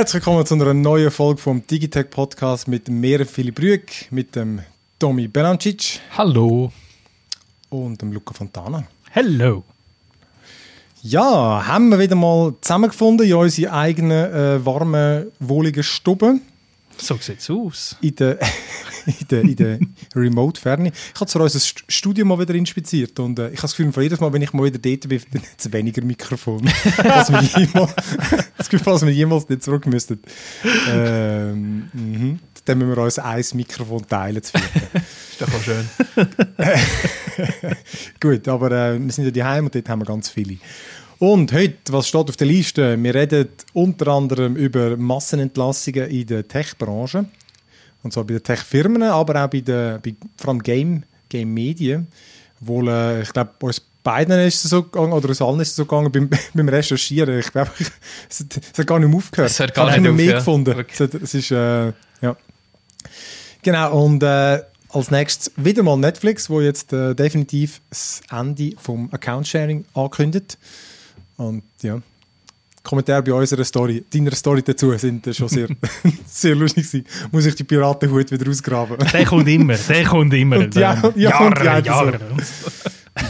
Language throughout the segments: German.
Herzlich willkommen zu einer neuen Folge vom Digitech Podcast mit Mere Philipp Rüegg, mit dem Tomi Belancic Hallo. und dem Luca Fontana. Hello. Ja, haben wir wieder mal zusammengefunden in unsere eigenen äh, warmen, wohligen Stube So sieht's aus. in der, in der, in der Remote-Ferne. Ich habe zwar unser St- Studio mal wieder inspiziert und äh, ich habe das Gefühl, jedes Mal, wenn ich mal wieder dort bin, dann hat es weniger Mikrofon, als wir jemals, das Gefühl, als wir jemals nicht zurück müssten. Ähm, mhm. Dann müssen wir uns ein Mikrofon teilen zu. Ist doch auch schön. Gut, aber äh, wir sind ja daheim und dort haben wir ganz viele. Und heute, was steht auf der Liste? Wir reden unter anderem über Massenentlassungen in der Tech-Branche. Und zwar bei den Tech-Firmen, aber auch bei den, bei, vor allem Game, Game-Medien. Wo, äh, ich glaube, uns beiden ist es so gegangen, oder uns allen ist es so gegangen beim, beim Recherchieren. Ich glaube, es, hat- es hat gar nicht mehr aufgehört. Es hört gar Ich habe nicht mehr ja. gefunden. Wirklich. Es, hat- es ist, äh, ja. Genau, und äh, als nächstes wieder mal Netflix, wo jetzt äh, definitiv das Ende vom Account-Sharing ankündigt. Und ja, Kommentare bei unserer Story, deiner Story dazu sind schon sehr, sehr lustig gewesen. Muss ich die Piratenhut wieder ausgraben. Der kommt immer, der kommt immer. Und ja, ja, und ja, Jahre, Jahre.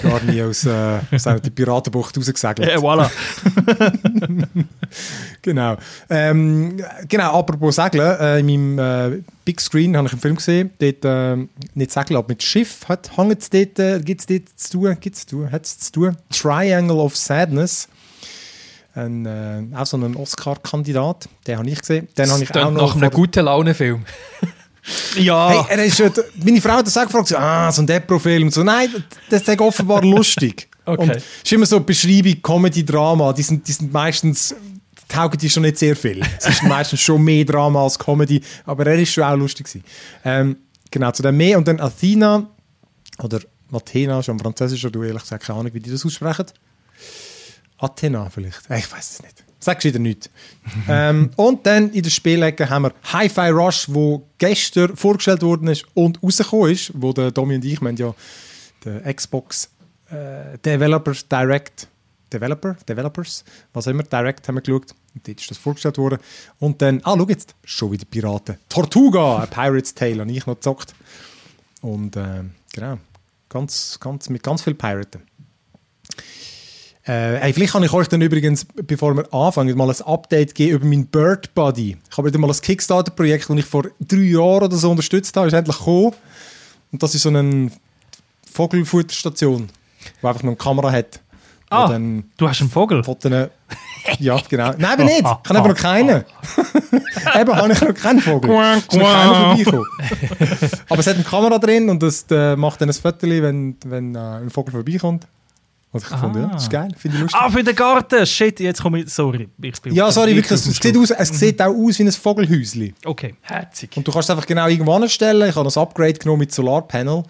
Gar nie aus, äh, aus einer- die Piratenbucht rausgesegelt. Ja, voilà. Genau. Ähm, genau, apropos Segeln, äh, in meinem äh, Big Screen habe ich einen Film gesehen, dort, äh, nicht Segeln, aber mit Schiff, hängt es dort, äh, gibt es dort zu tun, gibt's zu tun, hat es zu tun, Triangle of Sadness, ein, äh, auch so ein Oscar-Kandidat, den habe ich gesehen, den habe ich auch noch nach einem guten Laune-Film. Ja, Hey, er ist, äh, meine Frau hat das auch gefragt, so, ah, so ein Depro-Film. So, nein, das ist offenbar lustig. Okay. Und es ist immer so eine Beschreibung, Comedy-Drama, die sind, die sind meistens, taugen die schon nicht sehr viel. Es ist meistens schon mehr Drama als Comedy, aber er ist schon auch lustig gewesen. Ähm, genau, zu dem mehr. Und dann Athena, oder Athena, schon französisch, oder du ehrlich gesagt keine Ahnung, wie die das aussprechen. Athena vielleicht, Äh, ich weiß es nicht. Sagst wieder nichts. ähm, und dann in der Spielecke haben wir Hi-Fi Rush, wo gestern vorgestellt worden ist und rausgekommen ist, wo der Domi und ich, wir haben ja den Xbox äh, Developers Direct, Developer, Developers, was immer, Direct haben wir geschaut. Und dort ist das vorgestellt worden. Und dann, ah, schau jetzt, schon wieder Piraten. Tortuga, A Pirate's Tale, habe ich noch gezockt. Und äh, genau, ganz, ganz, mit ganz viel Piraten. Äh, hey, vielleicht kann ich euch dann übrigens, bevor wir anfangen, mal ein Update geben über mein Bird Buddy. Ich habe wieder mal ein Kickstarter-Projekt, das ich vor drei Jahren oder so unterstützt habe, ist endlich gekommen. Und das ist so eine Vogelfutterstation, die einfach noch eine Kamera hat. ah, dann du hast einen Vogel. Fotos... Ja, genau. Nein, aber nicht. Ich habe einfach noch keinen. Eben, habe ich noch keinen Vogel. Ist noch keiner vorbeigekommen. aber es hat eine Kamera drin und das äh, macht dann ein Foto, wenn, wenn äh, ein Vogel vorbeikommt. Und ich fand, ja, das ist geil, finde ich lustig. Ah, für den Garten. Shit, jetzt komme ich. Sorry. Ich bin Ja, sorry, ich wirklich, es, es, sieht aus, es sieht auch aus wie ein Vogelhäuschen. Okay. Herzig. Und du kannst es einfach genau irgendwo anstellen. Ich habe ein Upgrade genommen mit Solarpanel.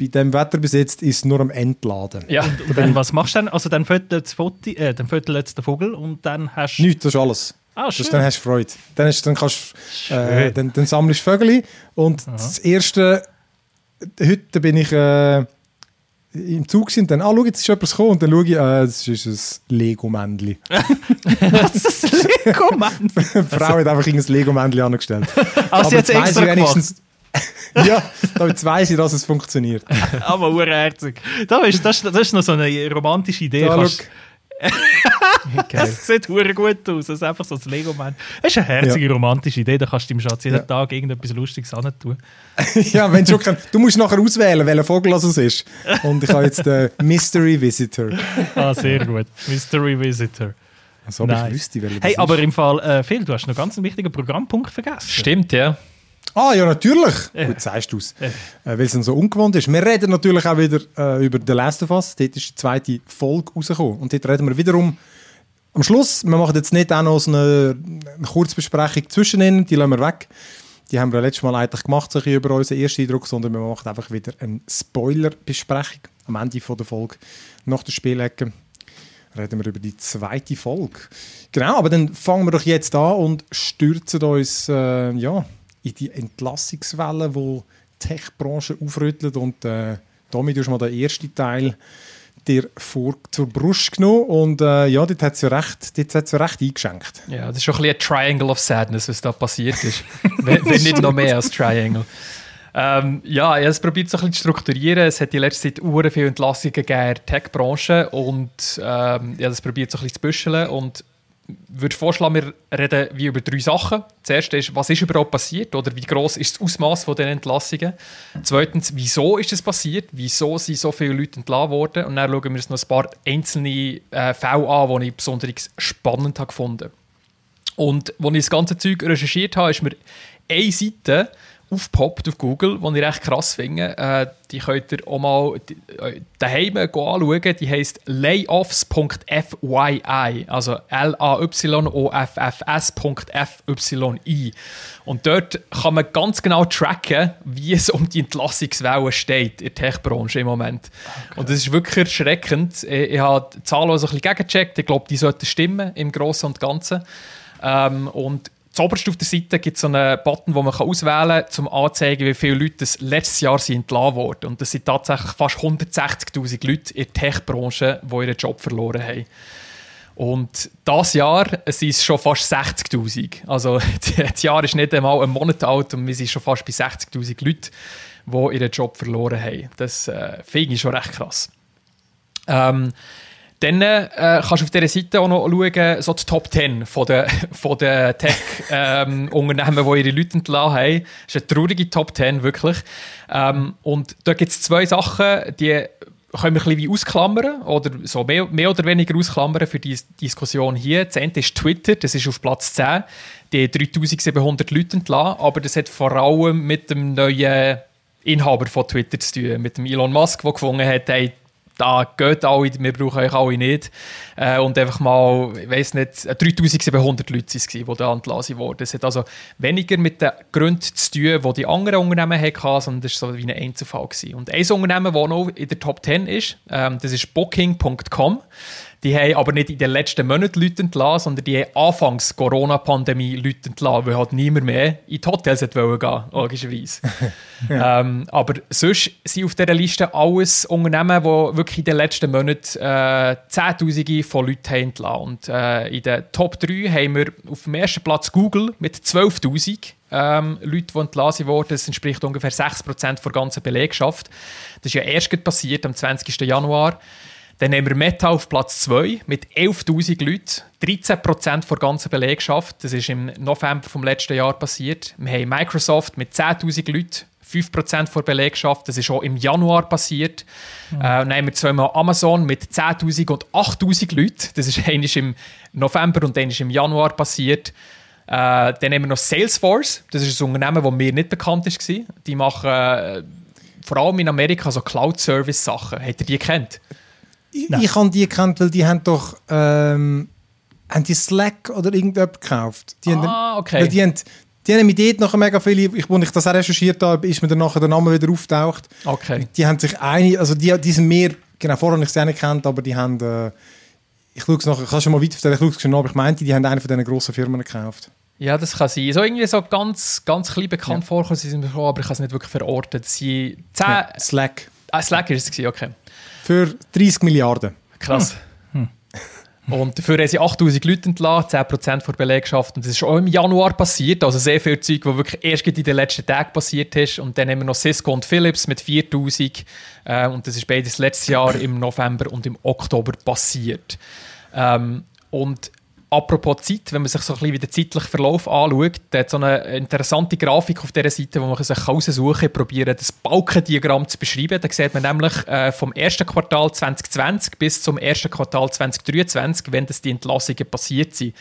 Bei dem Wetter bis jetzt ist es nur am Entladen. Ja, Und dann, was machst du dann? Also dann fötelt das Foto, äh, dann fötelt der Vogel und dann hast du... Nichts, das ist alles. Ah, Das, schön. dann hast du Freude. Dann, hast, dann, kannst, du, äh, dann, dann sammelst du Vögel. Und das erste, heute bin ich äh, im Zug und dann, ah, schau, jetzt ist etwas gekommen. Und dann schaue ich, äh, das ist ein Lego-Männchen. Was ist das Lego, Mann? Die Frau hat einfach ein Lego-Männchen angestellt. Also jetzt jetzt weiss extra gemacht. ja, jetzt weiss ich, dass es funktioniert. Aber urherzig. Das ist, das, ist- das ist noch so eine romantische Idee. Da, Kannst-. Das sieht hure gut aus. Das ist einfach so ein Lego-Man. Das ist eine herzige, romantische Idee. Da kannst du dem Schatz jeden Ja. Tag irgendetwas Lustiges an tun. ja, wenn schon du musst nachher auswählen, welcher Vogel das es ist. Und ich habe jetzt den Mystery Visitor. Ah, sehr gut. Mystery Visitor. Also, ob Nice. ich wüsste, welcher Hey, das aber ist. im Fall, äh, Phil, du hast noch ganz einen wichtigen Programmpunkt vergessen. Stimmt, ja. Ah, ja, natürlich. Ja. Gut, sagst du es. Ja. Äh, Weil es dann so ungewohnt ist. Wir reden natürlich auch wieder äh, über The Last of Us. Dort ist die zweite Folge rausgekommen. Und dort reden wir wiederum am Schluss. Wir machen jetzt nicht auch noch so eine, eine Kurzbesprechung zwischen ihnen. Die lassen wir weg. Die haben wir letztes Mal eigentlich gemacht, so ein über unseren ersten Eindruck, sondern wir machen einfach wieder eine Spoiler-Besprechung am Ende von der Folge nach der Spielecke reden wir über die zweite Folge. Genau, aber dann fangen wir doch jetzt an und stürzen uns äh, ja, in die Entlassungswelle, die die Tech-Branche aufrüttelt. Und äh, Tommy, du hast mal den ersten Teil dir vor, zur Brust genommen und äh, ja, dort hat es ja recht, dort hat's ja recht eingeschenkt. Ja, das ist schon ein, bisschen ein Triangle of Sadness, was da passiert ist. wenn, wenn nicht noch mehr als Triangle. Ähm, ja, ich habe es probiert, so ein bisschen zu strukturieren. Es hat in letzter Zeit sehr viele Entlassungen gegeben in der Tech-Branche und ähm, ich habe es probiert, so ein bisschen zu büscheln und würde vorschlagen, wir reden wie über drei Sachen. Zuerst ist, was ist überhaupt passiert oder wie groß ist das Ausmaß von den Entlassungen? Zweitens, wieso ist es passiert? Wieso sind so viele Leute entlassen worden? Und dann schauen wir uns noch ein paar einzelne äh, Fälle an, die ich besonders spannend habe. Und als ich das ganze Zeug recherchiert habe, ist mir eine Seite aufpoppt auf Google, die ich recht krass finde. Äh, die könnt ihr auch mal äh, daheim anschauen. Die heisst layoffs.fyi, also L-A-Y-O-F-F-S.fyi. Und dort kann man ganz genau tracken, wie es um die Entlassungswelle steht in der Tech-Branche im Moment. Okay. Und das ist wirklich erschreckend. Ich, ich habe die Zahlen also ein bisschen gegengecheckt. Ich glaube, die sollten stimmen im Großen und Ganzen. Ähm, und Zoberst auf der Seite gibt es so einen Button, wo man auswählen kann, um anzuzeigen, wie viele Leute das letztes Jahr sind entlassen wurden. Und das sind tatsächlich fast 160'000 Leute in der Tech-Branche, die ihren Job verloren haben. Und das Jahr sind es schon fast 60'000. Also das Jahr ist nicht einmal ein Monat alt und wir sind schon fast bei 60'000 Leuten, die ihren Job verloren haben. Das äh, finde ich schon recht krass. Ähm, dann äh, kannst du auf dieser Seite auch noch schauen, so die Top 10 von den, von den Tech-Unternehmen, ähm, die ihre Leute entlassen haben. Das ist eine traurige Top 10, wirklich. Ähm, und da gibt es zwei Sachen, die können wir ein bisschen wie ausklammern oder so mehr, mehr oder weniger ausklammern für die Diskussion hier. Das eine ist Twitter, das ist auf Platz 10. Die 3700 Leute entlassen, aber das hat vor allem mit dem neuen Inhaber von Twitter zu tun, mit dem Elon Musk, der gefunden hat, hey, da geht alle, wir brauchen euch alle nicht. Äh, und einfach mal, ich weiß nicht, 3700 Leute waren es, die da entlassen wurden. Es hat also weniger mit den Gründen zu tun, die die anderen Unternehmen hatten, sondern das war so wie ein Einzelfall. Gewesen. Und ein Unternehmen, das noch in der Top 10 ist, ähm, das ist Booking.com. Die haben aber nicht in den letzten Monaten Leute entlassen, sondern die haben anfangs Corona-Pandemie Leute entlassen, weil halt niemand mehr in die Hotels wollte gehen, logischerweise. ja. ähm, aber sonst sind auf dieser Liste alles Unternehmen, die wirklich in den letzten Monaten äh, Zehntausende von Leuten haben entlassen. Und äh, in den Top 3 haben wir auf dem ersten Platz Google mit 12'000 ähm, Leute, die entlassen wurden. Das entspricht ungefähr 6% der ganzen Belegschaft. Das ist ja erst passiert am 20. Januar. Dann haben wir Meta auf Platz 2 mit 11.000 Leuten, 13% der ganzen Belegschaft. Das ist im November vom letzten Jahr passiert. Wir haben Microsoft mit 10.000 Leuten, 5% der Belegschaft. Das ist schon im Januar passiert. Mhm. Äh, dann haben wir zweimal Amazon mit 10.000 und 8.000 Leuten. Das ist eigentlich im November und ist im Januar passiert. Äh, dann haben wir noch Salesforce. Das ist ein Unternehmen, das mir nicht bekannt war. Die machen äh, vor allem in Amerika so Cloud-Service-Sachen. Habt ihr die kennt? Ich, ich habe die gekannt, weil die haben doch ähm, haben die Slack oder irgendjemand gekauft. Die ah, haben, okay. Die haben, die haben mich dort nachher mega viele, ich, als ich das auch recherchiert habe, ist mir dann nachher der Name wieder auftaucht. Okay. Die haben sich eine, also die, die sind mehr, genau, vorher habe ich sie nicht kennt, aber die haben, äh, ich schaue es nachher, ich kann schon mal weiter erzählen, ich schaue es schon aber ich meinte, die haben eine von diesen grossen Firmen gekauft. Ja, das kann sein. So irgendwie so ganz, ganz klein bekannt ja. vorkommen, sie sind aber ich kann es nicht wirklich verorten. Sie 10, ja, Slack. Ah, Slack ist es, okay. Für 30 Milliarden. Krass. Hm. hm. Und dafür haben sie 8000 Leute entlassen, 10% der Belegschaft. Und das ist auch im Januar passiert. Also sehr viel Zeug, was wirklich erst in den letzten Tagen passiert ist. Und dann haben wir noch Cisco und Philips mit 4000. Äh, und das ist beides letztes Jahr im November und im Oktober passiert. Ähm, und Apropos Zeit, wenn man sich so ein bisschen den zeitlichen Verlauf anschaut, da hat so eine interessante Grafik auf dieser Seite, wo man sich raussuchen kann, probieren, das Balkendiagramm zu beschreiben. Da sieht man nämlich äh, vom ersten Quartal 2020 bis zum ersten Quartal 2023, wenn das die Entlassungen passiert sind.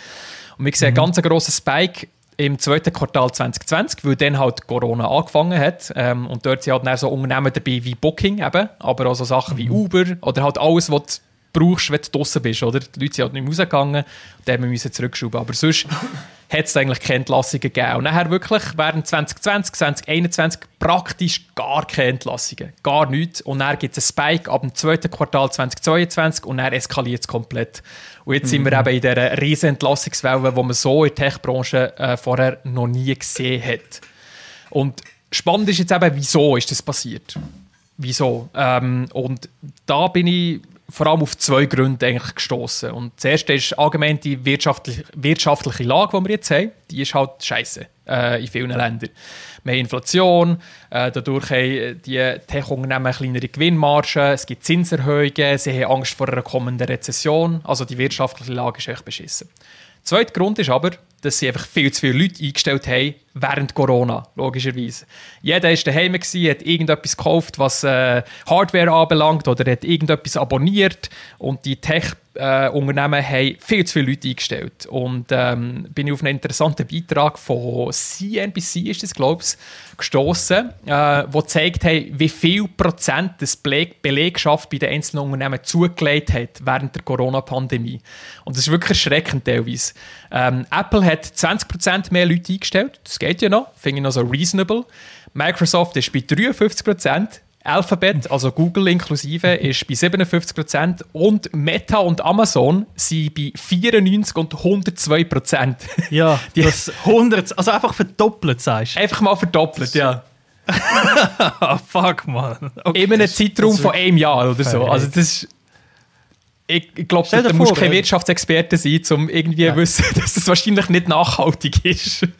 Und wir sehen mhm. einen ganz grossen Spike im zweiten Quartal 2020, weil dann halt Corona angefangen hat. Ähm, und dort sind halt dann so Unternehmen dabei wie Booking eben, aber auch so Sachen mhm. wie Uber oder halt alles, was brauchst, wenn du draußen bist. Oder? Die Leute sind halt nicht mehr rausgegangen und dann müssen wir zurückschrauben. Aber sonst hat es eigentlich keine Entlassungen gegeben. Und nachher wirklich während 2020, 2021 praktisch gar keine Entlassungen. Gar nichts. Und dann gibt es einen Spike ab dem zweiten Quartal 2022 und dann eskaliert es komplett. Und jetzt mhm. sind wir mhm. eben in dieser riesen Entlassungswelle, die man so in der Tech-Branche äh, vorher noch nie gesehen hat. Und spannend ist jetzt eben, wieso ist das passiert? Wieso? Ähm, und da bin ich vor allem auf zwei Gründe eigentlich gestoßen. Und das erste ist allgemein die wirtschaftliche, wirtschaftliche Lage, die wir jetzt haben. Die ist halt scheiße äh, in vielen Ländern. Wir haben Inflation, äh, dadurch haben die Tech-Unternehmen kleinere Gewinnmargen, es gibt Zinserhöhungen, sie haben Angst vor einer kommenden Rezession. Also die wirtschaftliche Lage ist echt beschissen. Der zweite Grund ist aber, dass sie einfach viel zu viele Leute eingestellt haben während Corona, logischerweise. Jeder war daheim, gewesen, hat irgendetwas gekauft, was äh, Hardware anbelangt oder hat irgendetwas abonniert und die Tech- äh, haben viel zu viele Leute eingestellt. Und ähm, bin ich auf einen interessanten Beitrag von CNBC, ist das, glaube ich, gestoßen, äh, wo zeigt hat, wie viel Prozent Beleg Belegschaft bei den einzelnen Unternehmen zugelegt hat während der Corona-Pandemie. Und das ist wirklich erschreckend teilweise. Ähm, Apple hat 20 Prozent mehr Leute eingestellt, das geht ja noch, finde ich noch so reasonable. Microsoft ist bei 53 Prozent. Alphabet, also Google inklusive, ist bei 57% und Meta und Amazon sind bei 94 und 102%. Ja, die das 100, also einfach verdoppelt, sagst du? Einfach mal verdoppelt, ja. Fuck, man. Okay. In einem Zeitraum von einem Jahr oder so. Also das ist... Ich, ich glaube, da musst du kein Wirtschaftsexperte sein, um irgendwie ja. wissen, dass das wahrscheinlich nicht nachhaltig ist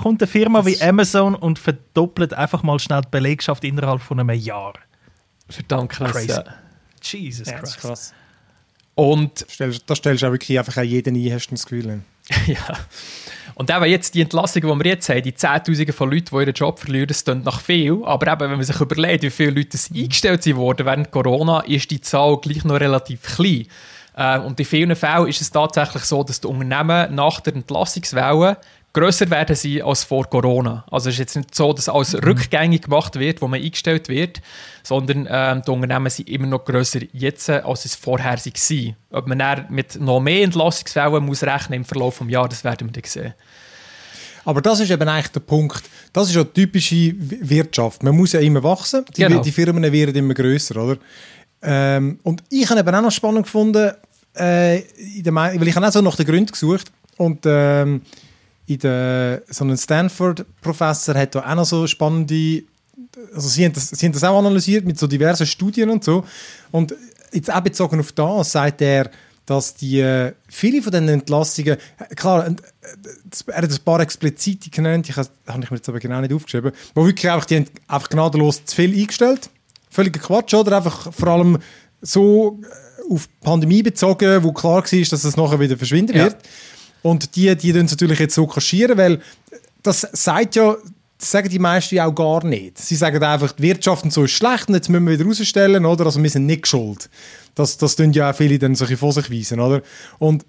kommt eine Firma wie Amazon und verdoppelt einfach mal schnell die Belegschaft innerhalb von einem Jahr. Verdammt krass. Crazy. Ja. Jesus ja, Christ. krass. Und da stellst du auch wirklich einfach jeden ein, hast du das Gefühl. ja. Und eben jetzt die Entlassung, die wir jetzt haben, die Zehntausende von Leuten, die ihren Job verlieren, das klingt nach viel. Aber eben, wenn man sich überlegt, wie viele Leute eingestellt wurden während Corona, ist die Zahl gleich noch relativ klein. Äh, und in vielen Fällen ist es tatsächlich so, dass die Unternehmen nach der Entlassungswelle grösser werden sie als vor Corona. Also es ist jetzt nicht so, dass alles mhm. rückgängig gemacht wird, wo man eingestellt wird, sondern ähm, die Unternehmen sind immer noch grösser jetzt, als es vorher war. Ob man dann mit noch mehr Entlassungswellen muss rechnen im Verlauf des Jahres, das werden wir dann sehen. Aber das ist eben eigentlich der Punkt. Das ist ja typische Wirtschaft. Man muss ja immer wachsen. Die, genau. die Firmen werden immer grösser, oder? Ähm, und ich habe eben auch noch spannend gefunden, äh, weil ich habe auch so nach den Gründen gesucht und ähm, in der, so ein Stanford-Professor hat da auch noch so spannende, also sie haben, das, sie haben das auch analysiert mit so diversen Studien und so. Und jetzt auch bezogen auf das, sagt er, dass die, äh, viele von diesen Entlassungen, klar, äh, er hat ein paar explizite genannt, ich habe ich mir jetzt aber genau nicht aufgeschrieben, wo wirklich einfach, die haben einfach gnadenlos zu viel eingestellt. Völliger Quatsch, oder? Einfach vor allem so äh, auf die Pandemie bezogen, wo klar war, dass es nachher wieder verschwinden wird. Ja. Und die, die dann natürlich jetzt so kaschieren, weil das sagt ja, das sagen die meisten ja auch gar nicht. Sie sagen einfach, die Wirtschaft und so ist schlecht und jetzt müssen wir wieder rausstellen, oder? Also wir sind nicht schuld. Das, das tun ja auch viele dann so vor sich weisen, oder? Und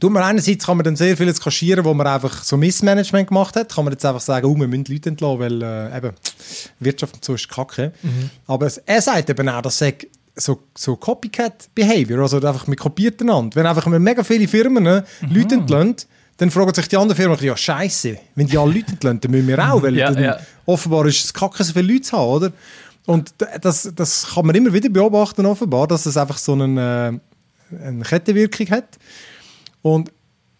Tut man einerseits kann man dann sehr vieles kaschieren, wo man einfach so Missmanagement gemacht hat. Kann man jetzt einfach sagen, oh, wir müssen Leute entlassen, weil äh, eben Wirtschaft und so ist kacke. Mhm. Aber er sagt eben auch, dass so, so Copycat-Behavior, also einfach mit kopiert einander. Wenn einfach mega viele Firmen ne, mhm. Leute entlassen, dann fragen sich die anderen Firmen, ja scheiße, wenn die alle Leute entlassen, dann müssen wir auch, weil ja, ja. offenbar ist es kacke, so viele Leute zu haben, oder? Und das, das kann man immer wieder beobachten, offenbar, dass es einfach so eine, äh, eine Kettenwirkung hat. Und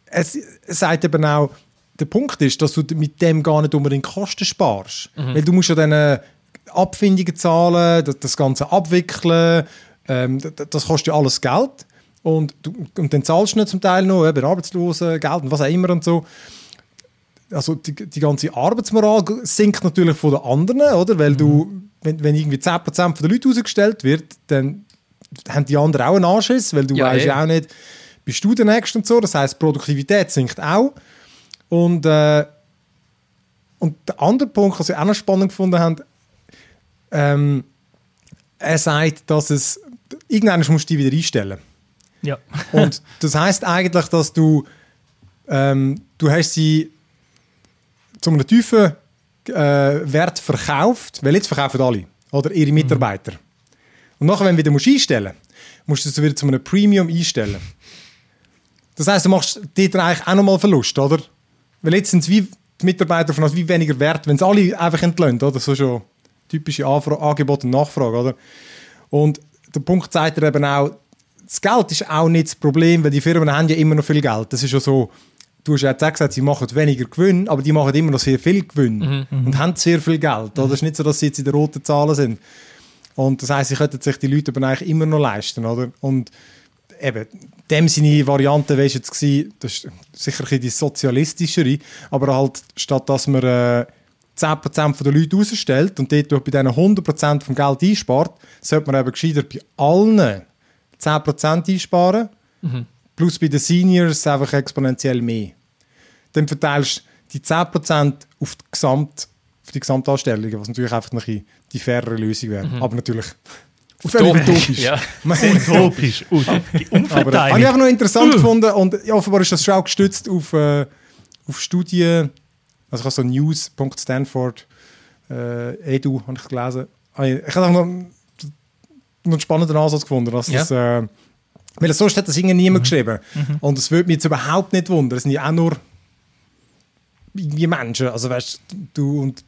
es, sagt eben auch, der Punkt ist, dass du mit dem gar nicht unbedingt Kosten sparst. Mhm. Weil du musst ja dann Abfindungen zahlen, das, das Ganze abwickeln, ähm, das, das, kostet ja alles Geld. Und, du, und dann zahlst du nicht zum Teil noch eben Arbeitslosengeld und was auch immer und so. Also die, die ganze Arbeitsmoral sinkt natürlich von den anderen, oder? Weil mhm. du, wenn, wenn irgendwie 10% der Leute ausgestellt wird, dann haben die anderen auch einen Anschiss, weil du ja, weißt ja auch nicht, bist du der Nächste und so. Das heißt, Produktivität sinkt auch. Und, äh, und der andere Punkt, was ich auch noch spannend gefunden habe, ähm, er sagt, dass es irgendwann musst du dich wieder einstellen. Ja. und das heißt eigentlich, dass du ähm, du hast sie zu einem tiefen äh, Wert verkauft, weil jetzt verkaufen alle oder ihre Mitarbeiter. Mhm. Und nachher, wenn du wieder musst einstellen musst, musst du sie wieder zu einem Premium einstellen. Das heißt, du machst dort eigentlich auch nochmal Verlust, oder? Weil jetzt sind es wie die Mitarbeiter von uns wie weniger wert, wenn es alle einfach entlöhnt, oder? So schon typische Anfra Angebot und Nachfrage, oder? Und der Punkt zeigt er eben auch, das Geld ist auch nicht das Problem, weil die Firmen haben ja immer noch viel Geld. Das ist ja so, du hast ja jetzt gesagt, sie machen weniger Gewinn, aber die machen immer noch sehr viel Gewinn mhm. und haben sehr viel Geld. Mhm. Das ist nicht so, dass sie jetzt in den roten Zahlen sind. Und das heisst, sie könnten sich die Leute aber eigentlich immer noch leisten, oder? Und eben, dem seine Variante wäre jetzt das ist sicher ein die sozialistischere, aber halt, statt dass man äh, 10% der Leute rausstellt und dort bei diesen 100% vom Geld einspart, sollte man eben gescheiter bei allen 10% einsparen, plus bei den Seniors einfach exponentiell mehr. Dann verteilst du die 10% auf die, Gesamt, auf die Gesamtanstellungen, was natürlich einfach ein die fairere Lösung wäre. Aber natürlich utopisch. Ja. Utopisch. Äh, habe ich Umverteilung. einfach noch interessant gefunden und offenbar ist das schon auch gestützt auf, äh, auf Studien, also ich habe so news.stanford äh, edu habe ich gelesen. Ah, Ich habe auch noch, noch einen spannenden Ansatz gefunden, dass Ja. das, äh, weil sonst hat das irgendwie niemand geschrieben und es würde mich jetzt überhaupt nicht wundern, es sind ja auch nur irgendwie Menschen, also weißt du und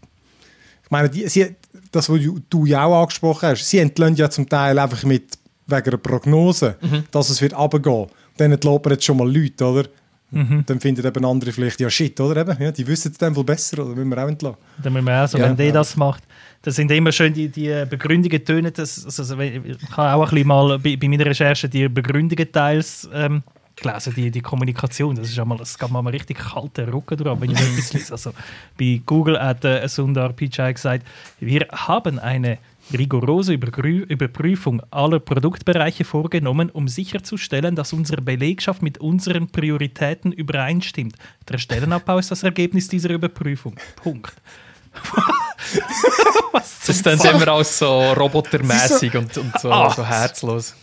ich meine, die, sie, das, was du, du ja auch angesprochen hast, sie entlöhnen ja zum Teil einfach mit wegen einer Prognose, dass es wird runtergehen. Dann entlässt man jetzt schon mal Leute, oder? Dann finden eben andere vielleicht, ja shit, oder? Eben, ja, die wissen es dann wohl besser, oder? Müssen wir auch entlassen. Dann müssen wir auch so, Ja. wenn der das macht, das sind immer schön die, die Begründungen tönen. Das, also, also, ich habe auch ein bisschen mal bei, bei meiner Recherche die Begründungen teils ähm, gelesen, die, die Kommunikation. Das ist einmal, das gab mal richtig kalten Rücken drauf, wenn ich etwas lese. Also, bei Google hat äh, Sundar Pichai gesagt, wir haben eine rigorose Übergrü Überprüfung aller Produktbereiche vorgenommen, um sicherzustellen, dass unsere Belegschaft mit unseren Prioritäten übereinstimmt. Der Stellenabbau ist das Ergebnis dieser Überprüfung. Punkt. Was Das dann sind wir auch so robotermäßig und, und so, Ah. so herzlos.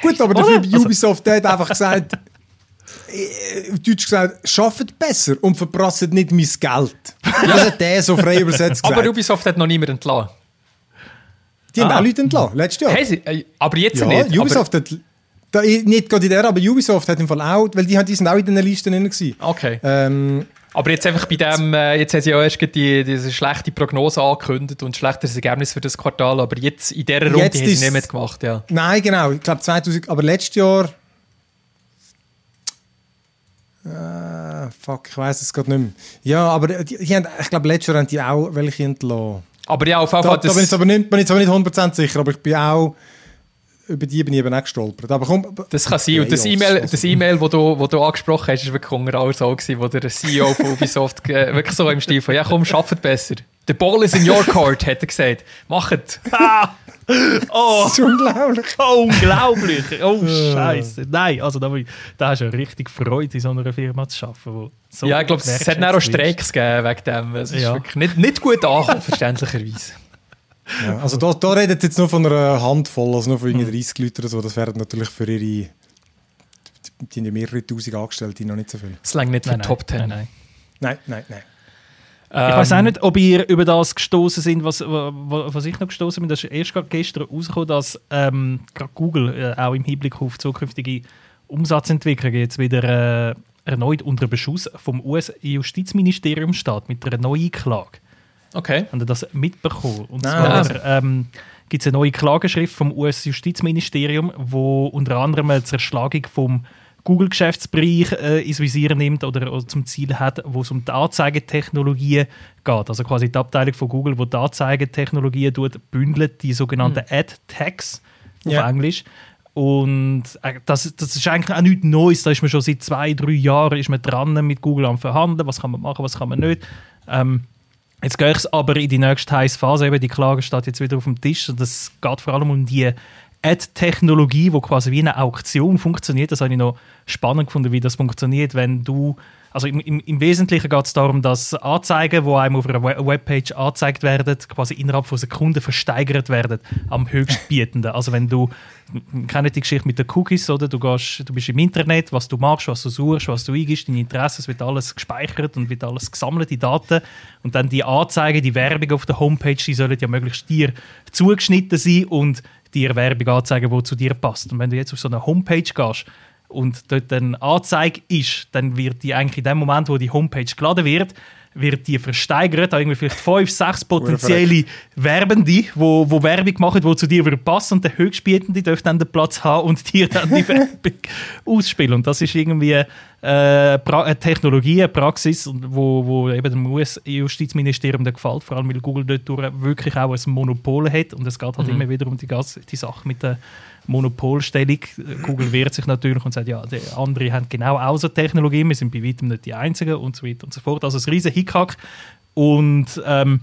Gut, aber dafür bei Ubisoft der hat einfach gesagt, äh, auf Deutsch gesagt, schafft besser und verprasst nicht mein Geld. Das hat der so frei übersetzt gesagt. Aber Ubisoft hat noch niemand entlassen. Die haben Ah. auch Leute entlassen, letztes Jahr. Hey, sie, äh, aber jetzt Ja, nicht. Ubisoft hat, da, nicht gerade in der, aber Ubisoft hat im Fall auch, weil die, haben- die sind auch in den Listen drin gewesen. Okay. Ähm, Aber jetzt einfach bei dem, äh, jetzt haben sie ja erst die, diese schlechte Prognose angekündigt und ein schlechteres Ergebnis für das Quartal, aber jetzt in dieser Runde Jetzt haben sie nicht mitgemacht, ja. nein, genau, ich glaube 2000, aber letztes Jahr. Äh, fuck, ich weiß es gerade nicht mehr. Ja, aber die, die haben, ich glaube, letztes Jahr haben die auch welche entlassen. Aber ja, auf jeden Da, Fall, da bin ich aber nicht, bin ich aber nicht 100% sicher, aber ich bin auch. Über die bin ich eben auch gestolpert. Aber komm, das kann sein. Und das E-Mail, also- das E-Mail, wo du, wo du angesprochen hast, ist wirklich unter alles so gewesen, wo der CEO von Ubisoft äh, wirklich so im Stil von, ja komm, schafft besser. The ball is in your court, hat er gesagt. Macht. Oh, das ist unglaublich. unglaublich! Oh, Scheiße. Nein, also da, da hast du richtig Freude, in so einer Firma zu arbeiten. So ja, ich glaube, es hat auch. Streiks gegeben wegen dem. Es ist Ja. wirklich nicht, nicht gut angekommen, verständlicherweise. Ja, also da, da redet jetzt nur von einer Handvoll, also nur von Hm. irgendwie 30 Leuten oder so. Das wären natürlich für ihre. Die haben ja mehrere tausend Angestellte, noch nicht so viel. Es längt nicht für Nein, Top Ten. Nein, nein. Nein, nein, nein. Ich weiß auch Ähm, nicht, ob ihr über das gestoßen sind, was, wa- was ich noch gestoßen bin. Das ist erst gerade gestern rausgekommen, dass ähm, gerade Google äh, auch im Hinblick auf zukünftige Umsatzentwicklung jetzt wieder äh, erneut unter Beschuss vom US-Justizministerium steht mit einer neuen Klage. Okay. Ihr das mitbekommen? Und Nein. zwar ähm, gibt es eine neue Klageschrift vom US-Justizministerium, wo unter anderem eine Zerschlagung vom Google-Geschäftsbereich äh, ins Visier nimmt oder, oder zum Ziel hat, wo es um die Anzeigetechnologien geht. Also quasi die Abteilung von Google, wo die Anzeigetechnologien tut, bündelt, die sogenannten Ad-Tags auf Ja. Englisch. Und äh, das, das ist eigentlich auch nichts Neues. Da ist man schon seit zwei, drei Jahren ist man dran mit Google am Verhandeln. Was kann man machen, was kann man nicht. Ähm, Jetzt gehe ich aber in die nächste heiße Phase. Eben, die Klage steht jetzt wieder auf dem Tisch. Und es geht vor allem um die Ad-Technologie, die quasi wie eine Auktion funktioniert. Das habe ich noch spannend gefunden, wie das funktioniert, wenn du. Also im, im, im Wesentlichen geht es darum, dass Anzeigen, die einem auf einer We- Webpage angezeigt werden, quasi innerhalb von Sekunden versteigert werden am höchstbietenden. Also wenn du, kennt die Geschichte mit den Cookies, oder? Du, gehst, du bist im Internet, was du machst, was du suchst, was du eingibst, deine Interessen, es wird alles gespeichert und wird alles gesammelt, die Daten. Und dann die Anzeigen, die Werbung auf der Homepage, die sollen ja möglichst dir zugeschnitten sein und dir Werbung anzeigen, die zu dir passt. Und wenn du jetzt auf so eine Homepage gehst und dort eine Anzeige ist, dann wird die eigentlich in dem Moment, wo die Homepage geladen wird, wird die versteigert, da irgendwie vielleicht fünf, sechs potenzielle Werbende, wo, wo Werbung machen, die zu dir passen und der Höchstbietende darf dann den Platz haben und dir dann die Werbung ausspielen. Und das ist irgendwie äh, eine Technologie, eine Praxis, wo, wo eben dem US-Justizministerium gefällt, vor allem weil Google dort wirklich auch ein Monopol hat und es geht halt mhm. immer wieder um die, die Sache mit der Monopolstellung. Google wehrt sich natürlich und sagt, ja, die anderen haben genau so Technologie, wir sind bei weitem nicht die Einzigen und so weiter und so fort. Also ein riesen Hickhack. Und ähm,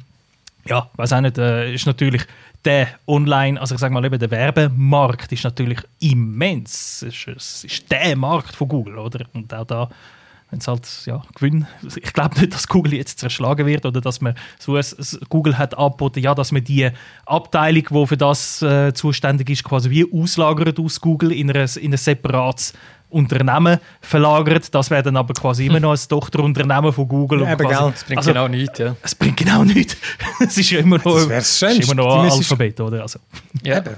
ja, weiß auch nicht, äh, ist natürlich der Online, also ich sage mal eben, der Werbemarkt ist natürlich immens. Es ist, es ist der Markt von Google, oder? Und auch da wenn es halt ja, Gewinn. Ich glaube nicht, dass Google jetzt zerschlagen wird oder dass man so ein, Google hat angeboten, ja, dass man die Abteilung, die für das äh, zuständig ist, quasi wie auslagert aus Google in, einer, in ein separates Unternehmen verlagert. Das wäre dann aber quasi immer noch ein Tochterunternehmen von Google. Ja, quasi, es bringt also, genau nichts. Ja. Es bringt genau nichts. es ist ja immer noch, ist immer noch ein Alphabet, oder? Also. Ja. Eben.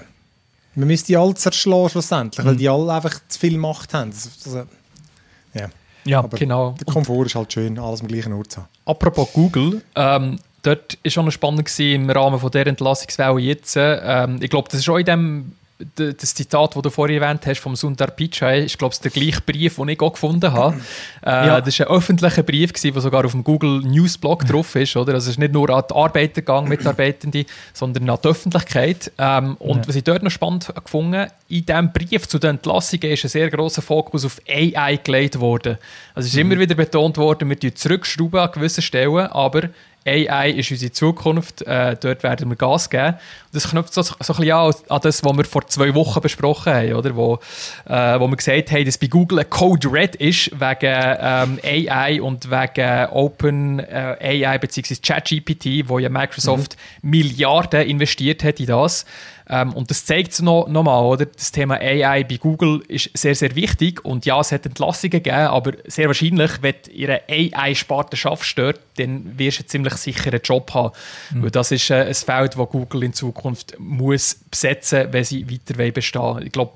Man müsste die alle zerschlagen schlussendlich, mhm. weil die alle einfach zu viel Macht haben. Das, das, ja. Ja, Aber genau. Der Komfort ist halt schön, alles am gleichen Ort zu haben. Apropos Google, ähm, dort war schon spannend gewesen, im Rahmen von der Entlassungswelle jetzt. Ähm, ich glaube, das ist auch in dem das Zitat, das du vorhin erwähnt hast, vom Sundar Pichai, ist, glaube ich, der gleiche Brief, den ich auch gefunden habe. Äh, ja. Das war ein öffentlicher Brief, der sogar auf dem Google News Blog drauf ist. Oder? Also es ist nicht nur an die Arbeiter gegangen, Mitarbeitende, sondern an die Öffentlichkeit. Ähm, und ja. was ich dort noch spannend gefunden in diesem Brief zu den Entlassungen ist ein sehr grosser Fokus auf AI gelegt worden. Also es ist mhm. immer wieder betont worden, wir zurückschrauben an gewissen Stellen, aber AI ist unsere Zukunft, äh, dort werden wir Gas geben. Und das knüpft so, so ein bisschen an, an das, was wir vor zwei Wochen besprochen haben, oder? Wo, äh, wo wir gesagt haben, dass bei Google ein Code Red ist wegen ähm, AI und wegen Open äh, AI bzw. ChatGPT, wo ja Microsoft mhm. Milliarden investiert hat in das. Ähm, und das zeigt es noch, noch mal, oder? Das Thema AI bei Google ist sehr, sehr wichtig. Und ja, es hat Entlassungen gegeben, aber sehr wahrscheinlich, wenn ihre AI-Sparte schaffst dort, dann wirst du ziemlich sicher einen Job haben. Mhm. Weil das ist äh, ein Feld, das Google in Zukunft muss besetzen muss, wenn sie weiter bestehen wollen. Ich glaube,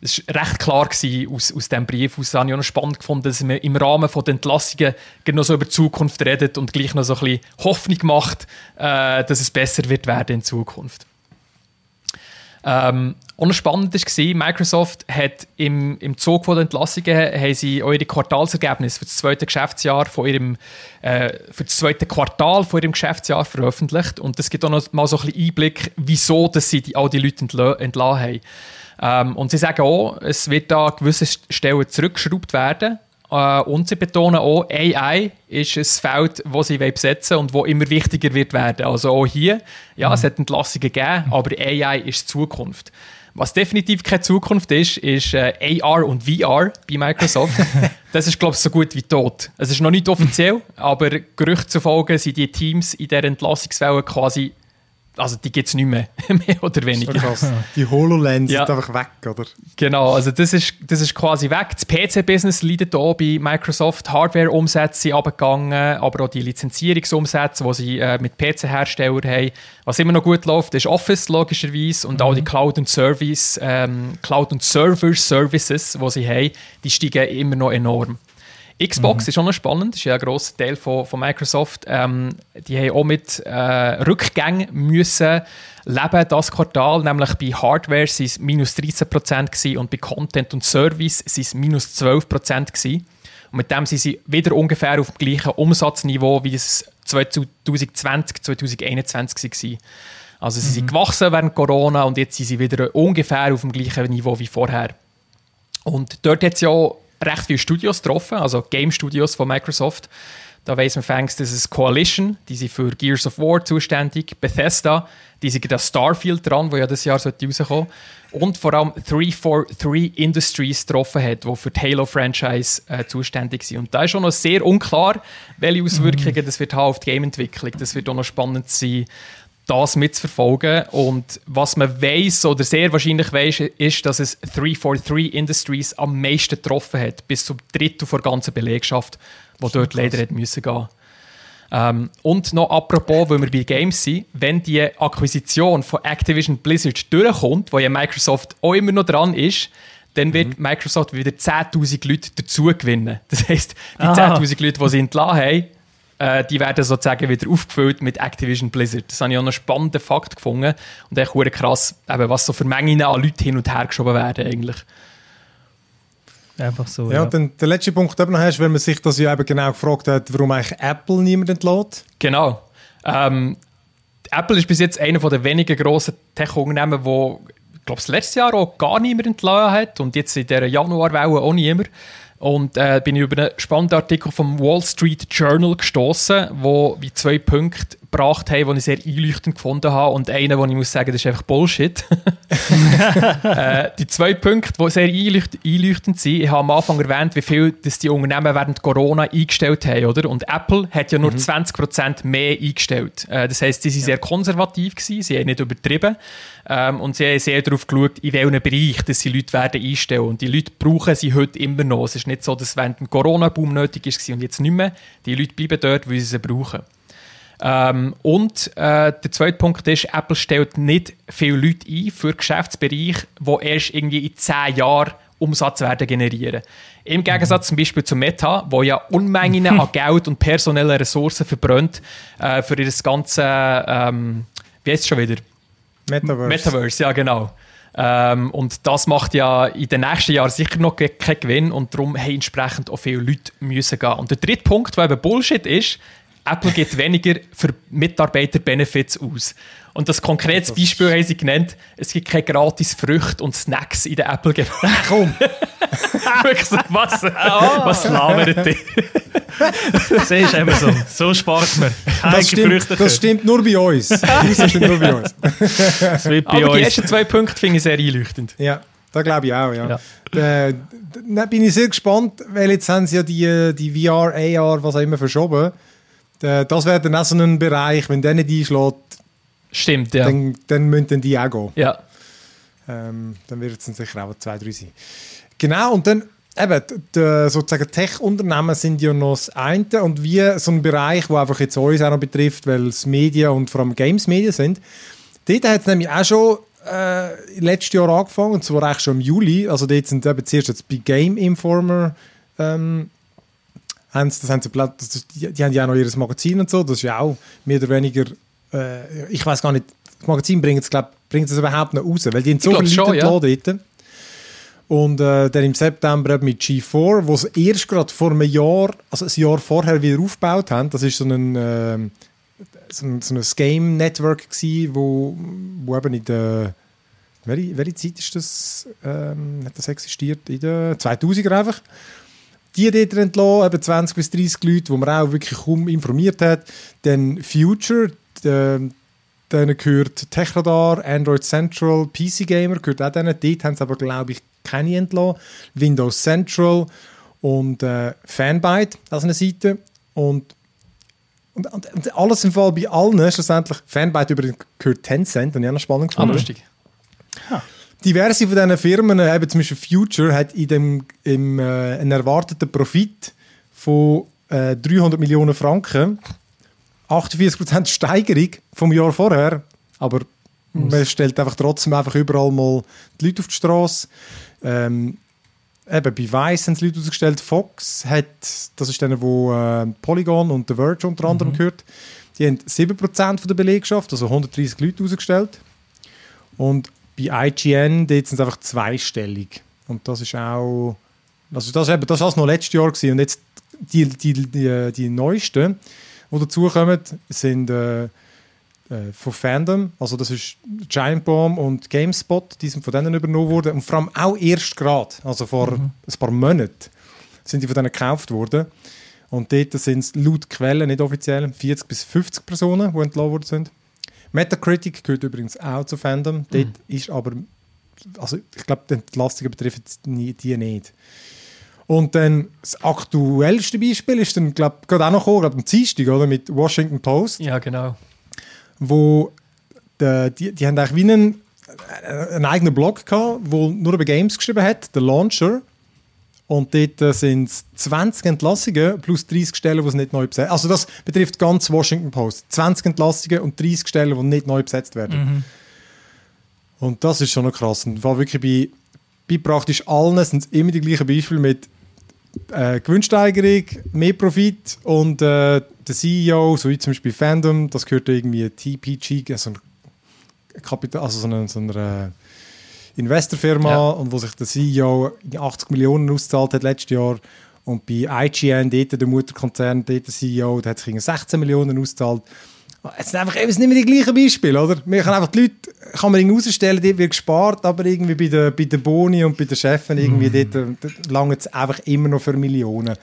es war recht klar gewesen, aus, aus diesem Brief. Aus habe ich auch noch spannend gefunden, dass man im Rahmen der Entlassungen noch so über die Zukunft redet und gleich noch so ein bisschen Hoffnung macht, äh, dass es besser wird werden in Zukunft. Ähm, und spannend war, Microsoft hat im, im Zug der Entlassungen haben sie eure Quartalsergebnisse für das zweite Geschäftsjahr von ihrem, äh, für das zweite Quartal von ihrem Geschäftsjahr veröffentlicht. Und das gibt auch noch mal so ein bisschen Einblick, wieso dass sie die, all die Leute entlassen haben. Ähm, und sie sagen auch, es wird da gewisse Stellen zurückgeschraubt werden. Uh, und sie betonen auch, AI ist ein Feld, das sie besetzen wollen und das immer wichtiger wird werden. Also auch hier, ja, mhm. es hat Entlassungen gegeben, aber AI ist Zukunft. Was definitiv keine Zukunft ist, ist äh, AR und VR bei Microsoft. das ist, glaube ich, so gut wie tot. Es ist noch nicht offiziell, aber Gerüchte zufolge sind die Teams in der Entlassungswelle quasi also die gibt es nicht mehr, mehr oder weniger. So die HoloLens ja. sind einfach weg, oder? Genau, also das ist, das ist quasi weg. Das PC-Business leidet hier bei Microsoft. Hardware-Umsätze sind abgegangen, aber auch die Lizenzierungsumsätze, die sie äh, mit PC-Herstellern haben. Was immer noch gut läuft, ist Office logischerweise und mhm. auch die Cloud- und Service, ähm, Cloud- und Server-Services, die sie haben, die steigen immer noch enorm. Xbox mhm. ist auch noch spannend, ist ja ein grosser Teil von, von Microsoft. Ähm, die haben auch mit äh, Rückgängen müssen leben das Quartal, nämlich bei Hardware waren es minus 13% und bei Content und Service waren es minus 12%. Gewesen. Und mit dem sind sie wieder ungefähr auf dem gleichen Umsatzniveau, wie es 2020, 2021 war. Also sie mhm. sind gewachsen während Corona und jetzt sind sie wieder ungefähr auf dem gleichen Niveau wie vorher. Und dort hat es ja recht viele Studios getroffen, also Game Studios von Microsoft. Da weiss man fängst, das ist Coalition, die sind für Gears of War zuständig, Bethesda, die sind das Starfield dran, wo ja das Jahr rauskommen und vor allem 343 Industries getroffen hat, die für die Halo-Franchise äh, zuständig sind. Und da ist schon noch sehr unklar, welche Auswirkungen mm. das wird haben auf die Game-Entwicklung. Das wird auch noch spannend sein, das mitzuverfolgen. Und was man weiß oder sehr wahrscheinlich weiß, ist, dass es 343 Industries am meisten getroffen hat, bis zum Drittel der ganzen Belegschaft, die dort leider hat müssen gehen. Ähm, und noch apropos, weil wir bei Games sind, wenn die Akquisition von Activision Blizzard durchkommt, wo ja Microsoft auch immer noch dran ist, dann wird mhm. Microsoft wieder 10.000 Leute dazu gewinnen. Das heisst, die 10.000 Leute, die sie entlassen haben, äh, die werden sozusagen wieder aufgefüllt mit Activision Blizzard. Das habe ich auch noch einen spannenden Fakt gefunden. Und echt hure krass, eben, was so für Mengen an Leuten hin und her geschoben werden eigentlich. Einfach so. Ja, Ja, und dann der letzte Punkt, den du noch hast, weil man sich das ja eben genau gefragt hat, warum eigentlich Apple niemand entlässt. Genau. Ähm, Apple ist bis jetzt einer der wenigen grossen Tech-Unternehmen, wo ich glaube, das letzte Jahr auch gar niemand entlassen hat und jetzt in dieser Januarwelle auch niemand. Und äh, bin ich über einen spannenden Artikel vom Wall Street Journal gestoßen, wo wie zwei Punkte gebracht haben, die ich sehr einleuchtend gefunden habe und einen, wo ich muss sagen, das ist einfach Bullshit. äh, die zwei Punkte, die sehr einleucht einleuchtend sind, ich habe am Anfang erwähnt, wie viel das die Unternehmen während Corona eingestellt haben, oder? Und Apple hat ja nur 20% mehr eingestellt. Äh, das heisst, sie waren sehr konservativ, gewesen, sie haben nicht übertrieben ähm, und sie haben sehr darauf geschaut, in welchem Bereich dass sie Leute werden einstellen. Und die Leute brauchen sie heute immer noch. Es ist nicht so, dass während dem Corona-Boom nötig war und jetzt nicht mehr. Die Leute bleiben dort, weil sie sie brauchen. Ähm, und äh, der zweite Punkt ist, Apple stellt nicht viele Leute ein für Geschäftsbereiche, die erst irgendwie in 10 Jahren Umsatz werden generieren. Im Gegensatz zum Beispiel zu Meta, wo ja Unmengen an Geld und personellen Ressourcen verbrennt äh, für ihr ganze, ähm, wie heißt es schon wieder? Metaverse. Metaverse, ja genau. Ähm, und das macht ja in den nächsten Jahren sicher noch ke- keinen Gewinn und darum haben entsprechend auch viele Leute müssen gehen. Und der dritte Punkt, der eben Bullshit ist, Apple gibt weniger für Mitarbeiter-Benefits aus. Und das konkretes Beispiel haben sie genannt, es gibt keine gratis Früchte und Snacks in der apple Komm! Wirklich so, was, was labert ihr? Siehst du, so. So spart man. Keine das, stimmt, Früchte. das stimmt nur bei uns. Das stimmt nur bei uns. Das wird bei Aber die uns. ersten zwei Punkte finde ich sehr einleuchtend. Ja, da glaube ich auch, ja. Ja. Da, da bin ich sehr gespannt, weil jetzt haben sie ja die, die VR, AR, was auch immer verschoben. Da, das wäre dann auch so ein Bereich, wenn der nicht einschlägt, Stimmt, ja. dann, dann müssen dann die auch gehen. ja. Ähm, dann wird es sicher auch zwei, drei sein. Genau, und dann eben, d- d- sozusagen Tech-Unternehmen sind ja noch das eine und wie so ein Bereich, der einfach jetzt uns auch noch betrifft, weil es Medien und vor allem Games-Medien sind. Dort hat es nämlich auch schon äh, letztes Jahr angefangen, und zwar eigentlich schon im Juli. Also dort sind eben zuerst jetzt bei Game Informer ähm, das haben sie, das, die, die haben ja auch noch ihr Magazin und so, das ist ja auch mehr oder weniger, äh, ich weiß gar nicht, das Magazin bringt es, glaub, bringt es überhaupt noch raus, weil die haben so viele Leute schon, ja. dort. Und äh, dann im September mit G4, wo sie erst gerade vor einem Jahr, also ein Jahr vorher wieder aufgebaut haben, das ist so ein, ähm, so ein, so ein Game-Network gsi, wo, wo eben in der welche, welche Zeit ist das, ähm, hat das existiert? In den 2000er einfach. Die dort entlassen, eben 20 bis 30 Leute, die man auch wirklich kaum informiert hat. Dann Future, äh, denen gehört Techradar, Android Central, PC Gamer gehört auch denen. Dort haben sie aber, glaube ich, keine entlassen. Windows Central und äh, Fanbyte, das ist eine Seite. Und, und, und, und alles im Fall bei allen schlussendlich. Fanbyte übrigens gehört Tencent, das habe ich auch noch spannend Ah, gefunden. lustig. Diverse von diesen Firmen, äh, eben zum Beispiel Future, hat in dem, im, äh, einen erwarteten Profit von äh, 300 Millionen Franken 48% Steigerung vom Jahr vorher. Aber man stellt einfach trotzdem einfach überall mal die Leute auf die Straße. Ähm, eben bei Vice haben sie Leute ausgestellt. Fox hat, das ist denen, wo äh, Polygon und The Verge unter anderem gehört, die haben 7% von der Belegschaft, also 130 Leute ausgestellt. Und bei IGN, dort sind es einfach zweistellig. Und das ist auch, also das, ist eben, das war noch letztes Jahr gewesen. und jetzt die, die, die, die neuesten, die dazukommen, sind äh, äh, von Fandom, also das ist Giant Bomb und GameSpot, die sind von denen übernommen worden und vor allem auch erst gerade, also vor ein paar Monaten, sind die von denen gekauft worden. Und dort sind es laut Quellen, nicht offiziell, 40 bis 50 Personen, die entlassen worden sind. Metacritic gehört übrigens auch zu Fandom. Dort ist aber, also ich glaube, die Entlastungen betreffen nie- die nicht. Und dann das aktuellste Beispiel ist dann, glaube ich, gerade auch noch gekommen, glaube am Dienstag, oder, mit Washington Post, Ja, genau. wo die, die, die haben eigentlich wie einen, äh, einen eigenen Blog gehabt, wo nur über Games geschrieben hat, der Launcher. Und dort äh, sind es 20 Entlassungen plus 30 Stellen, die es nicht neu besetzt Also das betrifft ganz Washington Post. 20 Entlassungen und 30 Stellen, die nicht neu besetzt werden. Und das ist schon noch krass. Und war wirklich bei, bei praktisch allen sind es immer die gleichen Beispiele mit äh, Gewinnsteigerung, mehr Profit und äh, der CEO, so wie zum Beispiel Fandom, das gehört irgendwie TPG, also, ein Kapital, also so eine, so eine Investorfirma, Ja. und wo sich der CEO 80 Millionen ausgezahlt hat letztes Jahr. Und bei IGN, dort der Mutterkonzern, dort der CEO, der hat sich irgendwie 16 Millionen ausgezahlt. Es sind einfach eben, nicht mehr die gleichen Beispiele, oder? Wir können einfach die Leute, kann man irgendwie rausstellen, dort wird gespart, aber irgendwie bei den, bei den Boni und bei den Chefen, irgendwie dort, äh, dort langt es einfach immer noch für Millionen.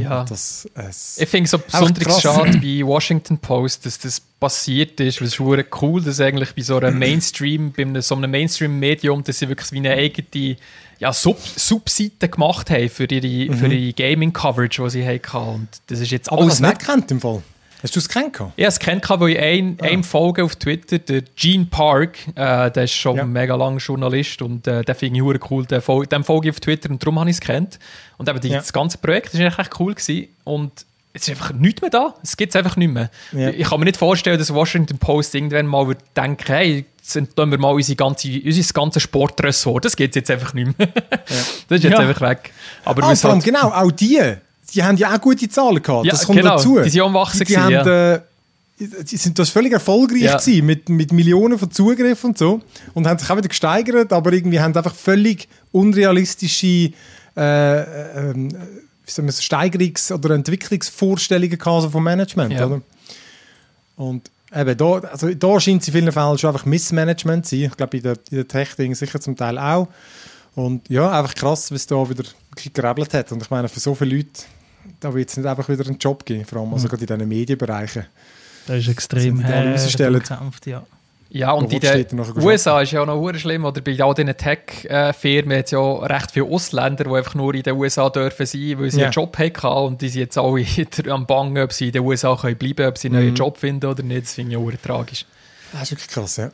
Ja. Das, es, Ich finde es so besonders schade bei Washington Post, dass das passiert ist, weil es ist cool, dass eigentlich bei so einem Mainstream, bei einem, so einem Mainstream-Medium, dass sie wirklich wie eine eigene ja, Sub Subseite gemacht haben für ihre, für ihre Gaming-Coverage, die sie hatten. Und das ist jetzt aber alles nicht gekannt im Fall? Hast du es gehabt? Ich habe es kennt, weil ich ein, einem folge auf Twitter, der Gene Park, äh, der ist schon Ja. ein mega langer Journalist und äh, den finde ich cool. Den, fol dem folge ich auf Twitter und darum habe ich es kennt. Und eben die, Ja. das ganze Projekt eigentlich echt cool gewesen. und es ist einfach nichts mehr da. Es gibt es einfach nicht mehr. Ja. Ich kann mir nicht vorstellen, dass Washington Post irgendwann mal wird denken, hey, jetzt tun wir mal unsere ganze, unser ganze Sportressort. Das gibt es jetzt einfach nicht mehr. Das ist jetzt einfach weg. Aber Ah, allem, halt- genau, auch die, die haben ja auch gute Zahlen gehabt. Ja, das kommt genau, dazu. die sind am Wachsen Die, die, gewesen, haben, äh, die sind das völlig erfolgreich Ja. gewesen, mit, mit Millionen von Zugriffen und so. Und haben sich auch wieder gesteigert, aber irgendwie haben einfach völlig unrealistische äh, ähm, wie soll man sagen, Steigerungs- oder Entwicklungsvorstellungen gehabt, so vom Management. Ja. Oder? Und eben, da, also da scheint es in vielen Fällen schon einfach Missmanagement zu sein. Ich glaube, in der, in der Tech-Ding sicher zum Teil auch. Und ja, einfach krass, es da wieder gerebelt hat. Und ich meine, für so viele Leute, da wird es nicht einfach wieder einen Job geben, vor allem also gerade in diesen Medienbereichen. Das ist extrem umkämpft, ja. Ja, und in den USA ist ja auch noch schlimm, oder bei all diesen Tech-Firmen hat es ja recht viele Ausländer, die einfach nur in den USA dürfen sein, weil sie Ja. einen Job hatten und die sind jetzt alle wieder am Bangen, ob sie in den USA können bleiben ob sie einen Mhm. neuen Job finden oder nicht. Das finde ich auch tragisch. Das ist wirklich krass, ja.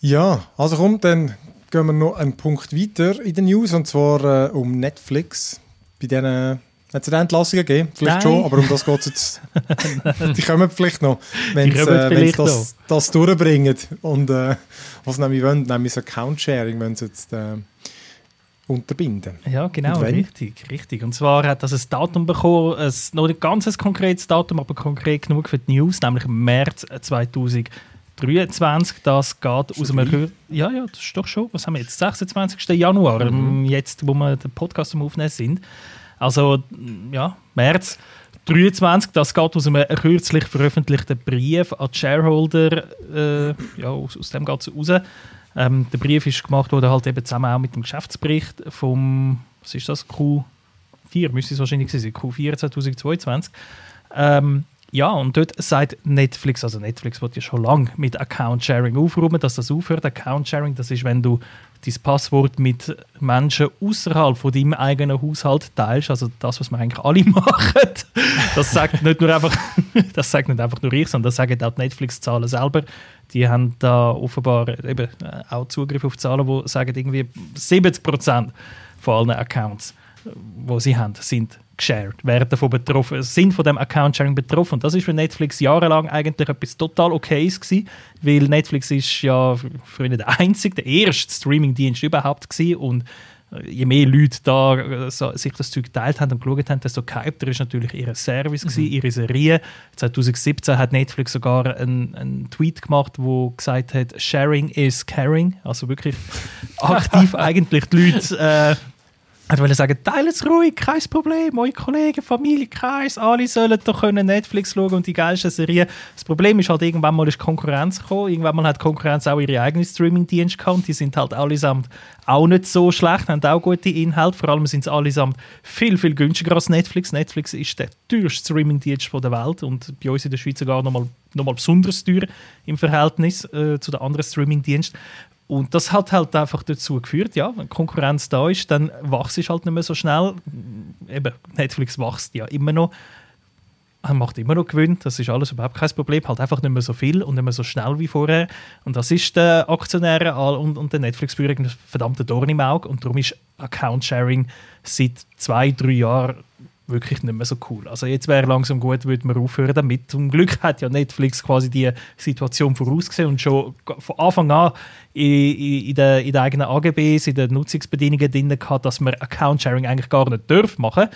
Ja, also komm, dann gehen wir noch einen Punkt weiter in den News, und zwar äh, um Netflix. Bei denen hat es eine Entlassung gegeben, vielleicht Nein. schon, aber um das geht es jetzt. die kommen vielleicht noch, wenn sie äh, das, das durchbringen. Und äh, was nämlich wollen, nämlich das Account-Sharing, wenn sie jetzt äh, unterbinden. Ja, genau, richtig, richtig. Und zwar hat das ein Datum bekommen, ein, noch nicht ganz ein konkretes Datum, aber konkret genug für die News, nämlich März 2023. Das geht aus einem... Rü- Ja, ja, das ist doch schon, was haben wir jetzt, 26. Januar, ähm, jetzt, wo wir den Podcast am Aufnehmen sind. Also, ja, März 23, das geht aus einem kürzlich veröffentlichten Brief an die Shareholder, äh, ja, aus, aus dem geht es raus. Ähm, der Brief ist gemacht worden halt eben zusammen auch mit dem Geschäftsbericht vom, was ist das, Q4, müsste es wahrscheinlich sein, Q4 2022. Ähm, ja, und dort sagt Netflix, also Netflix wird ja schon lange mit Account-Sharing aufräumen, dass das aufhört. Account-Sharing, das ist, wenn du dein Passwort mit Menschen außerhalb von deinem eigenen Haushalt teilst, also das, was wir eigentlich alle machen. Das sagt nicht nur einfach, das sagt nicht einfach nur ich, sondern das sagen auch die Netflix-Zahlen selber. Die haben da offenbar eben äh, auch Zugriff auf Zahlen, die sagen, irgendwie 70% von allen Accounts, die sie haben, sind geshared, werden davon betroffen, sind von dem Account-Sharing betroffen. Und das ist für Netflix jahrelang eigentlich etwas total Okayes gewesen, weil Netflix ist ja früher der einzige, der erste Streaming-Dienst überhaupt gewesen und äh, je mehr Leute da äh, so, sich das Zeug geteilt haben und geschaut haben, desto gehypter ist natürlich ihr Service, gewesen, ihre Serie. 2017 hat Netflix sogar einen, einen Tweet gemacht, wo gesagt hat, Sharing is caring. Also wirklich aktiv eigentlich die Leute äh, ich wollte sagen, teilt es ruhig, kein Problem. Eure Kollegen, Familie, Kreis, alle sollen doch können Netflix schauen und die geilsten Serien. Das Problem ist halt, irgendwann mal ist Konkurrenz gekommen. Irgendwann mal hat Konkurrenz auch ihre eigenen Streaming-Dienste gehabt. Die sind halt allesamt auch nicht so schlecht, haben auch gute Inhalte. Vor allem sind sie allesamt viel, viel günstiger als Netflix. Netflix ist der teuerste Streaming-Dienst der Welt und bei uns in der Schweiz sogar nochmal noch mal besonders teuer im Verhältnis äh, zu den anderen Streaming-Diensten. Und das hat halt einfach dazu geführt, ja, wenn Konkurrenz da ist, dann wächst es halt nicht mehr so schnell. Eben, Netflix wächst ja immer noch, er macht immer noch Gewinn, das ist alles überhaupt kein Problem, halt einfach nicht mehr so viel und nicht mehr so schnell wie vorher. Und das ist den Aktionären und, und den Netflix-Führern ein verdammter Dorn im Auge und darum ist Account-Sharing seit zwei, drei Jahren wirklich nicht mehr so cool. Also jetzt wäre langsam gut, würde man aufhören damit. Zum Glück hat ja Netflix quasi die Situation vorausgesehen und schon von Anfang an in, in, in, den, in den eigenen AGBs, in den Nutzungsbedingungen drin gehabt, dass man Account-Sharing eigentlich gar nicht darf machen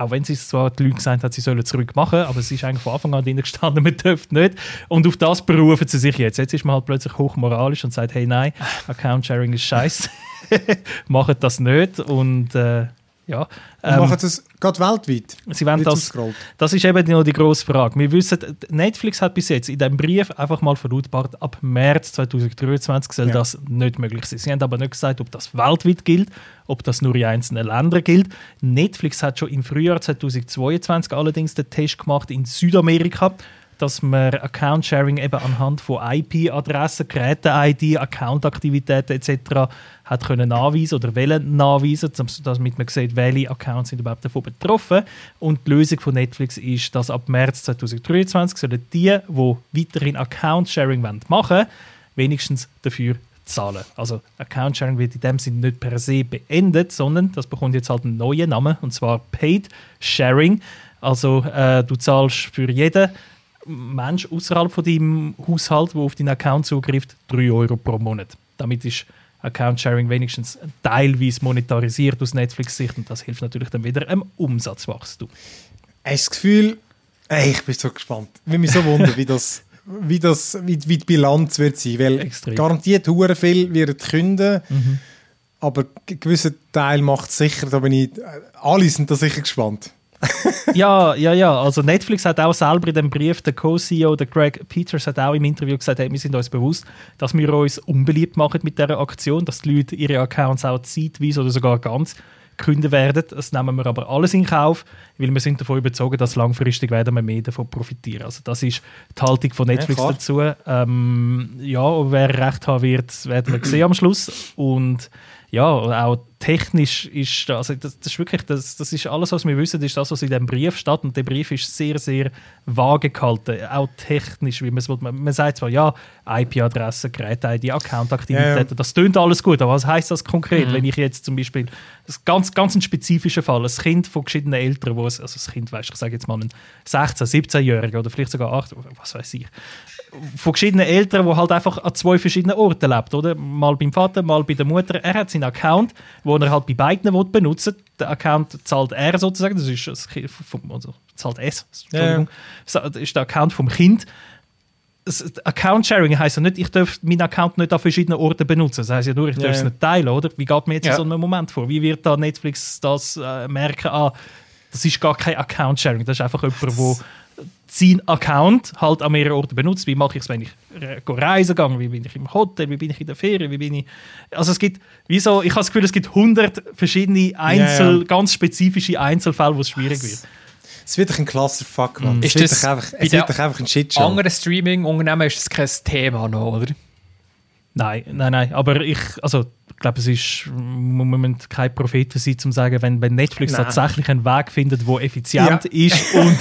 auch wenn sie es zwar die Leute gesagt hat, sie sollen zurück machen, aber es ist eigentlich von Anfang an drin gestanden, man dürfte nicht. Und auf das berufen sie sich jetzt. Jetzt ist man halt plötzlich hochmoralisch und sagt, hey nein, Account-Sharing ist scheiße. Macht das nicht. Und äh, ja. Ähm, machen das gerade weltweit? Sie wollen das, das ist eben noch die grosse Frage. Wir wissen, Netflix hat bis jetzt in diesem Brief einfach mal verlautbart, ab März 2023 soll ja. das nicht möglich sein. Sie haben aber nicht gesagt, ob das weltweit gilt, ob das nur in einzelnen Ländern gilt. Netflix hat schon im Frühjahr 2022 allerdings den Test gemacht in Südamerika dass man Account-Sharing eben anhand von IP-Adressen, Geräte-ID, Account-Aktivitäten etc. hat können nachweisen oder wollen nachweisen, damit man sieht, welche Accounts sind überhaupt davon betroffen. Und die Lösung von Netflix ist, dass ab März 2023 sollen die, die weiterhin Account-Sharing machen wollen, wenigstens dafür zahlen. Also Account-Sharing wird in dem Sinne nicht per se beendet, sondern das bekommt jetzt halt einen neuen Namen und zwar Paid Sharing. Also äh, du zahlst für jeden Mensch außerhalb von deinem Haushalt, der auf deinen Account zugreift, 3 Euro pro Monat. Damit ist Account-Sharing wenigstens teilweise monetarisiert aus Netflix-Sicht und das hilft natürlich dann wieder einem Umsatzwachstum. Hast du das Gefühl, ey, ich bin so gespannt, ich mich so wundern, wie das, wie, das, wie, wie die Bilanz wird sein, weil Extrem. garantiert hure viel wird künden, mhm. aber ein gewisser Teil macht es sicher, da bin ich, alle sind da sicher gespannt ja, ja, ja. Also Netflix hat auch selber in dem Brief, der Co-CEO, der Greg Peters, hat auch im Interview gesagt, hey, wir sind uns bewusst, dass wir uns unbeliebt machen mit dieser Aktion, dass die Leute ihre Accounts auch zeitweise oder sogar ganz künden werden. Das nehmen wir aber alles in Kauf, weil wir sind davon überzeugt, dass langfristig werden wir mehr davon profitieren. Also das ist die Haltung von Netflix ja, dazu. Ähm, ja, wer recht haben wird, werden wir sehen am Schluss. Und ja, auch technisch ist also das, das ist wirklich das, das ist alles, was wir wissen, ist das, was in dem Brief steht und der Brief ist sehr, sehr vage gehalten, auch technisch, wie man es man, man sagt zwar ja IP-Adresse, Gerät-ID, Account-Aktivitäten, ja, ja. das tönt alles gut, aber was heißt das konkret, mhm. wenn ich jetzt zum Beispiel das ganz ganz ein spezifischer Fall, ein Kind von verschiedenen Eltern, wo es, also das Kind, weißt, ich sage jetzt mal ein 16, 17-Jähriger oder vielleicht sogar 8, was weiß ich, von verschiedenen Eltern, wo halt einfach an zwei verschiedenen Orten lebt, oder? Mal beim Vater, mal bei der Mutter. Er hat seinen Account, wo er halt bei beiden will benutzen. Der Account zahlt er sozusagen, das ist das vom, also zahlt es, Entschuldigung. Ja. Das ist der Account vom Kind. Account Sharing heisst ja nicht, ich darf meinen Account nicht an verschiedenen Orten benutzen. Das heisst ja nur, ich darf es nicht teilen, oder? Wie geht mir jetzt ja. in so einem Moment vor? Wie wird da Netflix das äh, merken? Ah, das ist gar kein Account Sharing, das ist einfach jemand, der seinen Account halt an mehreren Orten benutzt. Wie mache ich es, wenn ich reisen gehe? Wie bin ich im Hotel? Wie bin ich in der Ferien? Wie bin ich... Also es gibt, wieso, ich habe das Gefühl, es gibt 100 verschiedene Einzel, yeah, yeah. ganz spezifische Einzelfälle, wo es schwierig wird. Es wird ein klasser Fuck, man. Mm. Es wird, einfach, es wird einfach ein Shitshow. Andere Streaming-Unternehmen ist es kein Thema noch, oder? Nein, nein, nein. Aber ich, also ich glaube, es ist, man muss kein Prophet sein, um zu sagen, wenn, wenn Netflix Nein. tatsächlich einen Weg findet, der effizient ja. ist und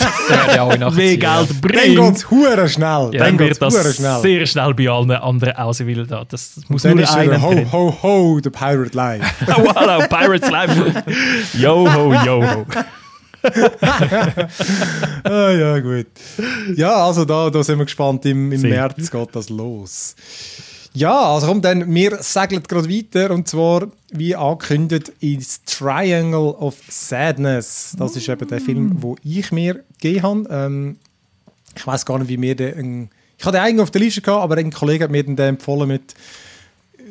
mehr Geld bringt, dann geht es hure schnell. Ja, dann, dann wird das schnell. sehr schnell bei allen anderen auswählen. Das, das muss nur einer Ho, ho, ho, the Pirate Live. oh, hello, Pirates Live. yo, ho, yo, ho. ah, ja, gut. Ja, also da, da sind wir gespannt. Im, im März geht das los. Ja, also komm, dann, wir segeln gerade weiter und zwar, wie angekündigt, ins Triangle of Sadness. Das ist eben der Film, den ich mir gegeben habe. Ähm, ich weiß gar nicht, wie mir der... Ein, ich hatte den eigentlich auf der Liste gehabt, aber ein Kollege hat mir den empfohlen mit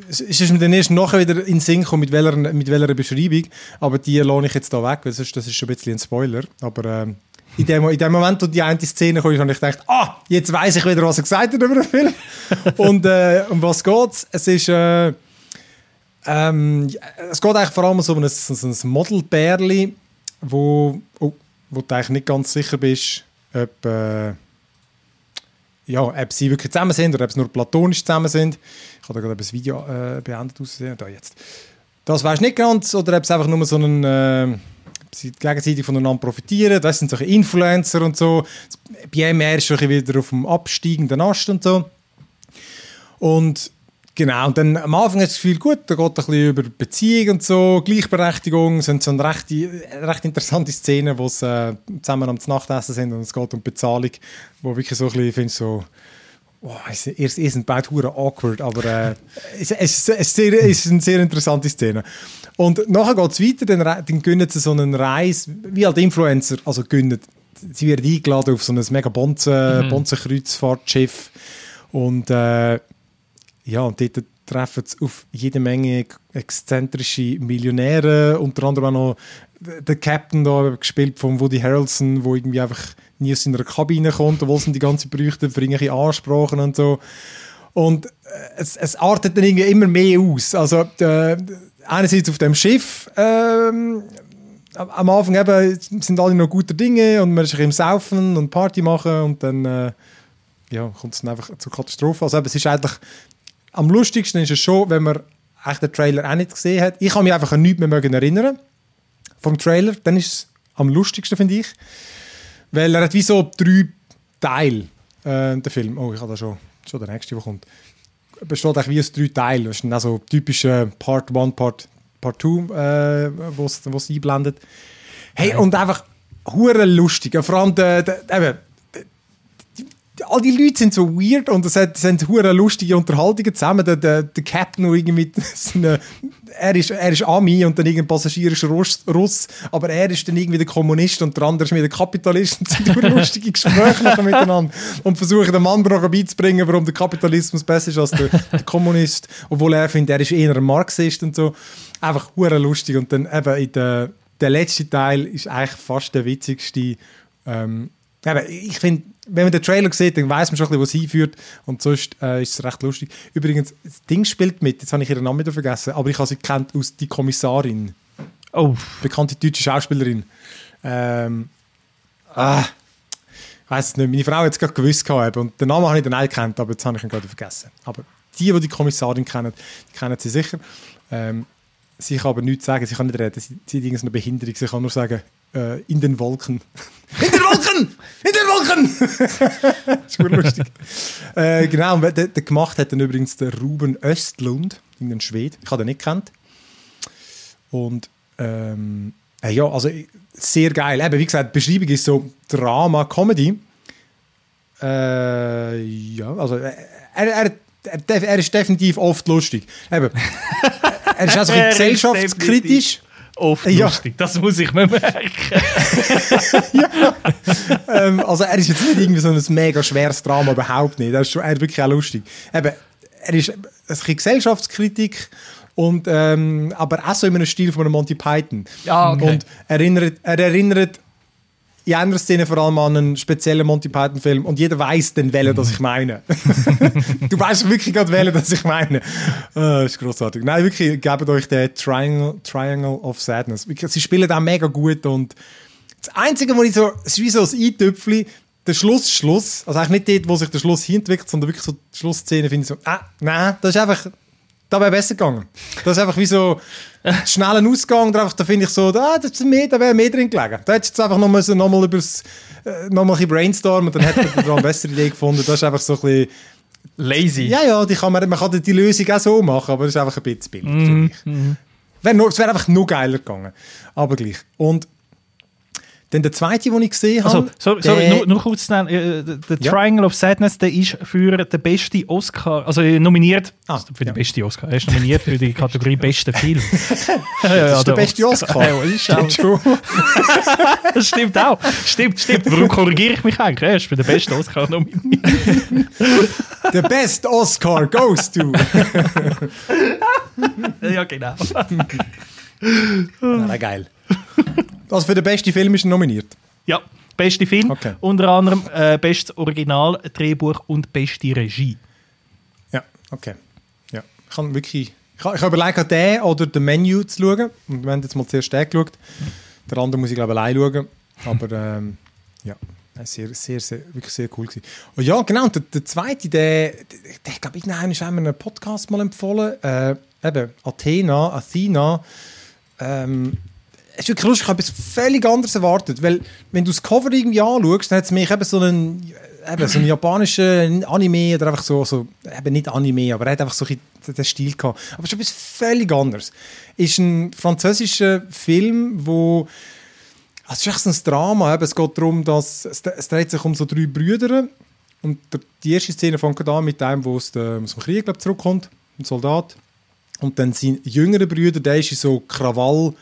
es ist mir dann erst nachher wieder in den Sinn gekommen, mit welcher, mit welcher Beschreibung, aber die lohne ich jetzt da weg, weil sonst, das ist schon ein bisschen ein Spoiler, aber ähm, in dem, in dem Moment, wo die eine Szene kam, habe ich gedacht, ah, jetzt weiß ich wieder, was er gesagt hat über den Film. und äh, um was geht's? Es ist, äh, ähm, es geht eigentlich vor allem so um ein, so ein Modelbärli, wo, oh, wo du eigentlich nicht ganz sicher bist, ob, äh, ja, ob sie wirklich zusammen sind oder ob sie nur platonisch zusammen sind. Ich habe da gerade das Video äh, beendet aussehen. Da jetzt. Das weiß ich nicht ganz, oder ob es einfach nur so ein äh, sie gegenseitig voneinander profitieren. Das sind solche Influencer und so. Ihm ist schon wieder auf dem absteigenden Ast und so. Und genau, und dann am Anfang hat das Gefühl, gut, da geht ein bisschen über Beziehung und so, Gleichberechtigung, sind so eine recht, recht interessante Szene, wo sie äh, zusammen am Nachtessen sind und es geht um Bezahlung, wo wirklich so ein bisschen, finde so, Oh, es ist beide awkward, aber äh, es, es, es, es, ist eine sehr interessante Szene. Und nachher geht es weiter, dann, dann gönnen sie so einen Reis, wie halt Influencer, also gönnen, sie werden eingeladen auf so ein mega Bonzen, Mhm. Bonzenkreuzfahrtschiff und äh, ja, und dort treffen sie auf jede Menge exzentrische Millionäre, unter anderem auch noch der Captain da, gespielt von Woody Harrelson, wo irgendwie einfach nie aus seiner Kabine kommt, obwohl sie die ganze Zeit bräuchten für irgendwelche Ansprachen und so. Und äh, es, es artet dann irgendwie immer mehr aus. Also äh, einerseits auf dem Schiff ähm, am- Anfang eben sind alle noch gute Dinge und man ist im Saufen und Party machen und dann äh, ja, kommt es einfach zur Katastrophe. Also eben, es ist eigentlich am lustigsten ist es schon, wenn man echt den Trailer auch nicht gesehen hat. Ich kann mich einfach an nichts mehr erinnern vom Trailer. Dann ist es am lustigsten, finde ich. Weil er hat wie so drei Teile, äh, der Film. Oh, ich habe da schon, schon der nächste, der kommt. Besteht eigentlich wie aus drei Teilen. Das ist dann auch so typische Part 1, Part 2, äh, wo es einblendet. Hey, und einfach hure lustig. Vor allem der, der, eben, all die Leute sind so weird und es sind hure lustige Unterhaltungen zusammen. Der, der, der Captain, der irgendwie mit seinen, er ist, er ist Ami und dann irgendein Passagier ist Russ, Russ, aber er ist dann irgendwie der Kommunist und der andere ist wieder der Kapitalist und sind hure lustige Gespräche miteinander und versuchen dem anderen noch beizubringen, warum der Kapitalismus besser ist als der, der Kommunist, obwohl er findet, er ist eher ein Marxist und so. Einfach hure lustig und dann eben in der, der letzte Teil ist eigentlich fast der witzigste. Ähm, eben, ich finde, wenn man den Trailer sieht, dann weiß man schon, ein bisschen, wo es hinführt. Und sonst äh, ist es recht lustig. Übrigens, das Ding spielt mit, jetzt habe ich ihren Namen wieder vergessen, aber ich habe sie kennt aus Die Kommissarin, Oh, bekannte deutsche Schauspielerin. Ähm, ah, ich weiß es nicht, meine Frau hat es gerade gewusst gehabt, und den Namen habe ich dann auch gekannt, aber jetzt habe ich ihn gerade vergessen. Aber die, die die Kommissarin kennen, die kennen sie sicher. Ähm, sie kann aber nichts sagen, sie kann nicht reden, sie, sie hat irgendeine Behinderung, sie kann nur sagen, äh, in den Wolken. In den Wolken! In den Wolken! das ist gut lustig. äh, genau, und den, den gemacht hat dann übrigens der Ruben Östlund, irgendein Schwede. Ich habe den nicht gekannt. Und ähm, äh, ja, also sehr geil. Eben, wie gesagt, die Beschreibung ist so Drama, Comedy. Äh, ja, also äh, er, er, er, er ist definitiv oft lustig. Eben, er ist Er ist gesellschaftskritisch. Oft Ja. lustig. Das muss ich mir merken. ähm, also er ist jetzt nicht irgendwie so ein mega schweres Drama, überhaupt nicht. Er ist, schon, er ist wirklich auch lustig. Eben, er ist ein bisschen Gesellschaftskritik und ähm, aber auch so in einem Stil von einem Monty Python. Ja, okay. Und erinnert, er erinnert in einer Szene vor allem an einen speziellen Monty Python Film und jeder weiß dann, welchen das ich meine. du weißt wirklich gerade, welchen das ich meine. Ah, das ist großartig. Nein, wirklich, gebt euch den Triangle, Triangle of Sadness. Sie spielen auch mega gut und das Einzige, wo ich so, es ist wie so ein Eintöpfchen, der Schluss, Schluss, also eigentlich nicht dort, wo sich der Schluss hinentwickelt, sondern wirklich so die Schlussszene finde ich so, ah, nein, das ist einfach, da wäre besser gegangen. Das ist einfach wie so schneller Ausgang, da, finde ich so, ah, das ist mehr, da wäre mehr drin gelegen. Da hättest du jetzt einfach noch so, noch mal übers, äh, noch mal ein brainstormen und dann hätte man eine bessere Idee gefunden. Das ist einfach so ein bisschen, Lazy. ja, ja, die kann man, man kann die Lösung auch so machen, aber das ist einfach ein bisschen billig. Wär noch- Es wäre einfach noch geiler gegangen. Aber gleich. Und dann der zweite, den ich gesehen habe. Also, sorry, sorry nur, nur kurz schnell. Äh, der Ja. Triangle of Sadness, der ist für den besten Oscar, also äh, nominiert, Ah, also für ja. den besten Oscar, er ist nominiert für die Kategorie besten Film. ja, das ist der beste Oscar. Ja, ist auch- Schon. Das stimmt auch. Stimmt, stimmt. Warum korrigiere ich mich eigentlich? Er ist für den besten Oscar nominiert. The best Oscar goes to. ja, genau. Na, geil. Also für den besten Film ist er nominiert. Ja, beste Film. Okay. Unter anderem äh, bestes Original, Drehbuch und beste Regie. Ja, okay. Ja. Ich habe wirklich. Ich habe, überlegt, den oder den Menu zu schauen. Und wir haben jetzt mal zuerst den geschaut. Der andere muss ich glaube ich allein schauen. Aber ähm, ja, Nein, sehr, sehr, sehr, wirklich sehr cool gewesen. Und ja, genau. und Der, der zweite, der, der, der ich glaube ich, haben wir einen Podcast mal empfohlen. Äh, eben Athena, Athena. Ähm, ist lustig, ich habe etwas völlig anderes erwartet, weil wenn du das Cover irgendwie anschaust, dann hat es mich eben so einen, eben so einen japanischen Anime oder einfach so, so, eben nicht Anime, aber er hat einfach so den Stil gehabt. Aber es ist etwas völlig anderes. Ist ein französischer Film, wo also es ist echt ein Drama. Eben. Es geht darum, dass es, dreht sich um so drei Brüder und die erste Szene fängt an mit einem, der aus, dem- Krieg glaub, zurückkommt, ein Soldat. Und dann sein jüngerer Bruder, der ist in so Krawall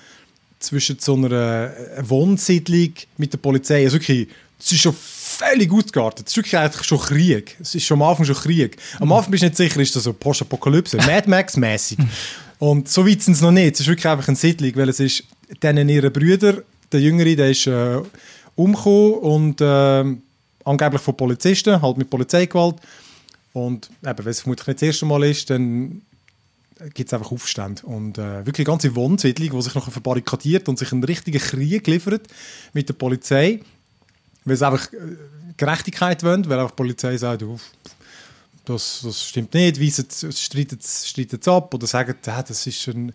zwischen so einer äh, Wohnsiedlung mit der Polizei. Also wirklich, es ist schon völlig ausgeartet. Es ist wirklich eigentlich schon Krieg. Es ist schon am Anfang schon Krieg. Am Anfang bist du nicht sicher, ist das so Postapokalypse, Mad Max-mäßig. Und so weit sind es noch nicht. Es ist wirklich einfach eine Siedlung, weil es ist denen ihre Brüder, der Jüngere, der ist äh, umgekommen und äh, angeblich von Polizisten, halt mit Polizeigewalt. Und eben, wenn es vermutlich nicht das erste Mal ist, dann gibt es einfach Aufstände. Und äh, wirklich eine ganze Wohnsiedlung, die sich noch verbarrikadiert und sich einen richtigen Krieg liefert mit der Polizei, weil sie einfach äh, Gerechtigkeit wollen, weil auch die Polizei sagt, oh, das, das stimmt nicht, streitet es ab oder sagen, ja, das ist schon,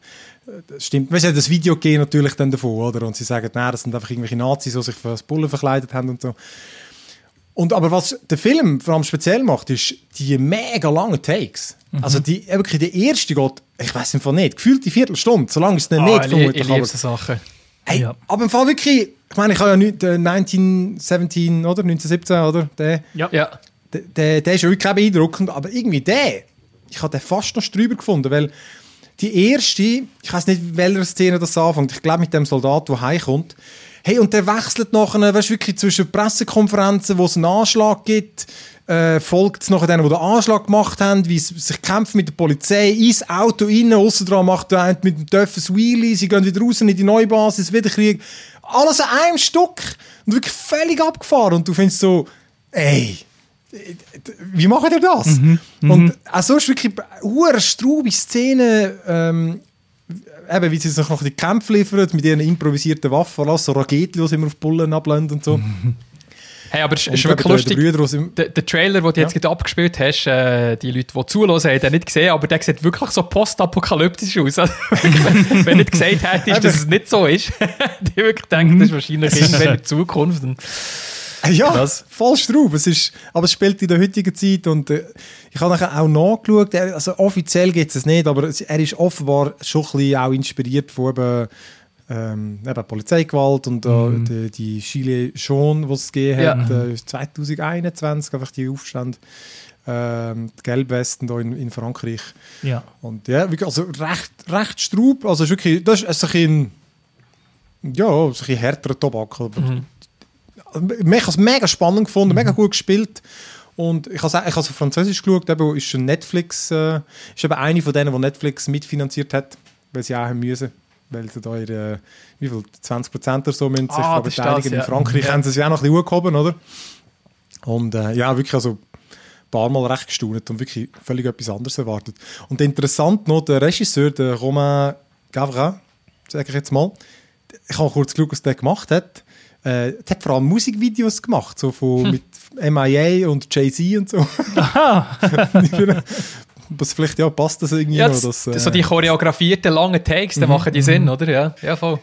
das stimmt. Weißt du, das Video geht natürlich dann davon, oder? Und sie sagen, nein, das sind einfach irgendwelche Nazis, die sich für das Bullen verkleidet haben und so. Und aber was der Film vor allem speziell macht, ist die mega langen Takes. Mhm. Also die, wirklich der erste geht, ich weiß einfach nicht, gefühlt die Viertelstunde, solange es dann Ah, nicht ich, vermutlich. ich liebe aber, Sachen. hey, Ja. aber im Fall wirklich, ich meine, ich habe ja nicht, äh, 1917 oder 1917 oder der, Ja. Ja. der, der, der ist ja wirklich auch beeindruckend, aber irgendwie der, ich habe den fast noch drüber gefunden, weil die erste, ich weiß nicht, welcher Szene das anfängt, ich glaube mit dem Soldat, der heimkommt, hey, und der wechselt nachher, weißt du, wirklich zwischen Pressekonferenzen, wo es einen Anschlag gibt, äh, folgt es nachher denen, die den Anschlag gemacht haben, wie sie sich kämpfen mit der Polizei, ins Auto rein, aussen dran macht der eine mit dem Töffel Wheelie, sie gehen wieder raus in die neue Basis, wieder Krieg. Alles an einem Stück und wirklich völlig abgefahren und du findest so, ey, wie macht ihr das? Und auch so ist wirklich eine straube Szene, ähm, eben, wie sie sich noch die Kämpfe liefern mit ihren improvisierten Waffen, alles so Raketen, die sie immer auf Bullen ablenden und so. Hey, aber es ist wirklich lustig. Der Brüder, Der, der Trailer, den du jetzt gerade abgespielt hast, äh, die Leute, die zuhören, haben den nicht gesehen, aber der sieht wirklich so postapokalyptisch aus. Also, wenn, wenn du nicht gesagt hättest, dass es nicht so ist, die wirklich denken, das ist wahrscheinlich irgendwann in der Zukunft. Ja, Krass. voll straub. Es ist, aber es spielt in der heutigen Zeit und äh, ich habe nachher auch nachgeschaut, also offiziell gibt es es nicht, aber es, er ist offenbar schon ein bisschen auch inspiriert von eben, ähm, eben Polizeigewalt und äh, die, die Chile schon, was es gegeben Ja. hat, äh, 2021, einfach die Aufstände, ähm, die Gelbwesten da in, in Frankreich. Ja. Und ja, also recht, recht straub, also ist wirklich, das ist ein bisschen, ja, ein bisschen härterer Tobak. aber ich habe es mega spannend gefunden, mega gut gespielt. Und ich habe es auf Französisch geschaut, eben ist Netflix, äh, ist eben eine von denen, die Netflix mitfinanziert hat, weil sie auch haben müssen. Weil sie da ihre, wie viel, 20% oder so müssen sich Ah, ist beteiligen. ja. In Frankreich Ja. haben sie es ja auch noch ein bisschen hochgehoben, oder? Und äh, ja, wirklich also ein paar Mal recht gestaunt und wirklich völlig etwas anderes erwartet. Und interessant noch, der Regisseur, der Romain Gavra, sage ich jetzt mal, ich habe kurz geschaut, was der gemacht hat. Äh, hat vor allem Musikvideos gemacht, so von, mit MIA und Jay-Z und so. was vielleicht ja passt das irgendwie ja, noch. das, Dass, äh, so die choreografierten langen Takes, die machen die Sinn, oder? Ja, ja voll.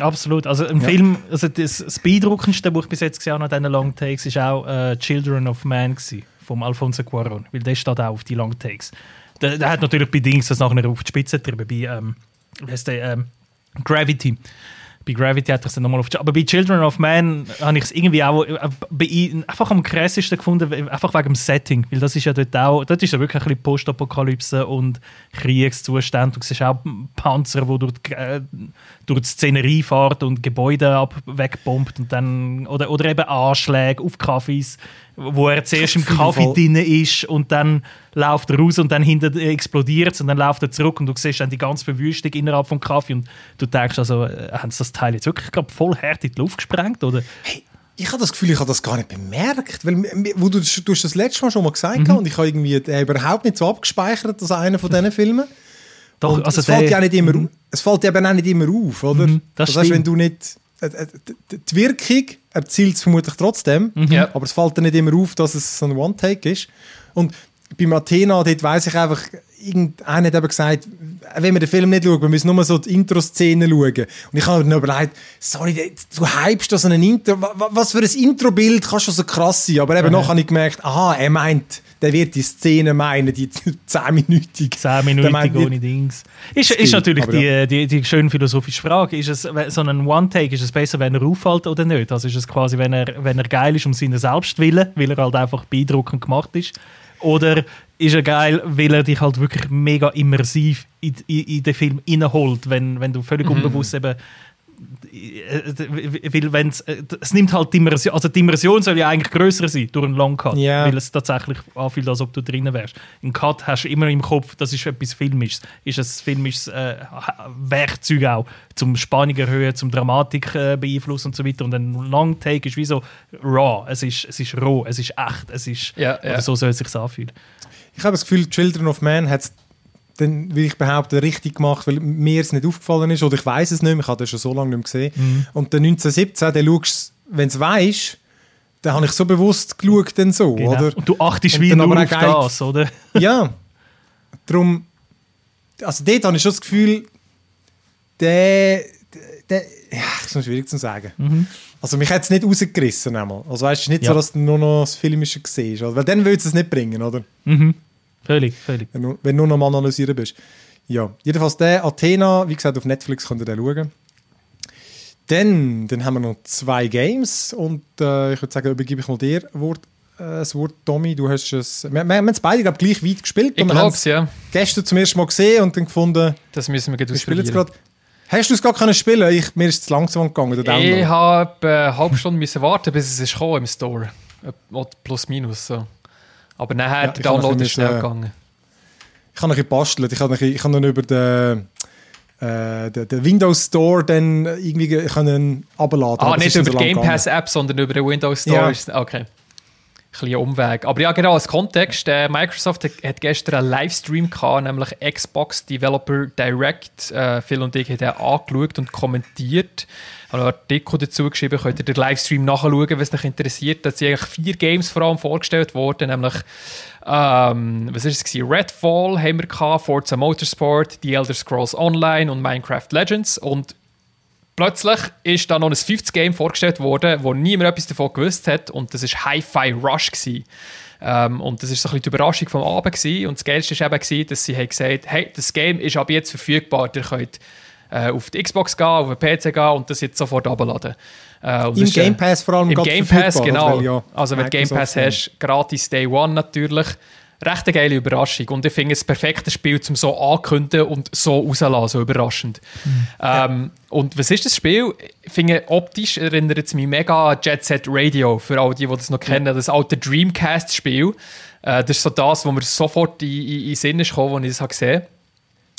Absolut. Also im Ja. Film, also das, das beeindruckendste, was ich bis jetzt gesehen habe an diesen Long Takes, ist auch äh, Children of Man gewesen, vom Alfonso Cuarón, weil der steht auch auf die Long Takes. Der, der hat natürlich bei Dings das nachher auf die Spitze getrieben, bei ähm, heißt der, ähm, Gravity. Bei Gravity hat er es nochmal auf Aber bei Children of Man habe ich es irgendwie auch äh, einfach am krassesten gefunden, einfach wegen dem Setting. Weil das ist ja dort auch, dort ist ja wirklich ein bisschen Postapokalypse und Kriegszustand. Du siehst auch Panzer, die durch, äh, durch die Szenerie fahren und Gebäude ab, wegbombt und dann, oder, oder eben Anschläge auf Kaffees, wo er zuerst im Kaffee drin ist und dann läuft er raus und dann hinter explodiert es und dann läuft er zurück und du siehst dann die ganze Verwüstung innerhalb vom Kaffee und du denkst also, äh, haben sie das Teil jetzt wirklich gerade voll hart in die Luft gesprengt oder? Hey, ich habe das Gefühl, ich habe das gar nicht bemerkt. Weil, wo du, das- du hast das letzte Mal schon mal gesagt Mhm. und ich habe irgendwie den überhaupt nicht so abgespeichert als einer von diesen Filmen. Doch, Und also es fällt ja nicht immer auf. Es fällt ja eben auch nicht immer auf, oder? Mhm, das heißt, wenn du nicht. äh, äh, Die Wirkung erzielt es vermutlich trotzdem, Mhm. Ja. aber es fällt dir nicht immer auf, dass es so ein One-Take ist. Und beim Athena, dort weiss ich einfach, irgendeiner hat eben gesagt, wenn wir den Film nicht schauen, wir müssen nur so die Intro-Szene schauen. Und ich habe mir dann überlegt, sorry, du hypst da so ein Intro, wa- wa- was für ein Intro-Bild kann schon so krass sein? Aber eben noch habe ich gemerkt, aha, er meint, der wird die Szene meinen, die 10-minütige. 10 Der Minuten meint nicht- ohne Dings. Ist, ist natürlich aber die, die, die schöne philosophische Frage. Ist es so ein One-Take, ist es besser, wenn er auffällt oder nicht? Also ist es quasi, wenn er, wenn er geil ist um seinen Selbstwillen, weil er halt einfach beeindruckend gemacht ist? Oder ist er geil, weil er dich halt wirklich mega immersiv in, in, in den Film reinholt, wenn, wenn du völlig unbewusst eben weil wenn's, äh, es nimmt halt die Immersion, also die Immersion soll ja eigentlich größer sein durch einen Longcut, Ja. weil es tatsächlich anfühlt, als ob du drinnen wärst. Ein Cut hast du immer im Kopf, das ist etwas Filmisches, ist ein filmisches äh, Werkzeug auch, zum Spannung erhöhen, zum Dramatik äh, beeinflussen und so weiter. Und ein Long Take ist wie so raw, es ist, es ist roh, es ist echt, es ist, ja. oder so soll es sich anfühlen. Ich habe das Gefühl, Children of Man hat es dann, will ich behaupten, richtig gemacht, weil mir es nicht aufgefallen ist oder ich weiß es nicht mehr, ich habe das schon so lange nicht mehr gesehen. Und der 1917, den schaust du, wenn du es weißt, dann habe ich so bewusst geschaut, dann so, Genau. oder? Und du achtest wie dann nur auf geil- das, oder? Ja, darum, also dort habe ich schon das Gefühl, der, der ja, das ist noch schwierig zu sagen. Also mich hat es nicht rausgerissen einmal. Also weißt du, nicht Ja. so, dass du nur noch das Filmische siehst, oder? weil dann du es nicht bringen, oder? Mhm. Völlig, völlig. Wenn du, wenn du nur noch mal analysieren bist. Ja, jedenfalls der Athena, wie gesagt, auf Netflix könnt ihr den schauen. Dann, dann haben wir noch zwei Games und äh, ich würde sagen, übergebe ich mal dir Wort, äh, das Wort, Tommy. Du hast es, wir, wir haben es beide glaub, gleich weit gespielt. Ich wir glaube es, ja. gestern zum ersten Mal gesehen und dann gefunden, Das müssen wir wir spielen jetzt ausprobieren. gerade. Hast du es gar können spielen? Ich, mir ist es zu langsam gegangen, Ich habe eine halbe Stunde müssen warten, bis es ist im Store. Oder Plus minus so. Aber nachher Ja, der Download ist schnell äh, gegangen. Ich habe noch ein bisschen gebastelt. Ich habe, bisschen- ich habe dann über den, äh, den, den Windows Store dann irgendwie ge- können runterladen. Ah, nicht über die Game. Pass App, sondern über den Windows Store. Ja. Okay. Ein bisschen Umweg. Aber ja, genau, als Kontext, äh, Microsoft hat, hat gestern einen Livestream gehabt, nämlich Xbox Developer Direct. Äh, Phil und ich haben den angeschaut und kommentiert. Habe einen Artikel dazu geschrieben, könnt ihr den Livestream nachschauen, es euch interessiert. Da sind eigentlich vier Games vor allem vorgestellt worden, nämlich ähm, was ist es? Redfall haben wir gehabt, Forza Motorsport, The Elder Scrolls Online und Minecraft Legends und plötzlich ist da noch ein 50 Game vorgestellt worden, wo niemand etwas davon gewusst hat und das ist Hi-Fi Rush. Ähm, und das ist so ein die Überraschung vom Abend gewesen. und das Geilste war eben, gewesen, dass sie haben gesagt hey, das Game ist ab jetzt verfügbar, ihr könnt äh, auf die Xbox gehen, auf den PC gehen und das jetzt sofort abladen. Äh, Im Game Pass vor allem Im Game Pass, genau. ja also wenn du Game Pass hast, gratis Day One natürlich. Recht eine geile Überraschung. Und ich finde es das perfekte Spiel, zum so ankündigen und so rauslassen, so überraschend. Ähm, und was ist das Spiel? Ich finde, optisch erinnert es mich mega an Jet Set Radio, für alle die, die das noch kennen. Das alte Dreamcast-Spiel. Äh, das ist so das, wo mir sofort in, in, in den Sinn ist gekommen, als ich das habe gesehen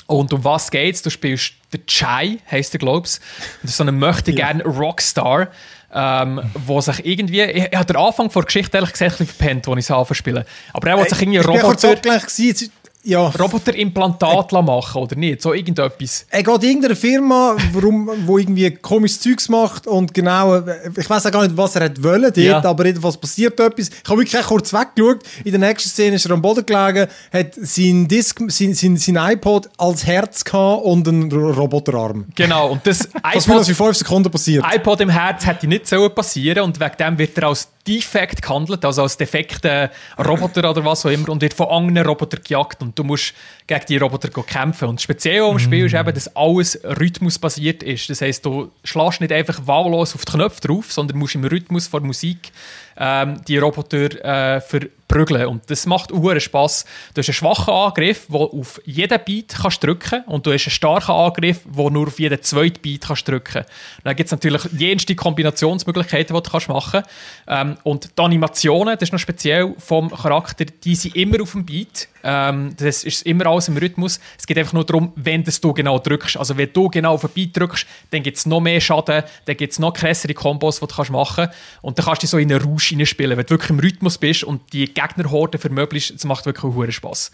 und um was geht's? Du spielst den Chai, heisst er, glaub's. Das ist so ein möchte gern Rockstar, ähm, wo sich irgendwie, ich, ich habe den Anfang der Geschichte ehrlich gesagt ein bisschen verpennt, als ich es anfangen zu spielen. Aber er wollte sich irgendwie Ich Roboter, abgelenkt gewesen. Jetzt- Ja, Roboterimplantat machen, oder nicht? So irgendetwas. er geht in irgendeine Firma, warum, wo irgendwie komisches Zeugs macht und genau, äh, ich weiß auch gar nicht, was er hat wollen dort, Ja. aber jedenfalls passiert etwas. Ich habe wirklich kurz weggeschaut. In der nächsten Szene ist er am Boden gelegen, hat sein, Disc, sein, sein, sein iPod als Herz gehabt und einen Roboterarm. Genau. Und das Das will, was in iPod, fünf Sekunden passiert. iPod im Herz hätte nicht so passieren und wegen dem wird er als Defekt gehandelt, also als defekter Roboter oder was auch immer und wird von anderen Robotern gejagt und du musst gegen die Roboter kämpfen. Und speziell am Spiel ist eben, dass alles rhythmusbasiert ist. Das heisst, du schlägst nicht einfach wahllos auf die Knöpfe drauf, sondern musst im Rhythmus von Musik ähm, die Roboter äh, verprügeln. Und das macht uhren Spass. Du hast einen schwachen Angriff, der auf jeden Beat kannst drücken und du hast einen starken Angriff, der nur auf jeden zweiten Beat kannst drücken. Dann gibt es natürlich jenste Kombinationsmöglichkeiten, die du kannst machen ähm, Und die Animationen, das ist noch speziell vom Charakter, die sind immer auf dem Beat. Ähm, das ist immer alles im Rhythmus. Es geht einfach nur darum, wenn das du genau drückst. Also wenn du genau auf den Beat drückst, dann gibt es noch mehr Schaden, dann gibt es noch krassere Kombos, die du kannst machen kannst. Und dann kannst du dich so in einen Rausch hineinspielen. Wenn du wirklich im Rhythmus bist und die Gegnerhorde vermöblichst, das macht wirklich einen Spaß.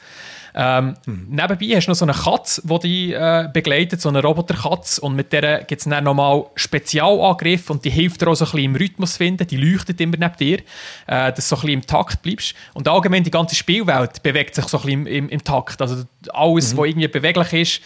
Ähm, Nebenbei hast du noch so eine Katze, die dich äh, begleitet, so eine Roboterkatze. Und mit der gibt es dann nochmal Spezialangriffe und die hilft dir auch so ein bisschen im Rhythmus finden. Die leuchtet immer neben dir, äh, dass du so ein bisschen im Takt bleibst. Und allgemein die ganze Spielwelt bewegt sich so ein bisschen im, im, im Takt. Also alles, was irgendwie beweglich ist,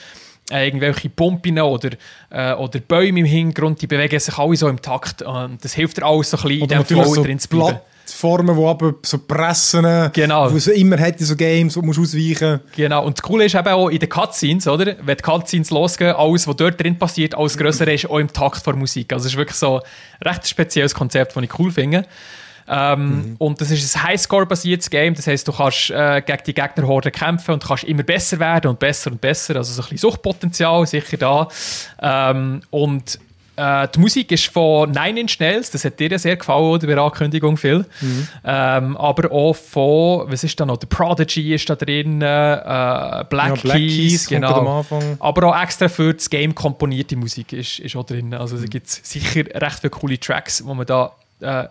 äh, irgendwelche Pumpen oder, äh, oder Bäume im Hintergrund, die bewegen sich alle so im Takt. Und das hilft dir alles so ein bisschen in Oder dem natürlich Flow so drin zu bleiben. Plattformen, die aber so pressen, Genau. wo es immer in so Games, wo du musst ausweichen Genau, und das Coole ist eben auch in den Cutscenes, oder? Wenn die Cutscenes losgehen, alles, was dort drin passiert, alles Größere ist auch im Takt der Musik. Also es ist wirklich so ein recht spezielles Konzept, das ich cool finde. Ähm, Und das ist ein Highscore-basiertes Game. Das heißt, du kannst äh, gegen die Gegnerhorde kämpfen und kannst immer besser werden und besser und besser. Also so ein bisschen Suchtpotenzial sicher da. Ähm, und äh, die Musik ist von Nine Inch Nails, das hat dir ja sehr gefallen, oder, bei der Ankündigung, Phil. Ähm, aber auch von, was ist da noch, The Prodigy ist da drin, äh, Black, Ja, Black Keys, genau. Aber auch extra für das Game komponierte Musik ist, ist auch drin. Also Mhm. da gibt es sicher recht viele coole Tracks, wo man da äh,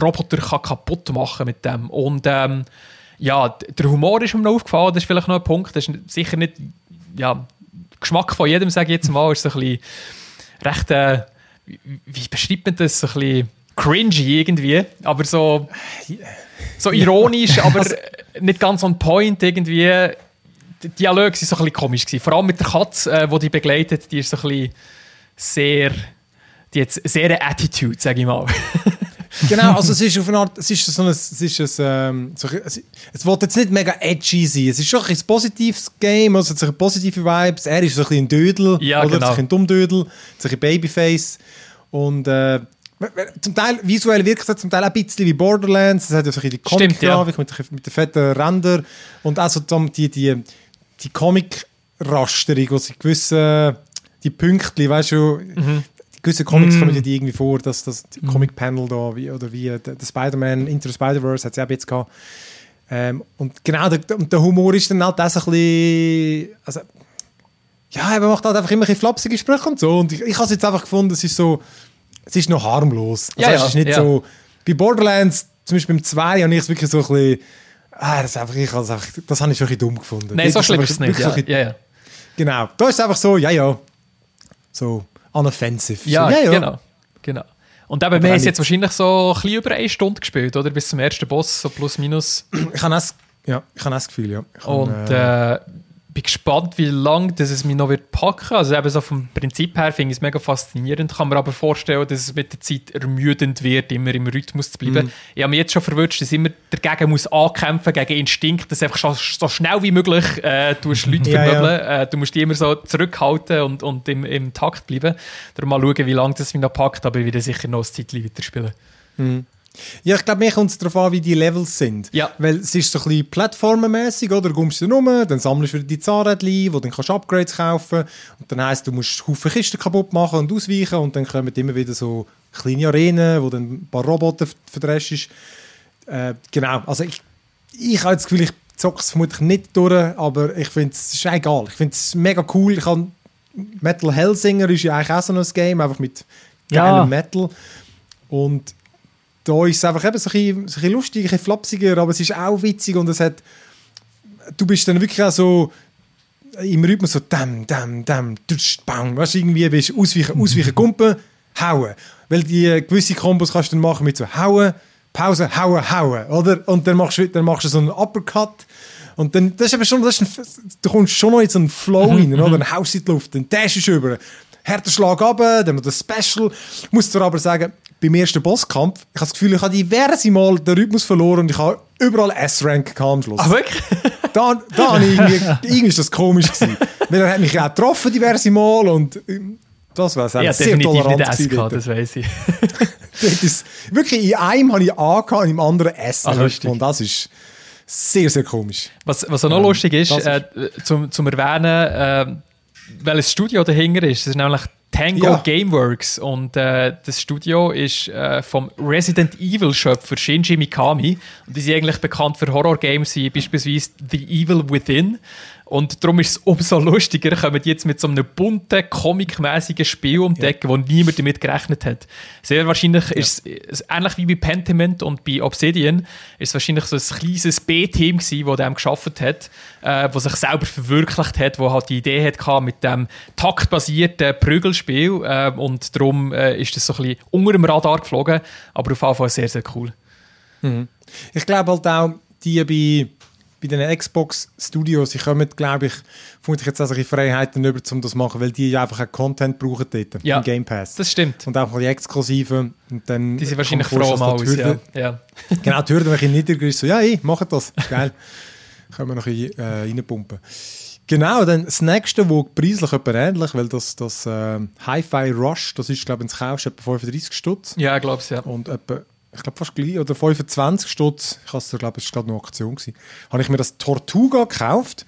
Roboter kann kaputt machen mit dem. Und ähm, ja, der Humor ist mir noch aufgefallen, das ist vielleicht noch ein Punkt. Das ist sicher nicht, ja, Geschmack von jedem, sage ich jetzt mal, ist so ein bisschen recht, äh, wie, beschreibt man das, so ein bisschen cringy irgendwie, aber so, so ironisch, aber nicht ganz on point irgendwie. Die Dialoge waren so ein bisschen komisch. Gewesen. Vor allem mit der Katze, äh, die die begleitet, die ist so ein bisschen sehr, die hat sehr eine Attitude, sage ich mal. Genau, also es ist auf eine Art, es ist so ein, es ist ein, ähm, so, es, es will jetzt nicht mega edgy sein, es ist schon ein, positives Game, also es hat positive Vibes, er ist so ein bisschen ein Dödel, Ja, oder? genau. Ein Dummdödel, so ein Babyface und äh, zum Teil, visuell wirkt es zum Teil auch ein bisschen wie Borderlands, es hat ja so ein bisschen die Stimmt, ja. Comic-Grafik mit, mit den fetten Rändern und auch so die, die, die, die Comic-Rasterung, wo sie gewisse, die Pünktchen, weißt du, Mhm. Gewisse Comics Mm. kommen ja die irgendwie vor, dass das die Comic-Panel da, wie, oder wie äh, der, der Spider-Man Into the Spider-Verse hat es ja auch jetzt gehabt. Ähm, und genau, der, der Humor ist dann halt auch so ein bisschen, also, ja, er macht halt einfach immer ein bisschen flapsige Sprüche und so. Und ich, ich habe es jetzt einfach gefunden, es ist so, es ist noch harmlos. Also Ja, es ja, ist nicht ja. so, bei Borderlands, zum Beispiel beim 2, habe ich es wirklich so ein bisschen, ah, das, einfach, ich, habe es einfach, das habe ich wirklich dumm gefunden. Nein, so schlimm es ist es nicht. Ja, so ein bisschen-. Genau, da ist es einfach so, ja, ja, so unoffensive. ja, so, ja, ja. genau. genau. Und eben, wir haben jetzt wahrscheinlich so ein bisschen über eine Stunde gespielt, oder? Bis zum ersten Boss, so plus minus. Ich habe das, ja, ich habe das Gefühl, ja. Habe, Und äh, äh, bin gespannt, wie lange das es mich noch wird packen. Also eben so vom Prinzip her finde ich es mega faszinierend. Kann mir aber vorstellen, dass es mit der Zeit ermüdend wird, immer im Rhythmus zu bleiben. Mhm. Ich habe mich jetzt schon verwünscht, dass ich immer dagegen muss ankämpfen, gegen Instinkt, dass du einfach so schnell wie möglich äh, tust Leute Ja, ja. vermöbeln. Äh, du musst die immer so zurückhalten und, und im, im Takt bleiben. Darum mal schauen, wie lange das mich noch packt, aber ich werde sicher noch ein Zeitchen weiterspielen. Ja, ich glaube, mir kommt es darauf an, wie die Levels sind. Ja. Weil es ist so ein bisschen plattformenmäßig, oder? Du kommst dann rum, dann sammelst du wieder die Zahnrädchen, wo dann kannst du Upgrades kaufen. Und dann heisst, du musst Haufen Kisten kaputt machen und ausweichen. Und dann kommen immer wieder so kleine Arenen, wo dann ein paar Roboter verdreschst. Äh, genau, also ich, ich habe das Gefühl, ich zocke es vermutlich nicht durch, aber ich finde es ist egal. Ich finde es mega cool. Ich habe Metal Hellsinger ist ja eigentlich auch so ein Game, einfach mit geilem Ja. Metal. Und da ist es einfach eben so ein bisschen, so ein bisschen lustig, ein bisschen flapsiger, aber es ist auch witzig und es hat, du bist dann wirklich auch so im Rhythmus so dam, dam, dam, tutsch, bang, weißt du, irgendwie bist du ausweichen, ausweichen, kumpen, hauen. Weil die gewisse Kombos kannst du dann machen mit so hauen, Pause, hauen, hauen, oder? Und dann machst du, dann machst du so einen Uppercut und dann, das ist aber schon, das ist ein, du kommst schon noch in so einen Flow rein, oder? Dann haust du in die Luft, dann dashst du über, härter Schlag runter, dann noch das Special. Ich muss dir aber sagen, beim ersten Bosskampf, ich habe das Gefühl, ich habe diverse Mal den Rhythmus verloren und ich habe überall S-Rank am Schluss. Ah, wirklich? Da, da irgendwie, irgendwie ist das komisch gewesen. Weil er hat mich auch getroffen diverse Mal und ähm, das war Ja, sehr definitiv tolerant nicht S gehabt, das weiss ich. Dort ist, wirklich in einem habe ich A gehabt, und im anderen S. Ah, und das ist sehr, sehr komisch. Was, was auch noch Ähm, lustig ist, das äh, zum, zum Erwähnen, äh, welches Studio dahinter ist. Das ist nämlich Tango Ja. Gameworks. Und äh, das Studio ist äh, vom Resident Evil Schöpfer Shinji Mikami. Und die sind eigentlich bekannt für Horror-Games wie beispielsweise The Evil Within. Und darum ist es umso lustiger, kommen die jetzt mit so einem bunten, comicmäßigen Spiel um die Ecke, wo niemand damit gerechnet hat. Sehr wahrscheinlich ist es ähnlich wie bei Pentiment und bei Obsidian, ist es wahrscheinlich so ein kleines B-Team gewesen, das dem geschafft hat, äh, wo sich selber verwirklicht hat, wo halt die Idee hatte mit dem taktbasierten Prügelspiel äh, und darum äh, ist das so ein bisschen unter dem Radar geflogen, aber auf jeden Fall sehr, sehr cool. Ich glaube halt auch, die bei, bei den Xbox Studios, die kommen, glaube ich, vermutlich jetzt auch solche Freiheiten über, um das zu machen, weil die ja einfach auch Content brauchen dort Ja, im Game Pass. Das stimmt. und auch die Exklusiven. Und dann Die sind wahrscheinlich froh dass die Ja. Ja. Genau, die Hürde, wenn ich niedriger ist, so, ja, ey, macht das. Geil. Können wir noch ein bisschen, äh, reinpumpen. Genau, dann das nächste, wo preislich etwa ähnlich, weil das, das äh, Hi-Fi Rush, das ist, glaube ich, ins Kaufst etwa 35 Stutz. ja, ich glaube es, ja. Und etwa ich glaube fast gleich, oder 25 Stutz, ich glaube, es war gerade eine Aktion, habe ich mir das Tortuga gekauft.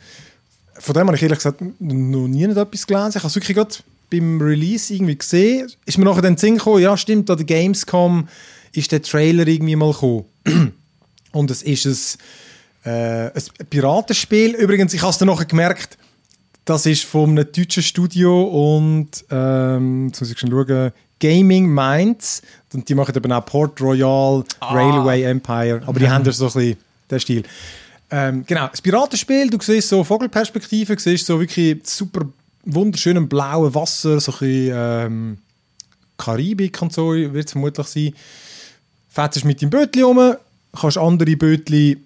Von dem habe ich ehrlich gesagt noch nie etwas gelesen. Ich habe es wirklich gerade beim Release irgendwie gesehen. Ist mir nachher dann Sinn gekommen, ja stimmt, an der Gamescom ist der Trailer irgendwie mal gekommen. Und es ist ein, äh, ein Piratenspiel. Übrigens, ich habe es dann nachher gemerkt, das ist von einem deutschen Studio und ähm, jetzt muss ich schon schauen, Gaming Minds. Und die machen eben auch Port Royal, ah. Railway Empire. Aber die haben ja so ein bisschen den Stil. Ähm, genau, das Piratenspiel, du siehst so Vogelperspektive, du siehst so wirklich super wunderschönen blauen Wasser, so ein bisschen ähm, Karibik und so wird es vermutlich sein. Fährst mit deinem Bötchen um, kannst andere Bötchen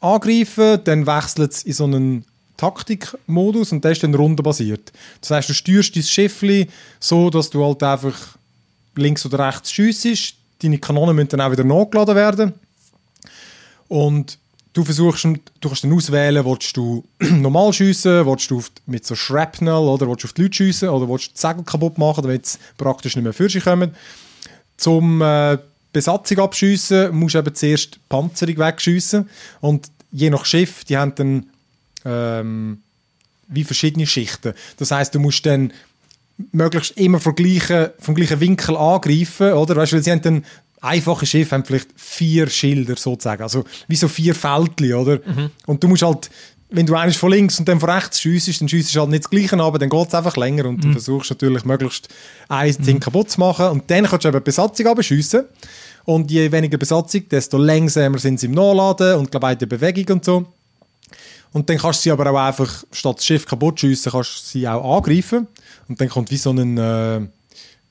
angreifen, dann wechselt es in so einen Taktikmodus und der ist dann rundenbasiert. Das heißt, du steuerst dein Schiff so, dass du halt einfach links oder rechts schiessest. Deine Kanonen müssen dann auch wieder nachgeladen werden. Und du versuchst, du kannst dann auswählen, willst du normal schiessen, willst du mit so Shrapnel oder willst du auf die Leute schiessen oder willst du die Segel kaputt machen, damit sie praktisch nicht mehr für sich kommen. Zum äh, Besatzung abschiessen musst du eben zuerst die Panzerung wegschiessen und je nach Schiff, die haben dann ähm, wie verschiedene Schichten. Das heißt, du musst dann möglichst immer vom gleichen, vom gleichen Winkel angreifen, oder? Weißt du, weil sie haben dann einfache Schiffe haben vielleicht vier Schilder sozusagen, also wie so vier Fältchen, oder? Mhm. Und du musst halt, wenn du eines von links und dann von rechts schiessest, dann schiessest du halt nicht das Gleiche aber dann geht es einfach länger und mhm. du versuchst natürlich möglichst ein Ding mhm. kaputt zu machen und dann kannst du eben Besatzung abschiessen und je weniger Besatzung, desto langsamer sind sie im Nachladen und glaube in der Bewegung und so. Und dann kannst du sie aber auch einfach, statt das Schiff kaputt schiessen, kannst du sie auch angreifen. Und dann kommt wie so ein, äh,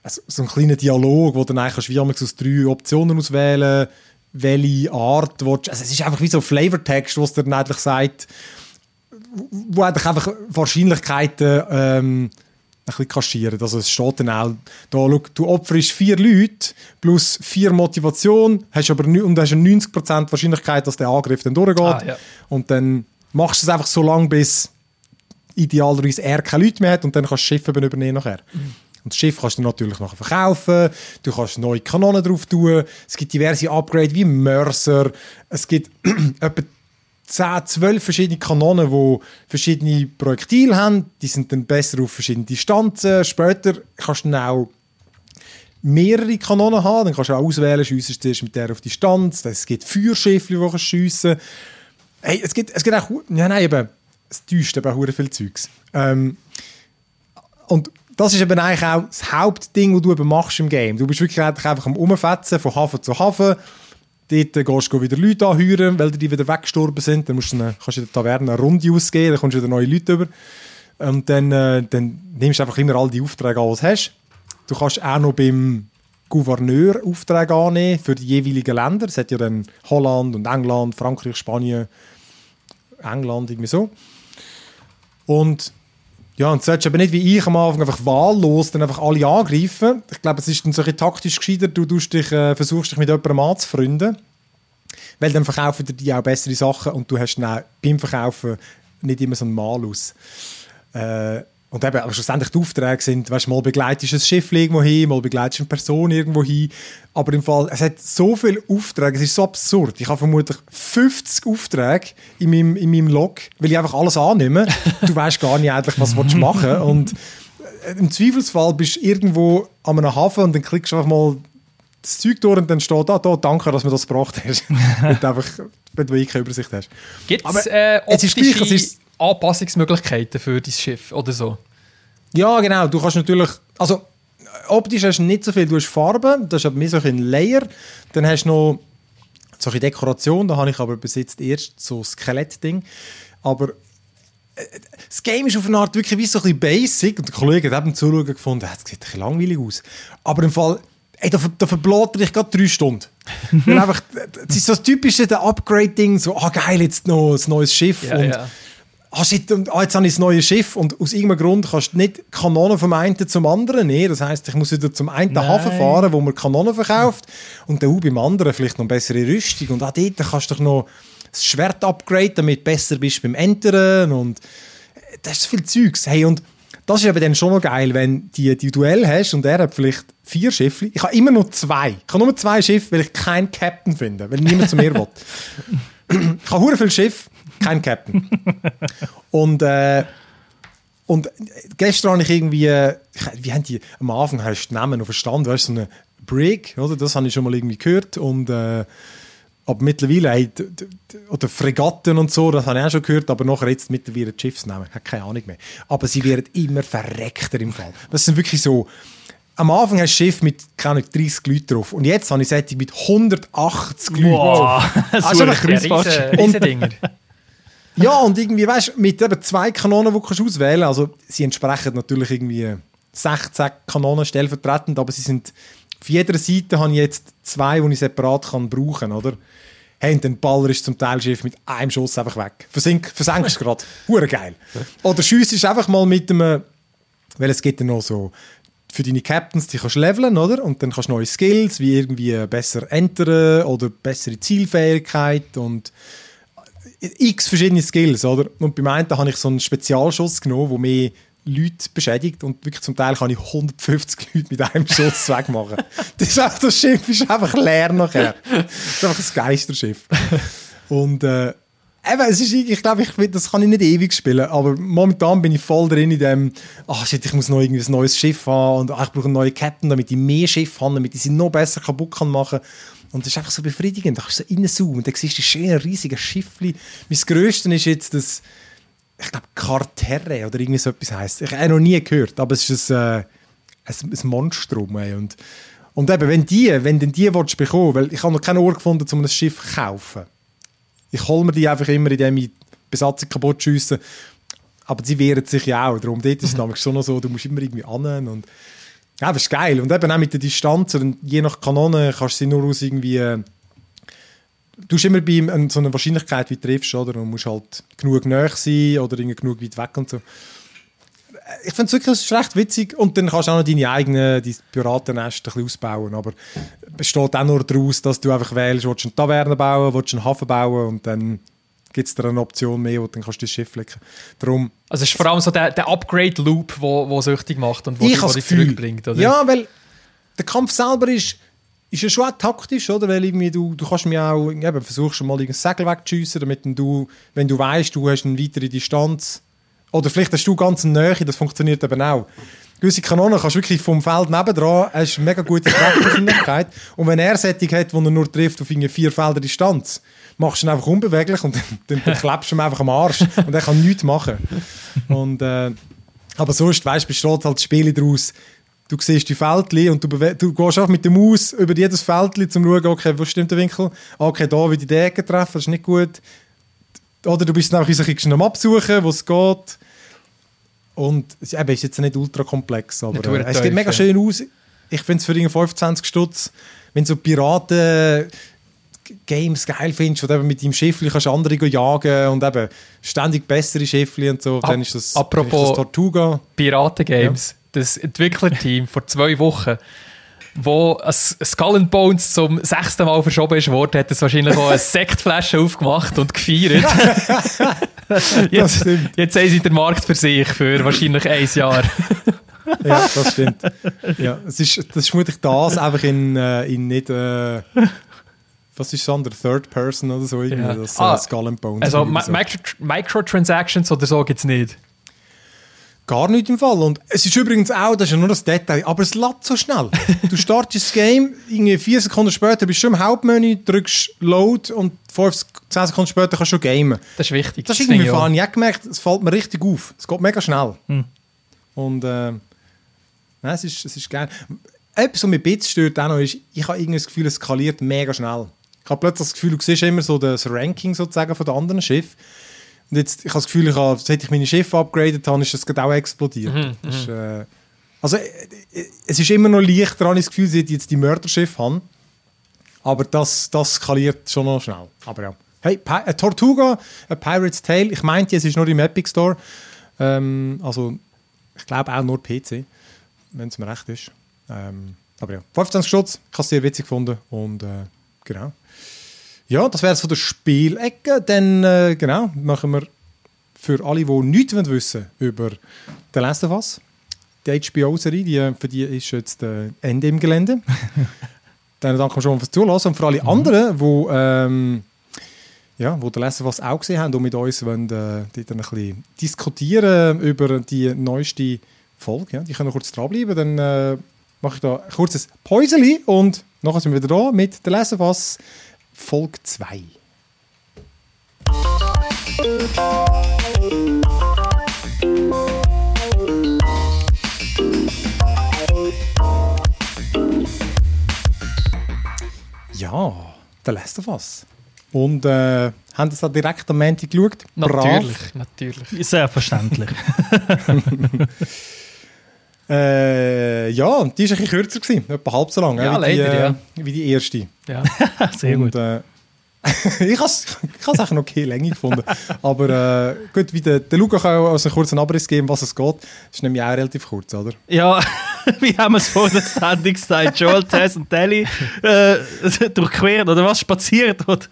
also so ein kleiner Dialog, wo dann eigentlich wie aus drei Optionen auswählen welche Art willst. Also es ist einfach wie so ein Flavortext, was dir dann eigentlich sagt, wo einfach Wahrscheinlichkeiten ähm, ein bisschen kaschieren. Also es steht dann auch, da, schau, du opferst vier Leute plus vier Motivation, hast aber und hast eine 90% Wahrscheinlichkeit, dass der Angriff dann durchgeht. Ah, ja. Und dann machst du es einfach so lange, bis idealerweise er keine Leute mehr hat und dann kannst du das Schiff übernehmen nachher. Mhm. Und das Schiff kannst du natürlich nachher verkaufen, du kannst neue Kanonen drauf tun, es gibt diverse Upgrades wie Mercer, es gibt etwa 10, 12 verschiedene Kanonen, die verschiedene Projektile haben, die sind dann besser auf verschiedene Distanzen. Später kannst du dann auch mehrere Kanonen haben, dann kannst du auch auswählen, schiessest du mit der auf Distanz, es gibt Feuerschiffe, die du schiessen kannst. Hey, es gibt, es gibt auch, ja nein, eben, es täuscht eben auch viel Zeugs. Ähm, und das ist eben eigentlich auch das Hauptding, was du eben machst im Game. Du bist wirklich einfach am Umfetzen von Hafen zu Hafen. Dort gehst du wieder Leute anhören, weil die wieder weggestorben sind. Dann musst du eine, kannst du in der Taverne eine Runde ausgeben, dann kommst du wieder neue Leute über. Und dann, äh, dann nimmst du einfach immer all die Aufträge an, die du hast. Du kannst auch noch beim Gouverneur Aufträge annehmen für die jeweiligen Länder. Es hat ja dann Holland und England, Frankreich, Spanien, England, irgendwie so. Und ja, und solltest aber nicht wie ich am Anfang einfach wahllos dann einfach alle angreifen. Ich glaube, es ist dann so ein taktisch gescheiter, du dich, äh, versuchst dich mit jemandem anzufreunden. Weil dann verkaufen die auch bessere Sachen und du hast dann auch beim Verkaufen nicht immer so einen Malus. Äh, und eben, aber schlussendlich die Aufträge sind, weißt, mal begleitest du ein Schiff irgendwo hin, mal begleitest du eine Person irgendwo hin. Aber im Fall, es hat so viele Aufträge, es ist so absurd. Ich habe vermutlich 50 Aufträge in meinem, in meinem Log, weil ich einfach alles annehme. du weißt gar nicht eigentlich, was du machen willst. Und äh, im Zweifelsfall bist du irgendwo an einem Hafen und dann klickst du einfach mal das Zeug durch und dann steht da, da danke, dass du das gebracht hast. und einfach, wenn du keine Übersicht hast. Gibt äh, es ist gleich, es ist Anpassungsmöglichkeiten für dein Schiff oder so? Ja, genau. Du kannst natürlich, also optisch hast du nicht so viel, du hast Farben, das ist aber mehr so ein Layer. Dann hast du noch solche Dekoration, da habe ich aber bis jetzt erst so Skelettding. Aber äh, das Game ist auf eine Art wirklich wie so ein bisschen basic und der Kollege hat eben zuschauen gefunden, das sieht ein bisschen langweilig aus. Aber im Fall, ey, da, da verblättert ich gerade drei Stunden. Weil einfach, das ist so das typische Upgrade-Ding, so, ah oh, geil, jetzt noch ein neues Schiff ja, und ja ah, shit, ah, jetzt habe ich ein neues Schiff und aus irgendeinem Grund kannst du nicht Kanonen vom einen zum anderen nehmen. Das heisst, ich muss wieder zum einen Nein. Hafen fahren, wo man Kanonen verkauft und dann auch beim anderen vielleicht noch eine bessere Rüstung. Und auch dort kannst du doch noch das Schwert upgraden, damit du besser bist beim Entern und äh, das ist so viel Zeugs. Hey, und das ist eben dann schon noch geil, wenn du die, die Duell hast und er hat vielleicht vier Schiffe. Ich habe immer nur zwei. Ich habe nur zwei Schiffe, weil ich keinen Captain finde, weil niemand zu mir will. ich habe hure viel Schiff, kein Captain. Und, äh, und gestern habe ich irgendwie, wie haben die, am Anfang hast du den Namen noch verstanden, weißt du, so eine Brig, oder? Das habe ich schon mal irgendwie gehört. Und, äh, aber mittlerweile, hey, oder Fregatten und so, das habe ich auch schon gehört, aber nachher jetzt mittlerweile Schiffsnamen, ich habe keine Ahnung mehr. Aber sie werden immer verreckter im Fall. Das sind wirklich so, am Anfang hast du ein Schiff mit, keine Ahnung, 30 Leuten drauf. Und jetzt habe ich Sättig mit 180 Leuten. Wow, Also so ein ein Kreuzfahrt. Ja, und irgendwie, weißt du, mit eben zwei Kanonen, die du auswählen kannst, also sie entsprechen natürlich irgendwie 16 Kanonen stellvertretend, aber sie sind, auf jeder Seite habe ich jetzt zwei, die ich separat kann brauchen oder? Hey, und dann ballerst du zum Teil Schiff mit einem Schuss einfach weg. Versink, versenkst gerade. Hure geil. Oder schiessest einfach mal mit einem, weil es gibt ja noch so, für deine Captains, die kannst du leveln, oder? Und dann kannst du neue Skills, wie irgendwie besser entern oder bessere Zielfähigkeit und x verschiedene Skills, oder? Und beim einen habe ich so einen Spezialschuss genommen, der mehr Leute beschädigt und wirklich zum Teil kann ich 150 Leute mit einem Schuss wegmachen. Das, ist einfach, das Schiff ist einfach leer nachher. Das ist einfach ein Geisterschiff. Und äh, eben, es ist, ich glaube, ich, das kann ich nicht ewig spielen, aber momentan bin ich voll drin in dem, ach shit, ich muss noch irgendwie ein neues Schiff haben und ach, ich brauche einen neuen Captain, damit ich mehr Schiff habe, damit ich sie noch besser kaputt kann machen und das ist einfach so befriedigend. Da kannst du so reinzoomen und dann siehst du die schönen, riesigen Schiffli. Mein Größtes ist jetzt das, ich glaube, Carterre oder irgendwie so etwas heisst. Ich habe noch nie gehört, aber es ist ein, äh, ein, ein Monstrum. Ey. Und, und eben, wenn die, wenn denn die willst bekommen, weil ich habe noch keinen Ort gefunden, um ein Schiff zu kaufen. Ich hole mir die einfach immer, indem ich die Besatzung kaputt schiesse. Aber sie wehren sich ja auch. Darum dort ist es nämlich schon noch so, du musst immer irgendwie an und ja, das ist geil. Und eben auch mit der Distanz, und je nach Kanone kannst du sie nur aus irgendwie äh, du hast immer bei so eine Wahrscheinlichkeit, wie du triffst, oder? Und musst halt genug nahe sein oder genug weit weg und so. Ich finde es wirklich recht witzig und dann kannst du auch noch deine eigenen dein Piratennest ein bisschen ausbauen, aber es besteht auch nur daraus, dass du einfach wählst, willst du eine Taverne bauen, willst du einen Hafen bauen und dann gibt es dir eine Option mehr, wo dann kannst du das Schiff flicken. Darum, Also es ist vor allem so der, der Upgrade-Loop, der wo, wo süchtig macht und wo ich dich, wo dich Gefühl, zurückbringt. Oder? ja, weil der Kampf selber ist, ist ja schon auch taktisch, oder? Weil irgendwie du, du kannst mir auch, eben, versuchst mal ein Segel wegzuschiessen, damit du, wenn du weißt, du hast eine weitere Distanz, oder vielleicht hast du ganz eine Nähe, das funktioniert eben auch. Gewisse Kanonen kannst du wirklich vom Feld nebendran, hast eine mega gute Treffergeschwindigkeit. und wenn er Sättig hat, wo er nur trifft auf vier Felder Distanz, machst du ihn einfach unbeweglich und dann, dann, klebst du ihm einfach am Arsch und er kann nichts machen. Und, äh, aber sonst, weißt du, besteht halt Spiele daraus, du siehst die Feldli und du, du gehst einfach mit der Maus über jedes Feldli, um zu schauen, okay, wo stimmt der Winkel? Okay, da will ich die Ecke treffen, das ist nicht gut. Oder du bist dann einfach ein bisschen am Absuchen, wo es geht. Und es ist jetzt nicht ultra komplex, aber äh, es tief, geht mega schön aus. Ich finde es für irgendwie 25 Stutz, wenn so Piraten Games geil findest und eben mit deinem Schiffli kannst du andere jagen und eben ständig bessere Schiffli und so, Ap- dann ist das, apropos- dann ist das Tortuga. Piraten-Games, das Entwicklerteam vor zwei Wochen, wo ein Skull and Bones zum sechsten Mal verschoben ist worden, hat es wahrscheinlich auch eine Sektflasche aufgemacht und gefeiert. jetzt, jetzt haben sie den Markt für sich für wahrscheinlich ein Jahr. Ja, das stimmt. ja, es ist, das ist vermutlich das, einfach in, äh, in nicht, äh, was ist das andere, Third Person oder so, irgendwie, Ja. das Ah, äh, Skull and Bones. Also Mi so. Micro Microtransactions oder so gibt es nicht. Gar nicht im Fall. Und es ist übrigens auch, das ist ja nur das Detail, aber es lädt so schnell. Du startest das Game, irgendwie vier Sekunden später bist du schon im Hauptmenü, drückst Load und fünf, zehn Sekunden später kannst du schon gamen. Das ist wichtig. Das ist irgendwie, habe ich auch gemerkt, es fällt mir richtig auf. Es geht mega schnell. Und äh, nein, es, ist, es ist geil. Etwas, was mich ein bisschen stört auch noch, ist, ich habe irgendwie das Gefühl, es skaliert mega schnell. Ich habe plötzlich das Gefühl, du siehst immer so das Ranking sozusagen von den anderen Schiffen. Und jetzt, ich habe das Gefühl, ich habe, seit ich meine Schiffe upgradet habe, ist das gerade auch explodiert. Das ist, äh, also, äh, es ist immer noch leichter, habe ich das Gefühl, seit ich jetzt die Mörderschiffe habe. Aber das, das skaliert schon noch schnell. Aber ja. Hey, Pi äh, Tortuga, A Pirate's Tale. Ich meinte, es ist nur im Epic Store. Ähm, also, ich glaube auch nur PC, wenn es mir recht ist. Ähm, aber ja, 25 Stutz, ich habe es sehr witzig gefunden. Und äh, genau. Ja, das wäre es von der Spielecke. Dann, äh, genau, machen wir für alle, die nichts wollen wissen über The Last of Us, die HBO-Serie, die, für die ist jetzt äh, Ende im Gelände. Dann danke schon fürs Zulassen und für alle anderen, die ähm, ja, wo der Leser was auch gesehen haben und mit uns wollen, äh, dort ein bisschen diskutieren über die neueste Folge. Ja. Die können kurz dranbleiben, dann äh, mache ich da ein kurzes Päuseli und nachher sind wir wieder da mit der Leserfass Folge 2. Ja, der Last of Us. Und äh, haben das da direkt am Montag geschaut? Natürlich, natürlich. Selbstverständlich. Äh, ja, die war ein bisschen kürzer, gewesen, etwa halb so lang, Ja, wie, die, leider, äh, ja. wie die erste. Ja. Sehr und, gut. Äh, ich habe es auch noch okay Länge gefunden. Aber äh, gut, wie der, der Luca kann auch also einen kurzen Abriss geben, was es geht. Das ist nämlich auch relativ kurz, oder? Ja, wie haben wir es vor der Sendung gesagt? Joel, Tess und Telly äh, durchqueren oder was? Spaziert oder?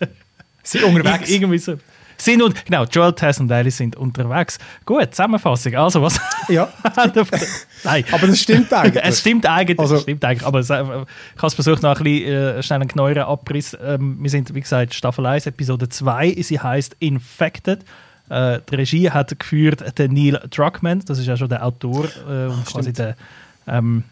Sie unterwegs. Ir irgendwie so. Sind und, genau, Joel, Tess und Ellie sind unterwegs. Gut, Zusammenfassung. Also, was Ja, Nein. aber das stimmt eigentlich. Es stimmt eigentlich, Also- es stimmt eigentlich aber es, äh, ich habe es versucht, noch ein bisschen äh, schnell einen genaueren Abriss. Ähm, wir sind, wie gesagt, Staffel 1, Episode 2. Sie heißt Infected. Äh, die Regie hat geführt der Neil Druckmann, das ist ja schon der Autor äh, und quasi der. Ähm,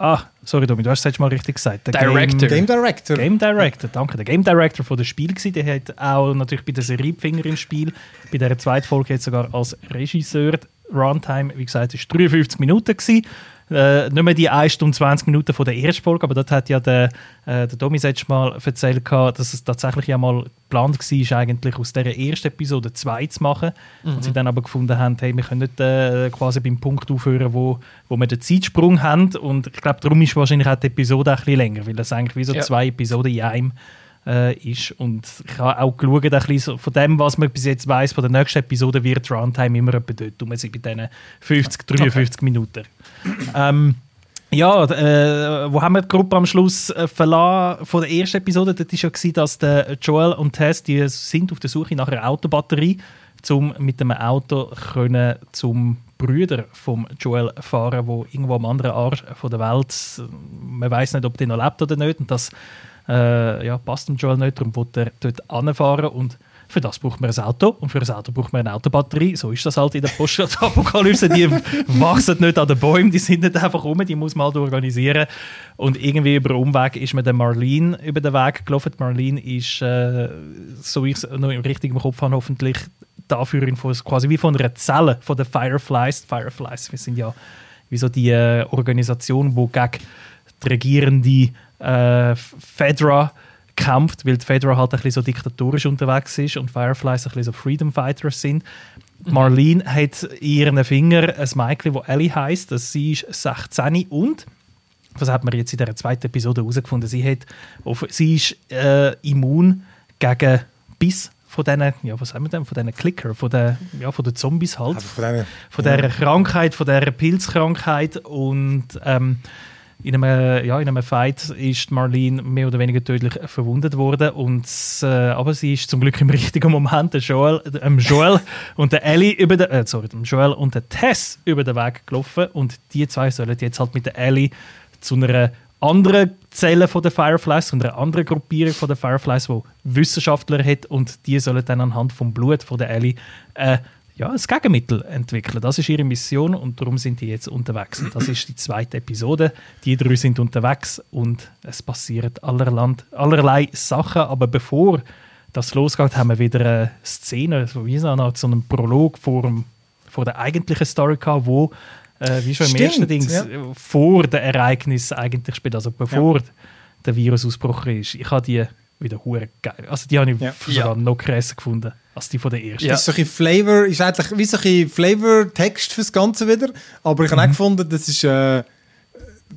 ah, sorry, Domi, du hast es jetzt mal richtig gesagt. Der Director. Game Director. Game Director, danke. Der Game Director von dem Spiel gewesen. Der hat auch natürlich bei der Serie Finger im Spiel. Bei der zweiten Folge jetzt sogar als Regisseur. Runtime, wie gesagt, ist 53 Minuten gewesen. Äh, nicht mehr die 1 Stunde 20 Minuten von der ersten Folge, aber dort hat ja der, äh, der Domi letztes Mal erzählt, gehabt, dass es tatsächlich ja mal geplant war, eigentlich aus dieser ersten Episode zwei zu machen. Und sie dann aber gefunden haben, hey, wir können nicht äh, quasi beim Punkt aufhören, wo, wo wir den Zeitsprung haben. Und ich glaube, darum ist wahrscheinlich auch die Episode ein bisschen länger, weil das eigentlich wie so Ja. zwei Episoden in einem äh, ist. Und ich habe auch geschaut, ein bisschen so von dem, was man bis jetzt weiß, von der nächsten Episode wird die Runtime immer etwa dort um bei diesen 50, 53 Minuten. Ähm, ja, äh, wo haben wir die Gruppe am Schluss äh, verlassen von der ersten Episode? Dort war ja, gewesen, dass der Joel und Tess die sind auf der Suche nach einer Autobatterie, um mit dem Auto können zum Brüder vom Joel fahren, wo irgendwo am anderen Arsch von der Welt, man weiß nicht, ob der noch lebt oder nicht, und das äh, ja, passt dem Joel nicht, darum will er dort anfahren und für das braucht man ein Auto und für ein Auto braucht man eine Autobatterie. So ist das halt in der Postapokalypse. Die wachsen nicht an den Bäumen, die sind nicht einfach rum, die muss man halt organisieren. Und irgendwie über Umweg ist mir der Marlene über den Weg gelaufen. Die Marlene ist, äh, so ich es noch im richtigen Kopf habe, hoffentlich von, quasi wie von einer Zelle von den Fireflies. Die Fireflies, wir sind ja wie so die äh, Organisation, die gegen die regierende äh, Fedra kämpft, weil die Fedra halt ein bisschen so diktatorisch unterwegs ist und Fireflies ein bisschen so Freedom Fighters sind. Marlene hat in ihren Finger ein Mädchen, das Ellie heisst. Das sie ist 16 und was hat man jetzt in der zweiten Episode herausgefunden? Sie, hat, auf- sie ist äh, immun gegen Biss von diesen, ja, was sagen wir denn, von diesen Clicker, von den, ja, von den Zombies halt Also von denen, von dieser Krankheit, von dieser Pilzkrankheit und ähm, in einem, ja, in einem Fight ist Marlene mehr oder weniger tödlich verwundet worden und äh, aber sie ist zum Glück im richtigen Moment der Joel, ähm, Joel und der Ellie über den, äh, sorry, dem Joel und der Tess über den Weg gelaufen und die zwei sollen jetzt halt mit der Ellie zu einer anderen Zelle von der Fireflies, zu einer anderen Gruppierung von der Fireflies, wo Wissenschaftler hat und die sollen dann anhand vom Blut von der Ellie äh, ja, ein Gegenmittel entwickeln. Das ist ihre Mission und darum sind die jetzt unterwegs. Und das ist die zweite Episode. Die drei sind unterwegs und es passieren allerland, allerlei Sachen. Aber bevor das losgeht, haben wir wieder eine Szene, so wie so eine Art so einen Prolog vor, dem- vor der eigentlichen Story gehabt, wo äh, wie schon im Stimmt, ersten Dings ja. vor dem Ereignis eigentlich spielt, also bevor der Virusausbruch ist. Ich habe die wieder hure geil. Also die habe ich Ja. sogar Ja. noch krasser gefunden als die von der ersten. Ja. Das ist so ein Flavor, ist eigentlich wie so ein Flavor-Text fürs Ganze wieder. Aber ich habe auch gefunden, das ist, äh,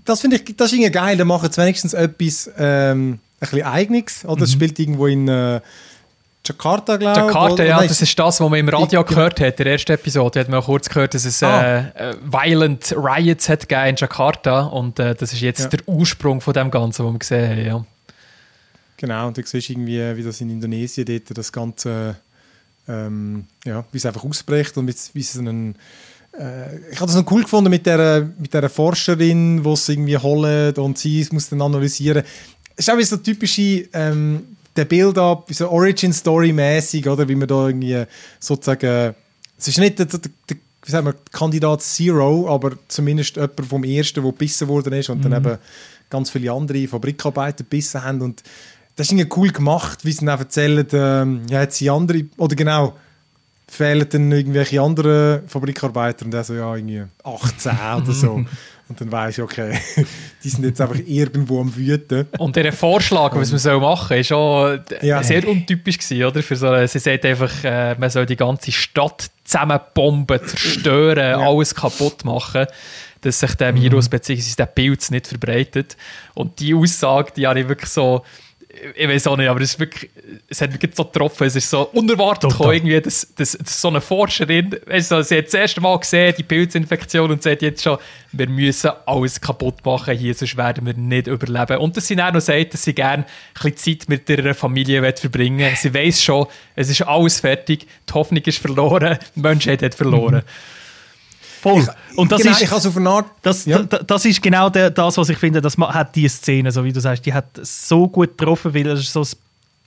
das finde ich, das ist irgendwie geil. Da machen sie wenigstens etwas, ähm, ein bisschen Eigenes. Oder es spielt irgendwo in äh, Jakarta, glaube ich. Jakarta, oder- ja, nein, das ist das, was man im Radio Die- gehört hat. Der erste Episode hat man auch kurz gehört, dass es Ah. äh, äh, Violent Riots hat gegeben in Jakarta und äh, das ist jetzt Ja. der Ursprung von dem Ganzen, was wir gesehen haben. Ja. Genau, und du siehst irgendwie, wie das in Indonesien dort das Ganze, ähm, ja, wie es einfach ausbricht und wie es- einen, äh, ich habe das noch cool gefunden mit der, mit der Forscherin, die es irgendwie holt und sie muss dann analysieren. Es ist auch wie so typische ähm, der Build-up, so Origin-Story-mäßig, oder wie man da irgendwie sozusagen, es ist nicht der, der, der wie sagen wir, Kandidat Zero, aber zumindest jemand vom Ersten, der gebissen worden ist und mhm. dann eben ganz viele andere Fabrikarbeiter gebissen haben und das ist irgendwie cool gemacht, wie sie dann erzählen, ähm, ja, jetzt sind andere, oder genau, fehlen dann irgendwelche anderen Fabrikarbeiter und der so, ja, irgendwie 18 oder so. Und dann weiß ich, okay, die sind jetzt einfach irgendwo am Wüten. Und der Vorschlag, was man soll machen soll, ist schon ja. sehr untypisch gewesen, oder? Für so, sie sagt einfach, äh, man soll die ganze Stadt zusammenbomben, zerstören, ja. alles kaputt machen, dass sich der Virus mhm. bzw. der Pilz nicht verbreitet. Und die Aussage, die habe ich wirklich so ich weiß auch nicht, aber es, wirklich, es hat mich so getroffen. Es ist so unerwartet gekommen, irgendwie, dass, dass, dass, so eine Forscherin, also, sie hat das erste Mal gesehen, die Pilzinfektion, und sagt jetzt schon, wir müssen alles kaputt machen hier, sonst werden wir nicht überleben. Und dass sie dann noch sagt, dass sie gerne ein bisschen Zeit mit ihrer Familie verbringen will. Sie weiß schon, es ist alles fertig, die Hoffnung ist verloren, die Menschheit hat verloren. Mhm. Voll. Ich, und das genau, ist, ich auf eine Art, das, ja. das, das ist genau der, das, was ich finde, das hat die Szene, so wie du sagst, die hat so gut getroffen, weil es ist so ein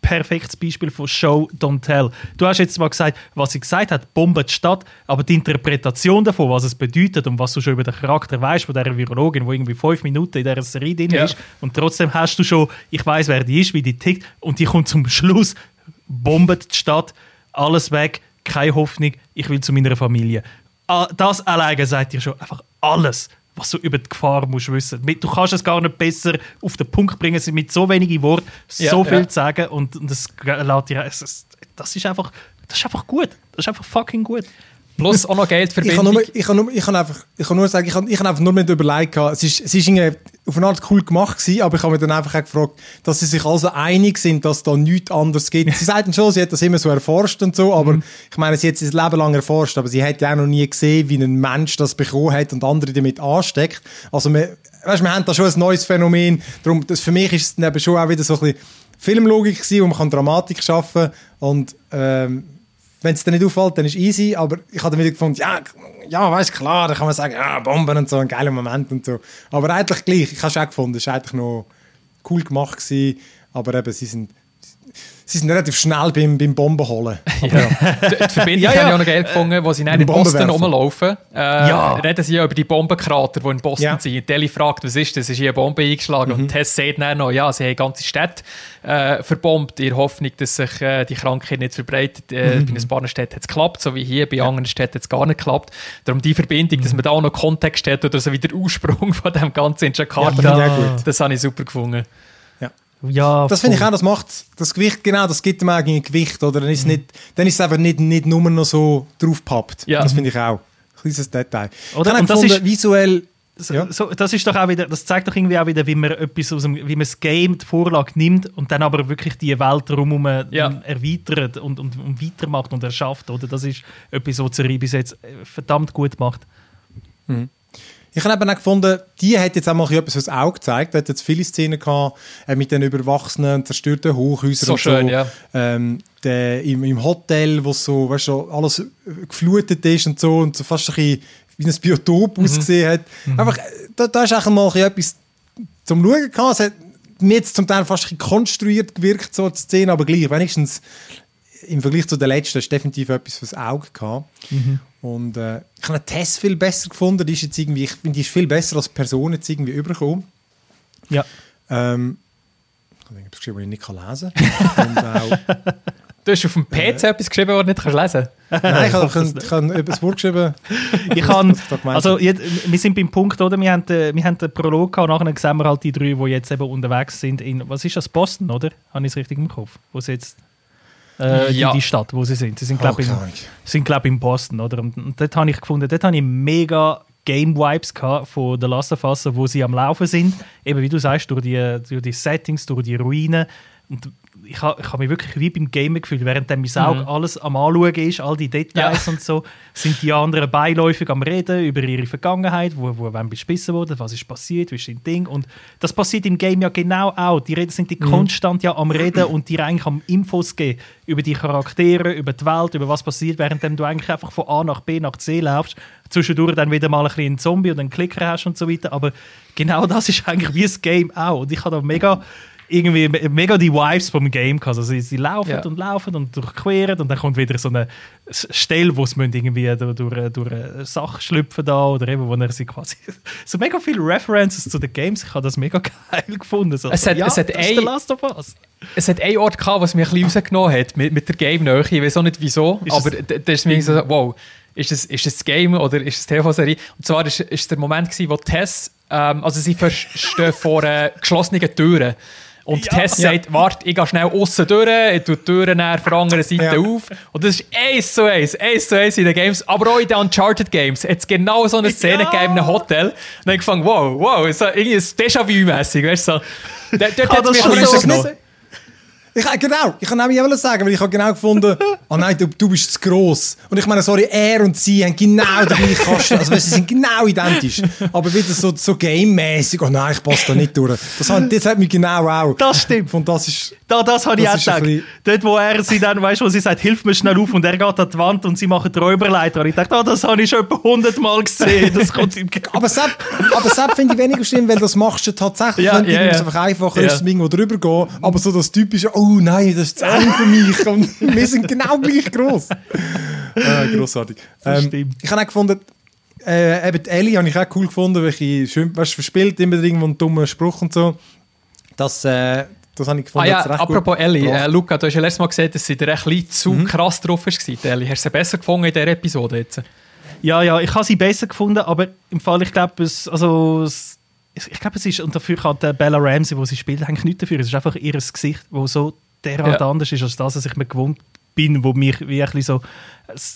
perfektes Beispiel von Show, Don't Tell. Du hast jetzt mal gesagt, was sie gesagt hat, Bombe die Stadt, aber die Interpretation davon, was es bedeutet und was du schon über den Charakter weißt von dieser Virologin, die irgendwie fünf Minuten in dieser Serie drin ja. ist und trotzdem hast du schon, ich weiß, wer die ist, wie die tickt und die kommt zum Schluss, Bombe die Stadt, alles weg, keine Hoffnung, ich will zu meiner Familie. Ah, das alleine sagt dir schon einfach alles, was du über die Gefahr musst wissen. Du kannst es gar nicht besser auf den Punkt bringen, mit so wenigen Worten ja, so viel ja. zu sagen und, das lässt dir, das ist einfach, das ist einfach gut. Das ist einfach fucking gut. Plus auch noch Geldverbindung. Ich kann, nur, ich, kann nur, ich, kann einfach, ich kann nur sagen, ich kann, ich kann einfach nur nicht überlegt, es ist, es ist auf eine Art cool gemacht gewesen, aber ich habe mich dann einfach gefragt, dass sie sich also einig sind, dass da nichts anderes gibt. Sie sagten schon, sie hat das immer so erforscht und so, aber mhm. ich meine, sie hat es Leben lang erforscht, aber sie hat ja auch noch nie gesehen, wie ein Mensch das bekommen hat und andere damit ansteckt. Also wir, weißt, wir haben da schon ein neues Phänomen, darum, das, für mich ist es dann eben schon auch wieder so ein bisschen Filmlogik gewesen, wo man kann Dramatik schaffen und ähm, wenn es dir nicht auffällt, dann ist es easy, aber ich habe dann wieder gefunden, ja, ja, weißt klar, da kann man sagen, ja, Bomben und so, ein geiler Moment und so. Aber eigentlich gleich, ich habe es auch gefunden, es war eigentlich noch cool gemacht gewesen, aber eben, sie sind sie sind relativ schnell beim, beim Bomben holen. Ja. die, die Verbindung ja, ja. habe ich auch noch geil gefunden, wo sie in Boston rumlaufen. Äh, ja. Reden sie ja über die Bombenkrater, die in Boston ja. sind. Deli fragt, was ist das? Ist hier eine Bombe eingeschlagen? Mhm. Und Tess sagt dann noch, ja, sie haben ganze Städte äh, verbombt, in der Hoffnung, dass sich äh, die Krankheit nicht verbreitet. Äh, mhm. Bei ein paar Städten hat es geklappt, so wie hier. Bei ja. anderen Städten hat es gar nicht geklappt. Darum die Verbindung, mhm. dass man da auch noch Kontext hat oder so wie der Ursprung von dem Ganzen in Jakarta, ja, das habe ich super gefunden. Ja, das finde ich auch, das macht das Gewicht, genau, das gibt ihm eigentlich Gewicht, oder? Dann ist, mhm. nicht, dann ist es einfach nicht, nicht nur noch so draufgepappt. Ja. Das finde ich auch. Ein kleines Detail. Oder? Und das ist, visuell... So, ja. so, das ist doch auch wieder, das zeigt doch irgendwie auch wieder, wie man etwas aus dem, wie man das Game, die Vorlage nimmt und dann aber wirklich die Welt drumherum ja. erweitert und, und, und weitermacht und erschafft, oder? Das ist etwas, was Serie bis jetzt verdammt gut macht. Mhm. Ich habe eben auch gefunden, die hat jetzt auch mal etwas fürs Auge gezeigt. Da hat jetzt viele Szenen gehabt, äh, mit den überwachsenen, zerstörten Hochhäusern. So schön, so. ja. Ähm, der, im, im, Hotel, wo so, weißt du, alles geflutet ist und so und so fast ein bisschen wie ein Biotop mhm. ausgesehen hat. Mhm. Einfach, da, da ist auch mal etwas zum Schauen gehabt. Es hat mir jetzt zum Teil fast ein bisschen konstruiert gewirkt, so die Szene, aber gleich, wenigstens im Vergleich zu der letzten ist definitiv etwas fürs Auge gehabt. Mhm. Und äh, ich habe Tess viel besser gefunden. Die ist jetzt irgendwie, ich finde, die ist viel besser als Person jetzt irgendwie übergekommen. Ja. Ähm, ich habe etwas geschrieben, was ich nicht lesen kann. Du hast auf dem PC äh, etwas geschrieben, was du nicht kannst lesen kannst? Nein, ich habe, ich habe etwas vorgeschrieben. ich kann, also jetzt, wir sind beim Punkt, oder? Wir haben, wir haben den Prolog gehabt, und nachher sehen wir halt die drei, die jetzt eben unterwegs sind in, was ist das, Boston, oder? Habe ich es richtig im Kopf? Wo sie jetzt äh, ja. die, die, Stadt, wo sie sind. Sie sind, glaube ich, oh, glaub, in Boston. Oder? Und, und dort habe ich gefunden, dort habe ich mega Game-Vibes von The Last of Us, wo sie am Laufen sind. Eben wie du sagst, durch die, durch die Settings, durch die Ruinen. Und ich habe ich ha mich wirklich wie beim Gamen gefühlt, während mein Auge Mhm. alles am Anschauen ist, all die Details Ja. und so, sind die anderen beiläufig am Reden über ihre Vergangenheit, wo, wo wann bespissen wurde, was ist passiert, wie ist dein Ding. Und das passiert im Game ja genau auch. Die Reden sind die Mhm. konstant ja am Reden und dir eigentlich am Infos geben über die Charaktere, über die Welt, über was passiert, während du eigentlich einfach von A nach B nach C laufst. Zwischendurch dann wieder mal ein bisschen einen Zombie und einen Klicker hast und so weiter. Aber genau das ist eigentlich wie das Game auch. Und ich habe da mega irgendwie me- mega die Vibes vom Game gehabt. Also sie, sie laufen Ja. und laufen und durchqueren und dann kommt wieder so eine Stelle, wo sie irgendwie durch, durch, durch eine Sache schlüpfen da oder eben, wo er sie quasi so mega viele References zu den Games. Ich habe das mega geil gefunden. So, Es hat- ja, es hat das ein- Last of Us. Es hat einen Ort gehabt, was mich ein bisschen rausgenommen hat mit, mit der Game-Nähe. Ich weiß auch nicht wieso, Ist aber es- da ist mir so, wow, ist es, ist es das Game oder ist es TV-Serie? Und zwar ist, ist der Moment gewesen, wo Tess, ähm, also sie ver- stehen vor äh, geschlossenen Türen. Und Ja. Tess sagt, warte, ich gehe schnell aussen durch, ich tue die Türen von der anderen Seite Ja. auf. Und das ist eins zu eins, eins zu eins in den Games, aber auch in den Uncharted Games. Hat es genau so eine Szene Ja. gegeben in einem Hotel. Und dann habe ich gefangen, wow, wow, so irgendwie ein Déjà-vu-mässig, weißt du, so. Dort, dort hat es mich schon ein bisschen so rausgenommen. Ich, genau, ich kann nämlich auch sagen, weil ich habe genau gefunden, oh nein, du, du bist zu gross. Und ich meine, sorry, er und sie haben genau den gleichen Kasten. Also weißt, sie sind genau identisch. Aber wieder so, so game-mäßig, oh nein, ich passe da nicht durch. Das hat, das hat mich genau auch. Das stimmt. Und das ist, Da, das habe ich auch gedacht. Dort, wo er sie dann, weißt du, wo sie sagt, hilf mir schnell auf und er geht an die Wand und sie machen Räuberleiter. Und ich dachte, ah, das habe ich schon etwa 100 Mal gesehen. Das kommt im aber Sepp, aber Sepp finde ich weniger schlimm, weil das machst du tatsächlich, Ja, wenn ja, ja, ja. einfach einfacher Ja. ist, irgendwo drüber gehen. Aber so das typische, oh nein, das ist zu eng für mich. Und wir sind genau gleich gross. Äh, grossartig. Ähm, stimmt. ich habe auch gefunden, äh, eben die Ellie habe ich auch cool gefunden, weil ich schön, weißt, verspielt immer irgendwo einen dummen Spruch und so. Das, äh, das habe ich Ah gefunden. ja, recht gut apropos Ellie, äh, Luca, du hast ja letztes Mal gesehen, dass sie dir ein bisschen zu Mhm. krass drauf war, die Ellie. Hast du sie besser gefunden in dieser Episode jetzt? Ja, ja, ich habe sie besser gefunden, aber im Fall, ich glaube, es, also, es, ich glaube, es ist, und dafür kann die Bella Ramsey, wo sie spielt, eigentlich nichts dafür. Es ist einfach ihr Gesicht, wo so derart Ja. anders ist als das, was ich mir gewohnt bin, wo mich wie ein so,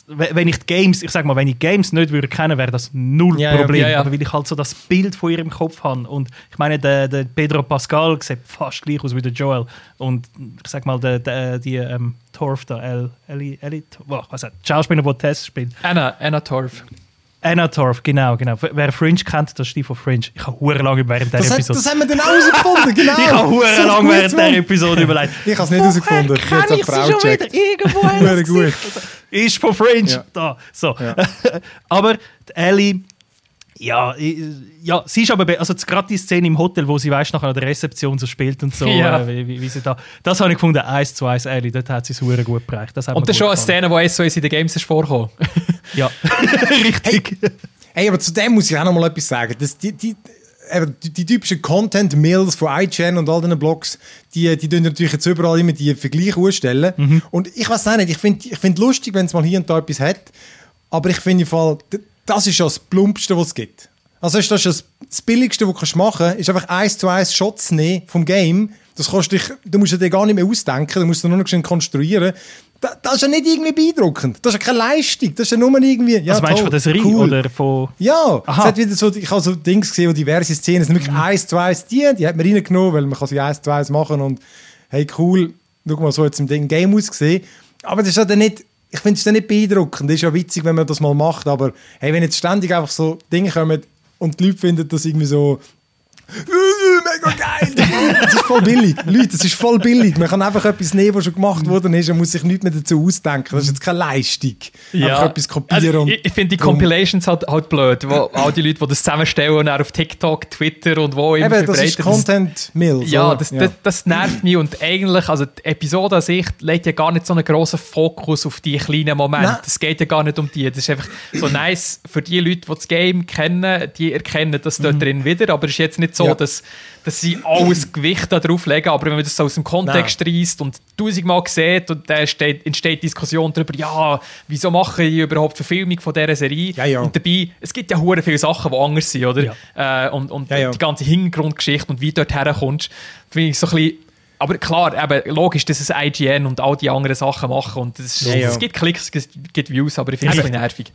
wenn ich die Games, ich sag mal, wenn ich Games nicht würde kennen, wäre das null Ja. Problem. Ja, ja. Aber weil ich halt so das Bild von ihr im Kopf habe und ich meine, der, der Pedro Pascal sieht fast gleich aus wie der Joel und ich sag mal, der, der, die ähm, Torf da, El, Ellie, Ellie, oh, was die Schauspieler, die Tess spielt, Anna, Anna Torf. Anna Torf, genau, genau. Wer Fringe kennt, das ist die von Fringe. Ich habe hure lange während der das, hat, Episode. das haben wir dann auch herausgefunden, genau. ich habe hure So lange während der Episode überlegt. Ich habe es nicht herausgefunden. Ich habe eine schon wieder irgendwo gut. Ist von Fringe. Ja. Da. So. Ja. aber die Ellie, ja, ja, sie ist aber, be- also gerade die Szene im Hotel, wo sie weißt, nachher an der Rezeption so spielt und so, Ja. äh, wie, wie, wie sie da, das habe ich gefunden, eins zu eins Ellie, dort hat sie es hure gut bereicht. Das hat Und das ist schon eine. Szene, die eins in den Games ist vorgekommen. Ja, richtig. Hey, aber zu dem muss ich auch noch mal etwas sagen. Das, die, die, die, die typischen Content-Mills von iGen und all diesen Blogs, die, die tun natürlich jetzt überall immer die Vergleiche ausstellen. Mhm. Und ich weiß auch nicht, ich finde ich find lustig, wenn es mal hier und da etwas hat. Aber ich finde im Fall, das ist ja das Plumpste, was es gibt. Also ist das, das das Billigste, was du kannst machen kannst, ist einfach eins zu eins Shots nehmen vom Game. Das kostet dich, du musst dir gar nicht mehr ausdenken, du musst nur noch schön konstruieren. Da- Das ist ja nicht irgendwie beeindruckend. Das ist ja keine Leistung. Das ist ja nur irgendwie. Ja, Was meinst du von toll, der Serie cool. oder von... Ja, Aha. es hat wieder so, ich habe so Dings gesehen, wo diverse Szenen, sind wirklich eins zu eins die, die hat man reingenommen, weil man kann sie eins zu eins machen und hey cool, schau mal, so jetzt im Ding Game ausgesehen. Aber das ist ja dann nicht, ich finde es nicht beeindruckend, das ist ja witzig, wenn man das mal macht, aber hey, wenn jetzt ständig einfach so Dinge kommen und die Leute finden das irgendwie so mega geil! Das ist voll billig. Leute, das ist voll billig. Man kann einfach etwas nehmen, was schon gemacht worden ist und muss sich nichts mehr dazu ausdenken. Das ist jetzt keine Leistung. Einfach etwas kopieren Also, ich, ich finde die Compilations halt, halt blöd, wo all die Leute, die das zusammenstellen und auf TikTok, Twitter und wo immer Eben, das ist Content Mills. Ja, das, Das, das nervt mich und eigentlich, also die Episode an sich legt ja gar nicht so einen grossen Fokus auf die kleinen Momente. Es geht ja gar nicht um die. Das ist einfach so nice für die Leute, die das Game kennen, die erkennen das dort drin wieder, aber es ist jetzt nicht so, Mhm. Ja. dass, dass sie alles Gewicht darauf legen, aber wenn man das so aus dem Kontext reißt und tausendmal sieht und dann steht, entsteht Diskussion darüber, ja, wieso mache ich überhaupt Verfilmung von dieser Serie? Ja, ja. Und dabei, es gibt ja hure viele Sachen, die anders sind, oder? Äh, und und die ganze Hintergrundgeschichte und wie du dort herkommst, finde ich so ein bisschen aber klar, eben, logisch, dass es IGN und all die anderen Sachen machen und es, Ja, ja. es gibt Klicks, es gibt Views, aber ich finde es ein bisschen nervig.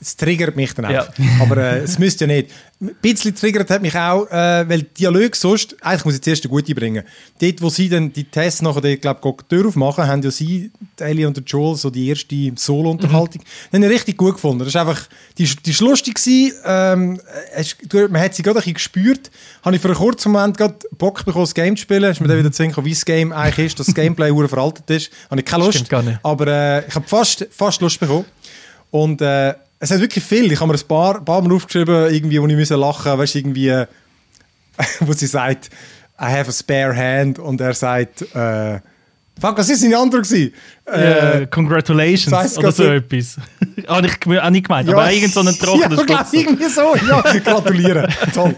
Es triggert mich dann auch. Ja. Aber äh, es müsste ja nicht. Ein bisschen triggert hat mich auch, äh, weil Dialog sonst, eigentlich muss ich zuerst eine gute bringen. Dort, wo sie dann die Tests nachher, die, glaub, die Tür aufmachen, haben ja sie, Ellie und der Joel, so die erste Solo-Unterhaltung. Mhm. habe ich richtig gut gefunden. Das ist einfach, die, die ist lustig gewesen, ähm, es, man hat sie gerade ein bisschen gespürt. Habe ich für einen kurzen Moment gerade Bock bekommen, das Game zu spielen. Ist mir dann wieder zu wie das Game eigentlich ist, dass das Gameplay veraltet ist. Habe ich keine Lust. Stimmt gar nicht. Aber äh, ich habe fast, fast Lust bekommen. Und äh, es hat wirklich viel. Ich habe mir ein paar, paar Mal aufgeschrieben, irgendwie, wo ich müssen lachen weißt du, irgendwie, äh, wo sie sagt, I have a spare hand und er sagt, äh, fuck, was ist seine andere gewesen? Äh, Äh, Congratulations weiss oder so nicht. etwas. Habe ich, hab ich gemeint, aber irgend so einen trockenen ja, Schluss. irgendwie so, ja, gratulieren. Toll.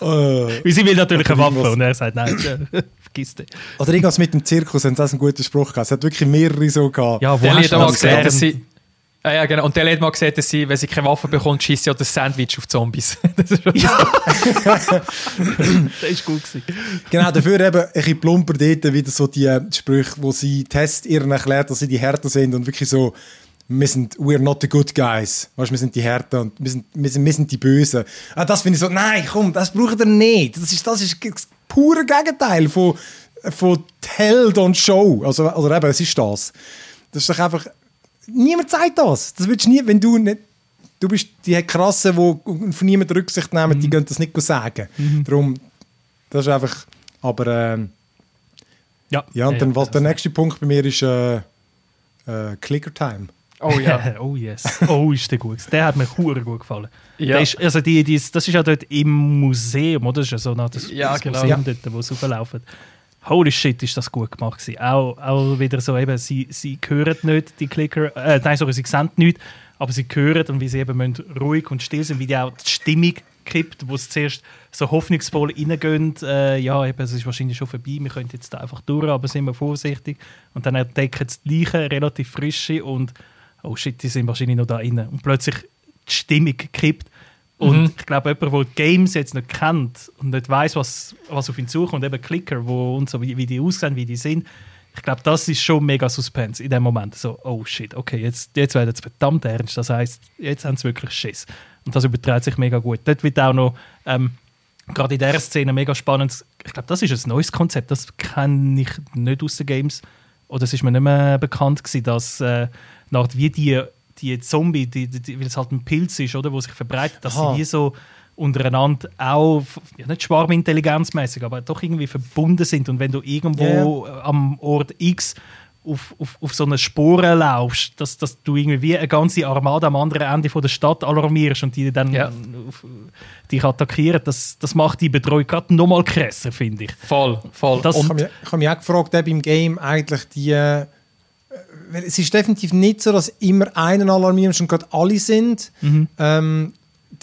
Weil sie will natürlich eine Waffe und er sagt, nein, vergiss den. oder irgendwas mit dem Zirkus, haben sie auch einen guten Spruch gehabt. Es hat wirklich mehrere so gehabt. Ja, wo Der hast du mal das sie. Ah, ja, genau. Und der hat mal gesagt, dass sie, wenn sie keine Waffe bekommt, schießt sie auch das Sandwich auf Zombies. das ist schon Das ist gut gewesen. Genau, dafür eben ein bisschen plumper dort wieder so die äh, Sprüche, wo sie Test ihren erklärt, dass sie die Härten sind und wirklich so, wir sind, we're not the good guys. Weißt, wir sind die Härten und wir sind, wir sind, wir sind die Bösen. Ah, das finde ich so, nein, komm, das braucht ihr nicht. Das ist, das ist das pure Gegenteil von, von Held und Show. Also, oder eben, es ist das. Das ist doch einfach, niemand sagt das. Das willst du nie, wenn du nicht, du bist die Krassen, die von niemandem Rücksicht nehmen, die können das nicht sagen. Darum, das ist einfach, aber ähm, Ja, ja, und dann, was der also- nächste Punkt bei mir ist äh, äh, Clicker Time. Oh ja. oh yes. Oh, ist der gut. Der hat mir hure gut gefallen. Ja. Ist, also die, die, das ist ja dort im Museum, oder? Das ist ja so Art das, Ja, das genau. Museum dort, wo sie auflaufen. Holy shit, ist das gut gemacht gewesen. Auch, auch wieder so eben, sie, sie hören nicht, die Clicker, äh, nein, sorry, sie sehen nicht, aber sie hören und wie sie eben müssen ruhig und still sind, wie die auch die Stimmung kippt, wo sie zuerst so hoffnungsvoll reingehen, äh, ja, eben, es ist wahrscheinlich schon vorbei, wir können jetzt da einfach durch, aber sind wir vorsichtig. Und dann entdecken sie die Leichen, relativ frische und oh shit, die sind wahrscheinlich noch da innen. Und plötzlich die Stimmung kippt. Und Mhm. ich glaube, jemand, der die Games jetzt nicht kennt und nicht weiß, was, was auf ihn zukommt, eben Clicker wo, und so, wie, wie die aussehen, wie die sind, ich glaube, das ist schon mega Suspense in dem Moment. So, oh shit, okay, jetzt, jetzt werden es verdammt ernst. Das heißt, jetzt haben sie wirklich Schiss. Und das überträgt sich mega gut. Dort wird auch noch, ähm, gerade in dieser Szene, mega spannend. Ich glaube, das ist ein neues Konzept. Das kenne ich nicht aus den Games. Oder es ist mir nicht mehr bekannt gewesen, dass äh, Art wie die, die Zombie, die, die, die, weil es halt ein Pilz ist, oder, wo sich verbreitet, dass Aha. sie wie so untereinander auch, ja, nicht schwarmintelligenzmäßig, aber doch irgendwie verbunden sind. Und wenn du irgendwo äh, am Ort X auf, auf, auf so eine Spur laufst, dass, dass du irgendwie wie eine ganze Armada am anderen Ende von der Stadt alarmierst und die dann Ja. auf, dich attackieren, das, das macht die Betreuung gerade noch mal krasser, finde ich. Voll, voll. Das- Ich habe mich, ich habe mich auch gefragt, ob im Game eigentlich die. Es ist definitiv nicht so, dass immer einen alarmieren und gerade alle sind. Mhm. Ähm,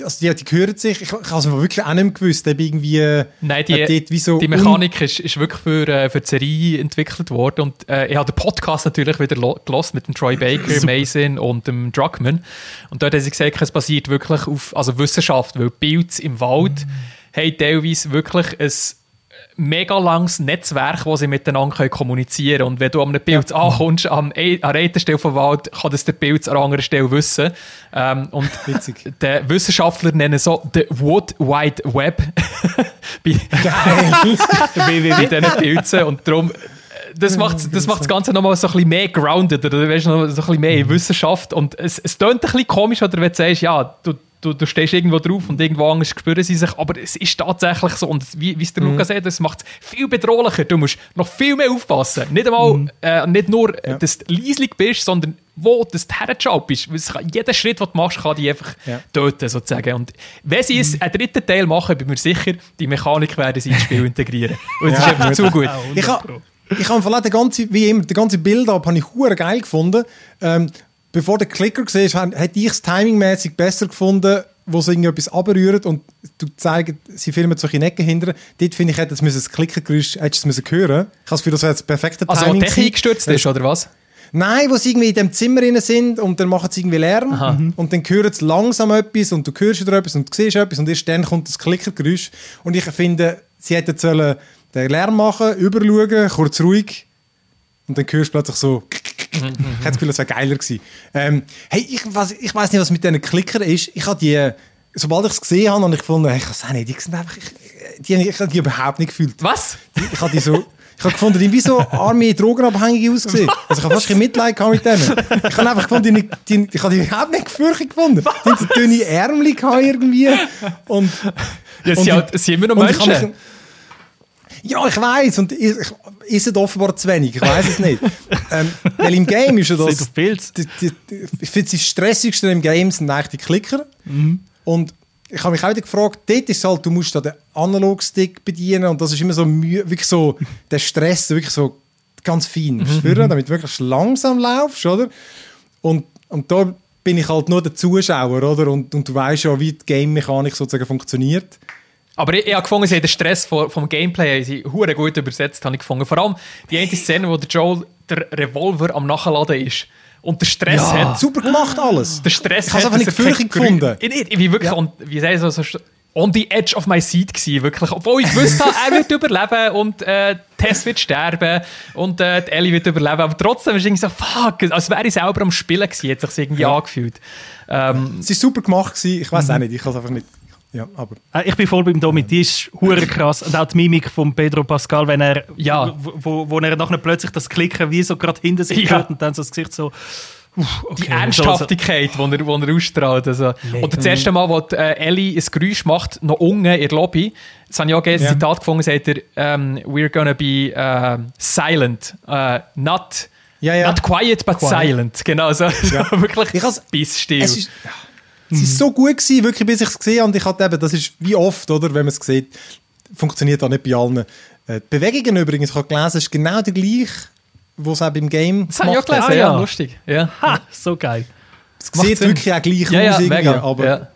also die, die hören sich. Ich, ich habe es mir wirklich auch nicht mehr gewusst, ob irgendwie. Nein, die, wie so die Mechanik ist, ist wirklich für, äh, für die Serie entwickelt worden. Und äh, ich habe den Podcast natürlich wieder lo- gelost mit dem Troy Baker, Mason und dem Druckmann. Und dort haben sie gesagt, es basiert wirklich auf also Wissenschaft, weil Pilze im Wald haben teilweise wirklich ein mega langes Netzwerk, wo sie miteinander kommunizieren können. Und wenn du an einem Pilz ankommst, an, an einer Stelle vom Wald, kann das der Pilz an einer anderen Stelle wissen. Ähm, und Witzig. der Wissenschaftler nennen so the Wood Wide Web bei, bei, bei diesen Pilzen. Und darum, äh, das macht das, macht das Ganze nochmal so ein bisschen mehr grounded, oder weißt, noch so ein bisschen mehr in Wissenschaft. Und es, es klingt ein bisschen komisch, oder wenn du sagst, ja, du, du, du stehst irgendwo drauf und irgendwo anders spüren sie sich, aber es ist tatsächlich so. Und wie wie es der Lukas sagt, das macht es viel bedrohlicher. Du musst noch viel mehr aufpassen. Nicht einmal, äh, nicht nur, Ja. dass du leislich bist, sondern wo du hergeschaut bist. Kann- Jeder Schritt, den du machst, kann dich einfach Ja. töten, sozusagen. Und wenn sie es einen dritten Teil machen, bin ich mir sicher, die Mechanik werden sie ins Spiel integrieren. Und es ist Ja, einfach gut. zu gut. Ich 100 habe ich den ganzen, wie immer, den ganzen Bild ab, habe ich geil gefunden. Ähm, bevor der Klicker gesehen hätte ich es timingmäßig besser gefunden, wo sie irgendetwas abrühren und du zeigst, sie filmen solche Necken hinter. Dort finde ich, hätte es müssen das Klickergeräusch hättest du es müssen hören. Ich habe Gefühl, das das perfekte Also, wo Timing die Technik gewesen. gestürzt ist, oder was? Nein, wo sie irgendwie in dem Zimmer drin sind und dann machen sie irgendwie Lärm Aha. und dann hören sie langsam etwas und du hörst wieder etwas und du siehst etwas und erst dann kommt das Klickergeräusch. Und ich finde, sie hätten sollen den Lärm machen, überschauen, kurz ruhig und dann hörst du plötzlich so hätte das Gefühl, das wäre geiler gewesen. Ähm, hey, ich, was, ich weiß nicht, was mit diesen Klickern ist. Ich habe die, sobald ich es gesehen habe, und ich gefunden, hey, ich weiß auch nicht, die sind einfach, ich, die, ich habe die überhaupt nicht gefühlt. Was? Ich habe die so, ich habe gefunden, die wie so arme Drogenabhängige ausgesehen. Also ich habe fast kein Mitleid gehabt mit denen. Ich habe einfach gefunden, die, die, ich habe die überhaupt nicht gefürchtet gefunden. Die haben so dünne Ärmel gehabt irgendwie. Und, Ja, Und sie, die- halt, sie immer noch und ich Menschen. Ja, ich weiß und ich, ich offenbar zu wenig, ich weiß es nicht. ähm, weil im Game ist ja das, die, die, die, ich finde, das Stressigste im Game sind eigentlich die Klicker. Und ich habe mich auch wieder gefragt, dort ist halt, du musst da den Analogstick bedienen und das ist immer so wirklich so, der Stress, wirklich so ganz fein. Musst führen, damit du wirklich langsam laufst, oder? Und, und da bin ich halt nur der Zuschauer, oder? Und, und du weißt ja, wie die Game-Mechanik sozusagen funktioniert. Aber ich, ich habe gefunden, sie haben den Stress vom, vom Gameplay haben sie hure gut übersetzt, habe ich gefunden. Vor allem die eine Szene, wo der Joel der Revolver am Nachladen ist und der Stress hat. super gemacht alles. Der Stress Ich habe es hat, einfach nicht gefunden. Ich nicht, ich bin wirklich, Ja. on, wie sagen so, so on the edge of my seat gewesen, wirklich. Obwohl ich gewusst habe, er wird überleben und äh, Tess wird sterben und äh, die Ellie wird überleben. Aber trotzdem ist es irgendwie so, fuck, als wäre ich selber am Spielen gewesen, hat sich irgendwie Ja. angefühlt. Ähm, Es war super gemacht, gewesen. ich weiß Mhm. auch nicht, ich kann es einfach nicht. Ja, aber. Äh, Ich bin voll beim Domi, die ist hure krass. Und auch die Mimik von Pedro Pascal, wenn er, Ja. wo, wo, er nachher plötzlich das Klicken wie so gerade hinter sich Ja. hört und dann so das Gesicht so. uff, die okay. Ernsthaftigkeit, die er, wo er ausstrahlt. Also. Nee. Oder das erste Mal, wo die, äh, Ellie ein Geräusch macht, noch unten in der Lobby, das habe ich auch ein Ja. Zitat gefunden, sagt er, ähm, we're gonna be äh, silent, äh, not, Ja, ja. not quiet, but Quiet. silent. Genau, so, so wirklich Ich has- Bissstill. Es ist, es ist so gut gewesen, wirklich, bis ich es gesehen habe. Und ich hatte eben, das ist wie oft, oder, wenn man es sieht, funktioniert auch nicht bei allen. Äh, die Bewegungen übrigens, ich habe gelesen, ist genau der gleiche, was es auch beim Game das habe ich auch gelesen. Ah, ja, ja. lustig. Ja, Ha, so geil. Es Macht sieht Sinn. wirklich auch gleich ja, ja aus, irgendwie, mega. aber ja.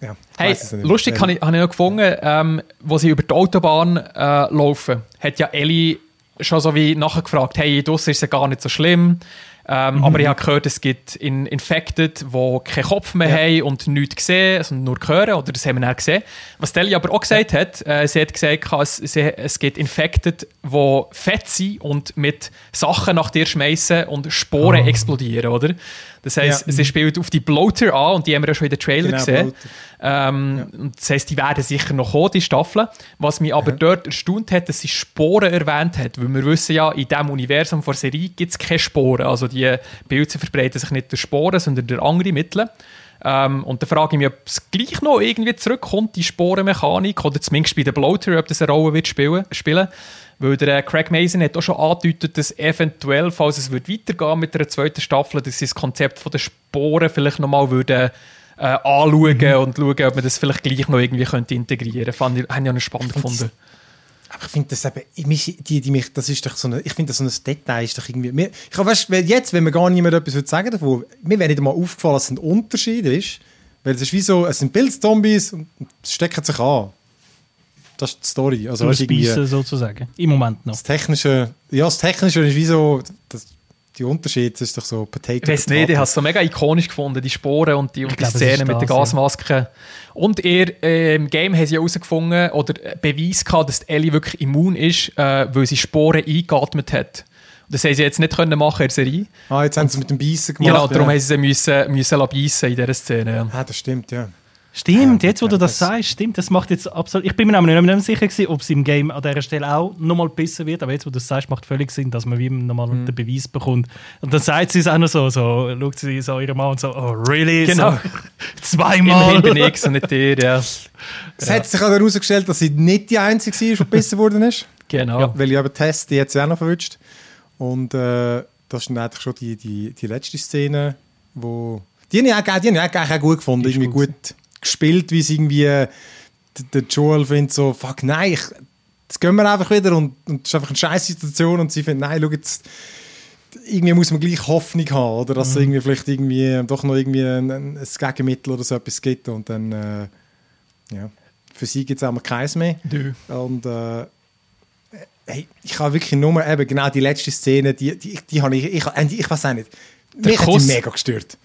ja, Hey, lustig habe ich, habe ich noch gefunden, ähm, wo sie über die Autobahn äh, laufen, hat ja Ellie schon so wie nachher gefragt, hey, draussen ist es ja gar nicht so schlimm, ähm, Mhm. aber ich habe gehört, es gibt in Infected, die keinen Kopf mehr haben und nichts sehen, sondern nur hören, oder das haben wir dann gesehen. Was Ellie aber auch gesagt hat, äh, sie hat gesagt, es, sie, es gibt Infected, die fett sind und mit Sachen nach dir schmeißen und Sporen explodieren, oder? Das heisst, Ja. sie spielt auf die Bloater an und die haben wir ja schon in den Trailer Genau, gesehen. Ähm, und Das heisst, die werden sicher noch kommen, die Staffeln. Was mich aber dort erstaunt hat, dass sie Sporen erwähnt hat. Weil wir wissen ja, in diesem Universum der Serie gibt es keine Sporen. Also die Pilze verbreiten sich nicht durch Sporen, sondern durch andere Mittel. Ähm, und da frage ich mich, ob es gleich noch irgendwie zurückkommt, die Sporenmechanik, oder zumindest bei den Bloater, ob das eine Rolle wird spielen. spielen. Weil der äh, Craig Mason hat auch schon angedeutet, dass eventuell, falls es wird weitergehen mit der zweiten Staffel, dass sie das Konzept von den Sporen vielleicht nochmal würden äh, anschauen Mhm. und schauen, ob man das vielleicht gleich noch irgendwie könnte integrieren könnte. Fand ich, habe ich auch noch spannend gefunden. Aber ich finde das eben, die, die mich, das ist doch so eine, ich finde das so ein Detail ist doch irgendwie, mir, ich habe weißt, jetzt, wenn mir gar niemand etwas würde sagen davon, mir wäre nicht einmal aufgefallen, dass es ein Unterschied ist, weil es ist wie so, es sind Pilzzombies und es stecken sich an. Das ist die Story. Also So weißt, sozusagen. Im Moment noch. das Technische, ja, das Technische ist wie so, das, die Unterschied ist doch so Potato. Ich weiß nicht, ich habe es so mega ikonisch gefunden, die Sporen und die, und die es ist mit den das, ja. Gasmasken. Und ihr, äh, im Game haben sie herausgefunden oder Beweis gehabt, dass die Ellie wirklich immun ist, äh, weil sie Sporen eingeatmet hat. Und das haben sie jetzt nicht können machen in der Serie. Ah, jetzt haben sie es mit dem Beißen gemacht. Genau, darum ja. haben sie sie müssen, müssen beißen in dieser Szene. Ja. Ah, das stimmt, ja. Stimmt, Ja, jetzt wo du das sagst, stimmt, das macht jetzt absolut. Ich bin mir nämlich nicht mehr sicher gewesen, ob es im Game an dieser Stelle auch nochmal gebissen wird, aber jetzt wo du das sagst, macht völlig Sinn, dass man wie nochmal Mhm. den Beweis bekommt. Und dann sagt sie es auch noch so, so schaut sie so ihren Mann und so, oh really? Genau. So, zweimal. Immerhin bin ich und nicht dir. Ja. Es hat sich auch herausgestellt, dass sie nicht die Einzige war, die gebissen worden ist. Genau. Weil ich eben Test, die hat sie auch noch verwünscht. Und äh, das ist dann eigentlich schon die, die, die letzte Szene, wo... Die habe ich auch, die habe ich eigentlich auch gut gefunden. Die ist Irgendwie gut gut, gespielt, wie es irgendwie... äh, Der Joel findet so, fuck, nein, ich, jetzt gehen wir einfach wieder und, und es ist einfach eine scheiß Situation und sie findet, nein, schau jetzt, irgendwie muss man gleich Hoffnung haben, oder dass es irgendwie vielleicht irgendwie doch noch irgendwie ein, ein, ein Gegenmittel oder so etwas gibt und dann, äh, ja, für sie gibt es auch mal keins mehr. Du. Und äh, hey, ich habe wirklich nur eben genau die letzte Szene, die, die, die habe ich, ich, ich, ich weiß auch nicht, mich hat Kuss. die mega gestört.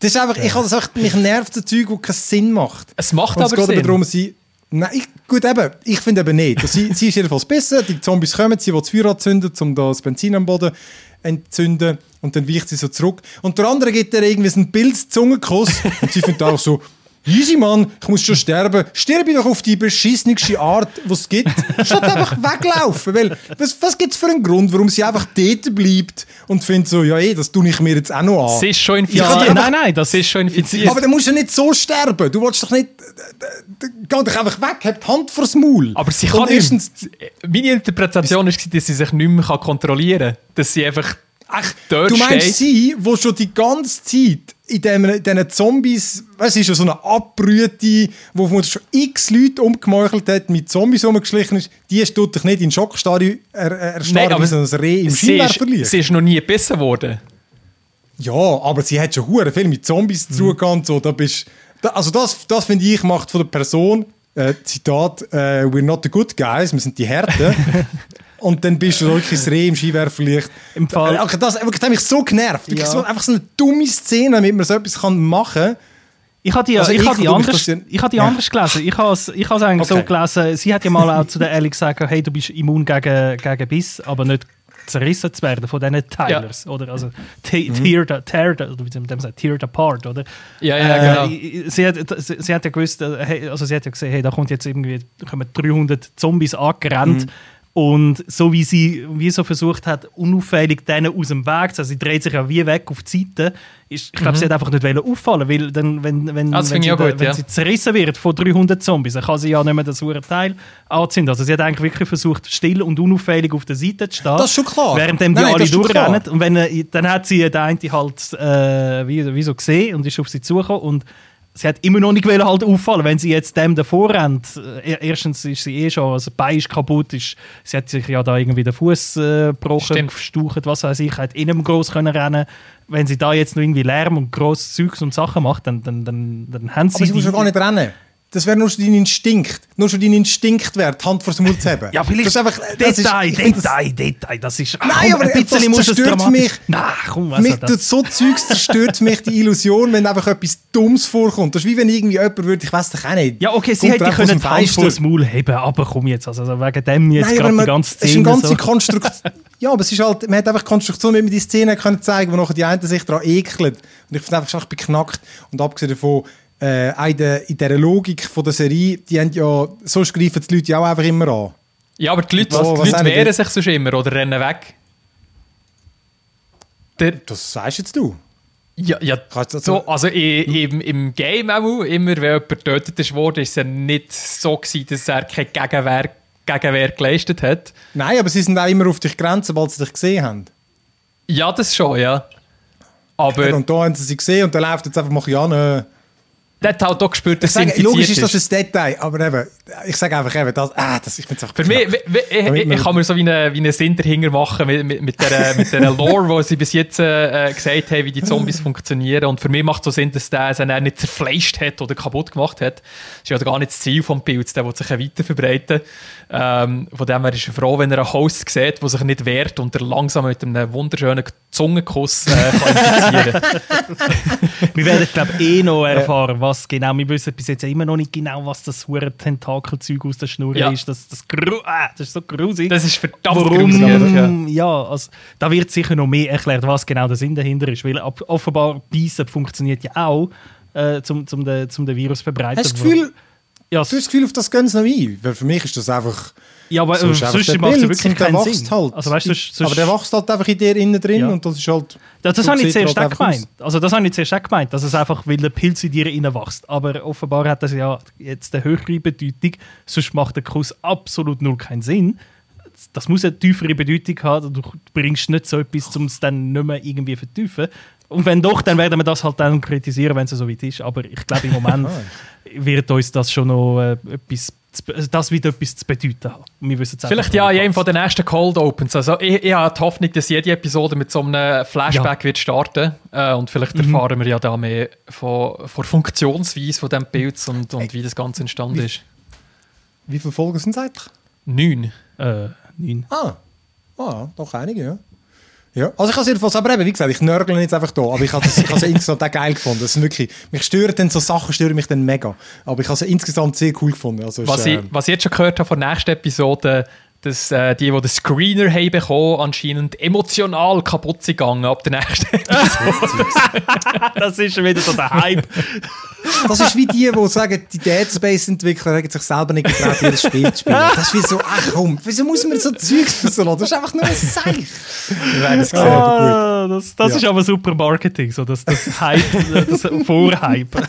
Das ist einfach, ich habe das einfach, mich nervt so Zeug, das keinen Sinn macht. Es macht Und es aber geht aber Sinn. darum, sie, nein, ich, gut eben, ich finde eben nicht. Sie, sie ist jedenfalls besser, die Zombies kommen, sie will das Feuer anzünden, um da das Benzin am Boden. entzünden und dann weicht sie so zurück. Und der andere gibt ihr irgendwie so einen Pilzzungenkuss und sie findet auch so, Easy, Mann, ich muss schon sterben. Sterbe doch auf die beschissenste Art, die es gibt. Statt einfach weglaufen. Weil, was, was gibt es für einen Grund, warum sie einfach dort bleibt und findet so, ja, eh, das tue ich mir jetzt auch noch an. Sie ist schon infiziert. Ja, aber- nein, nein, das ist schon infiziert. Aber dann musst du nicht so sterben. Du willst doch nicht. äh, äh, Geh doch einfach weg, hab die Hand vors Maul. Aber sie kann nicht. erstens, Meine Interpretation war, dass sie sich nicht mehr kontrollieren kann. Dass sie einfach Ach, dort du meinst sie, wo schon die ganze Zeit in dem- in diesen Zombies, du, ist ja so eine Abbrüte, wo man schon x Leute umgemeuchelt hat, mit Zombies rumgeschlichen ist, die tut dich nicht in Schockstarre er, er, erstarren, wie so ein Reh im sie, ist, Scheinwerferlicht. sie ist noch nie gebissen worden. Ja, aber sie hat schon hure viel mit Zombies Mhm. zu tun gehabt und so. Da bist, da, also das, das finde ich, macht von der Person, äh, Zitat, äh, we're not the good guys, wir sind die Härten. und dann bist du wirklich das Reh im Skiwerferlicht. Im Fall- Äh, okay, das, das hat mich so genervt. Wirklich Ja. So, einfach so eine dumme Szene, damit man so etwas kann machen kann. Ich habe die, Also ich ich habe die, anders, das- ich habe die Ja. anders gelesen. Ich habe es, ich habe es eigentlich so Okay. gelesen. Sie hat ja mal auch zu der Ellie gesagt, hey, du bist immun gegen, gegen Biss, aber nicht zerrissen zu werden von diesen Tylers. Oder? Also te- teared, teared, oder wie man sagt, teared apart. Oder? Ja, ja, Äh, genau. sie, hat, sie, sie hat ja gewusst, äh, also sie hat ja gesehen, hey, da kommt jetzt irgendwie kommen 300 Zombies angerannt. Mhm. Und so wie sie wie so versucht hat, unauffällig denen aus dem Weg zu also sie dreht sich ja wie weg auf die Seite, ist, ich glaube, sie hat einfach nicht wollen auffallen, weil dann, wenn, wenn, Mhm. Ah, das wenn, sie, gut, wenn ja. sie zerrissen wird von 300 Zombies, dann kann sie ja nicht mehr das hure Teil anzünden. Also sie hat eigentlich wirklich versucht, still und unauffällig auf der Seite zu stehen. Das ist schon klar. Während dem die Nein, alle durchrennen. Und wenn, äh, dann hat sie den einen halt äh, wie, wie so gesehen und ist auf sie zugekommen und sie hat immer noch nicht wollen halt auffallen, wenn sie jetzt dem davor rennt. Äh, erstens ist sie eh schon, also Bein ist kaputt, ist, sie hat sich ja da irgendwie den Fuß äh, gebrochen, verstaucht, was weiß ich, hat innen groß können rennen. Wenn sie da jetzt noch irgendwie Lärm und grosses Zeugs und Sachen macht, dann, dann, dann, dann haben sie Aber sie muss die- ja gar nicht rennen. Das wäre nur schon dein Instinkt. Nur schon dein Instinkt wäre, die Hand vors Maul zu haben. Ja, vielleicht das ist einfach, das Detail, ist, das- Detail, Detail, das ist... Nein, komm, aber ein bisschen das zerstört mich. Nein, komm, also mich das... so Zeugs zerstört mich die Illusion, wenn einfach etwas Dummes vorkommt. Das ist wie wenn irgendwie jemand würde, ich weiß doch auch nicht. Ja, okay, sie hätte können die Hand vor das Maul heben, aber komm jetzt, also wegen dem jetzt gerade die ganze es ist eine Szene ganze so. Konstruktion. ja, aber es ist halt, man hat einfach Konstruktion, wie man die Szene können zeigen, wo nachher die einen sich daran ekeln. Und ich finde einfach, ich bin beknackt. Und abgesehen davon, äh, auch in der, in dieser Logik von der Serie, die haben ja, sonst greifen die Leute ja auch einfach immer an. Ja, aber die Leute, Was- was die Leute wehren sich sonst immer oder rennen weg. Der, Das sagst jetzt du. ja, ja, Kannst du das- so, also i- im, im Game auch, immer wenn jemand getötet ist worden, ist es ja nicht so gewesen, dass er keine Gegenwehr, Gegenwehr geleistet hat. Nein, aber sie sind auch immer auf dich Grenzen, weil sie dich gesehen haben. Ja, das schon, ja. Aber und da haben sie sie gesehen und dann läuft jetzt einfach Marianne. Der hat halt auch gespürt, dass er sage, infiziert logisch ist ist. das ein Detail, aber eben, ich sage einfach eben, das, ah, das, ich finde es Für mich, wie- wie- ich, ich, ich kann mir so wie einen, wie einen Sinn dahinter machen mit, mit, mit der, mit der Lore, wo sie bis jetzt äh, gesagt haben, wie die Zombies funktionieren. Und für mich macht es so Sinn, dass der sie dann nicht zerfleischt hat oder kaputt gemacht hat. Das ist ja gar nicht das Ziel des Pilz, der will sich weiter verbreiten. Ähm, von dem her ist er froh, wenn er einen Host sieht, der sich nicht wehrt und er langsam mit einem wunderschönen Zungenkuss äh, kann infizieren Wir werden, glaube ich, eh noch erfahren, was genau. Wir wissen bis jetzt immer noch nicht genau, was das hure Tentakelzeug aus der Schnur Ja. ist. Das, das, ah, das ist so grusig. Das ist verdammt Warum? gruselig, ja. Ja, also, da wird sicher noch mehr erklärt, was genau der Sinn dahinter ist. Weil offenbar Beißen funktioniert ja auch, äh, zum, zum, den, zum den Virus verbreiten. Hast du das Gefühl, Ja, du hast das Gefühl, auf das gehen sie noch ein? Weil für mich ist das einfach... ja aber so äh, sonst der macht es ja wirklich keinen wächst Sinn. Halt. Also, weißt, du, sonst, aber der wächst halt einfach in dir innen drin Ja. und das ist halt... Das, das habe ich er zuerst halt gemeint. Also das habe ich zuerst gemeint, dass es einfach, weil der Pilz in dir reinwächst. Aber offenbar hat das ja jetzt eine höhere Bedeutung, sonst macht der Kuss absolut null keinen Sinn. Das muss eine tiefere Bedeutung haben, du bringst nicht so etwas, um es dann nicht mehr irgendwie vertiefen. Und wenn doch, dann werden wir das halt dann kritisieren, wenn es so weit ist. Aber ich glaube, im Moment wird uns das schon noch äh, etwas, also das wird etwas zu bedeuten haben. Wir wissen Vielleicht ja ganz. von den nächsten Cold Opens. Also ich, ich habe die Hoffnung, dass jede Episode mit so einem Flashback wird starten. Äh, und vielleicht Mhm. erfahren wir ja da mehr von, von der Funktionsweise von diesem Pilz und, und wie das Ganze entstanden Wie- ist. Wie viele Folgen sind es eigentlich? Neun. Äh, nein. Ah, ah doch einige, ja. Ja, also ich habe es jedenfalls, aber eben, wie gesagt, ich nörgle jetzt einfach da, aber ich habe es insgesamt auch geil gefunden. Das wirklich, mich stören dann so Sachen, stören mich dann mega. Aber ich habe es insgesamt sehr cool gefunden. Also Was, ist, ich, äh, was ich jetzt schon gehört habe von der nächsten Episode, dass äh, die, die den Screener haben bekommen, anscheinend emotional kaputt sind gegangen ab der nächsten Episode. das ist schon wieder so der Hype. Das ist wie die, die sagen, die Dead Space-Entwickler haben sich selber nicht getraut, ihr Spiel zu spielen. Das ist wie so, ach komm, wieso muss man so Zeugs verlassen? Das ist einfach nur ein Seich. Es sehen. Ah, das das Ja. ist aber super Marketing, so das, das Hype, das Vorhype.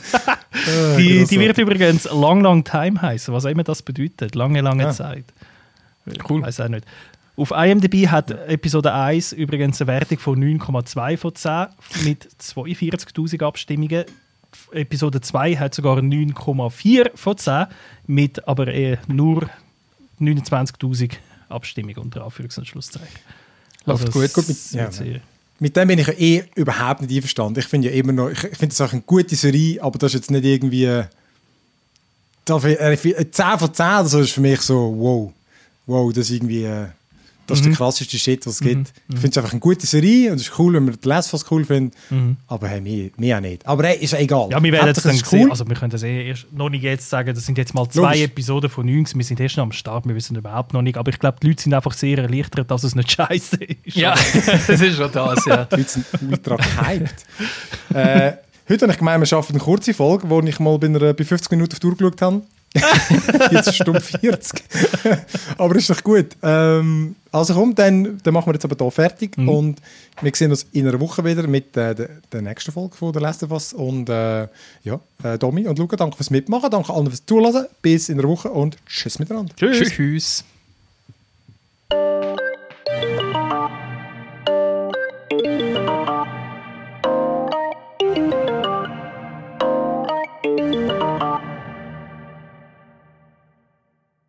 Ah, Die, die wird übrigens Long Long Time heißen, was auch immer das bedeutet. Lange, lange Ja. Zeit. Cool. Weiß auch nicht. Auf IMDb hat Episode 1 übrigens eine Wertung von 9,2 von 10 mit 42.000 Abstimmungen. Episode 2 hat sogar 9,4 von 10 mit aber eher nur 29.000 Abstimmungen unter Anführungs- und Schlusszeichen. Läuft Also gut. es Gut mit- ja. Mit dem bin ich ja eh überhaupt nicht einverstanden. Ich finde ja immer noch, ich, ich finde das auch eine gute Serie, aber das ist jetzt nicht irgendwie. äh, Da, für- äh, für- 10 von 10 oder so ist für mich so, wow. Wow, das ist irgendwie. Äh, das ist der krasseste Shit, was es gibt. Ich finde es einfach eine gute Serie und es ist cool, wenn man die Us cool findet. Aber hey, mir, mir auch nicht. Aber hey, ist ja egal. Ja, wir werden es dann sehen. Also wir können das eh erst noch nicht jetzt sagen, das sind jetzt mal zwei Logisch. Episoden von 90, wir sind erst noch am Start, wir wissen überhaupt noch nicht, aber ich glaube, die Leute sind einfach sehr erleichtert, dass es nicht scheiße ist. Ja, das ist schon das, ja. Die Leute sind ultra gehypt. äh, heute habe ich gemeint, wir schaffen eine kurze Folge, wo ich mal bei, einer, bei 50 Minuten auf die Uhr geschaut habe. jetzt ist Stunde 40. aber ist doch gut. Ähm, also komm, dann, dann machen wir jetzt aber hier fertig. Und wir sehen uns in einer Woche wieder mit äh, der, der nächsten Folge von der Last of Us. Und äh, ja, äh, Domi und Luca, danke fürs Mitmachen. Danke allen fürs Zulassen. Bis in einer Woche und tschüss miteinander. Tschüss. Tschüss. Thank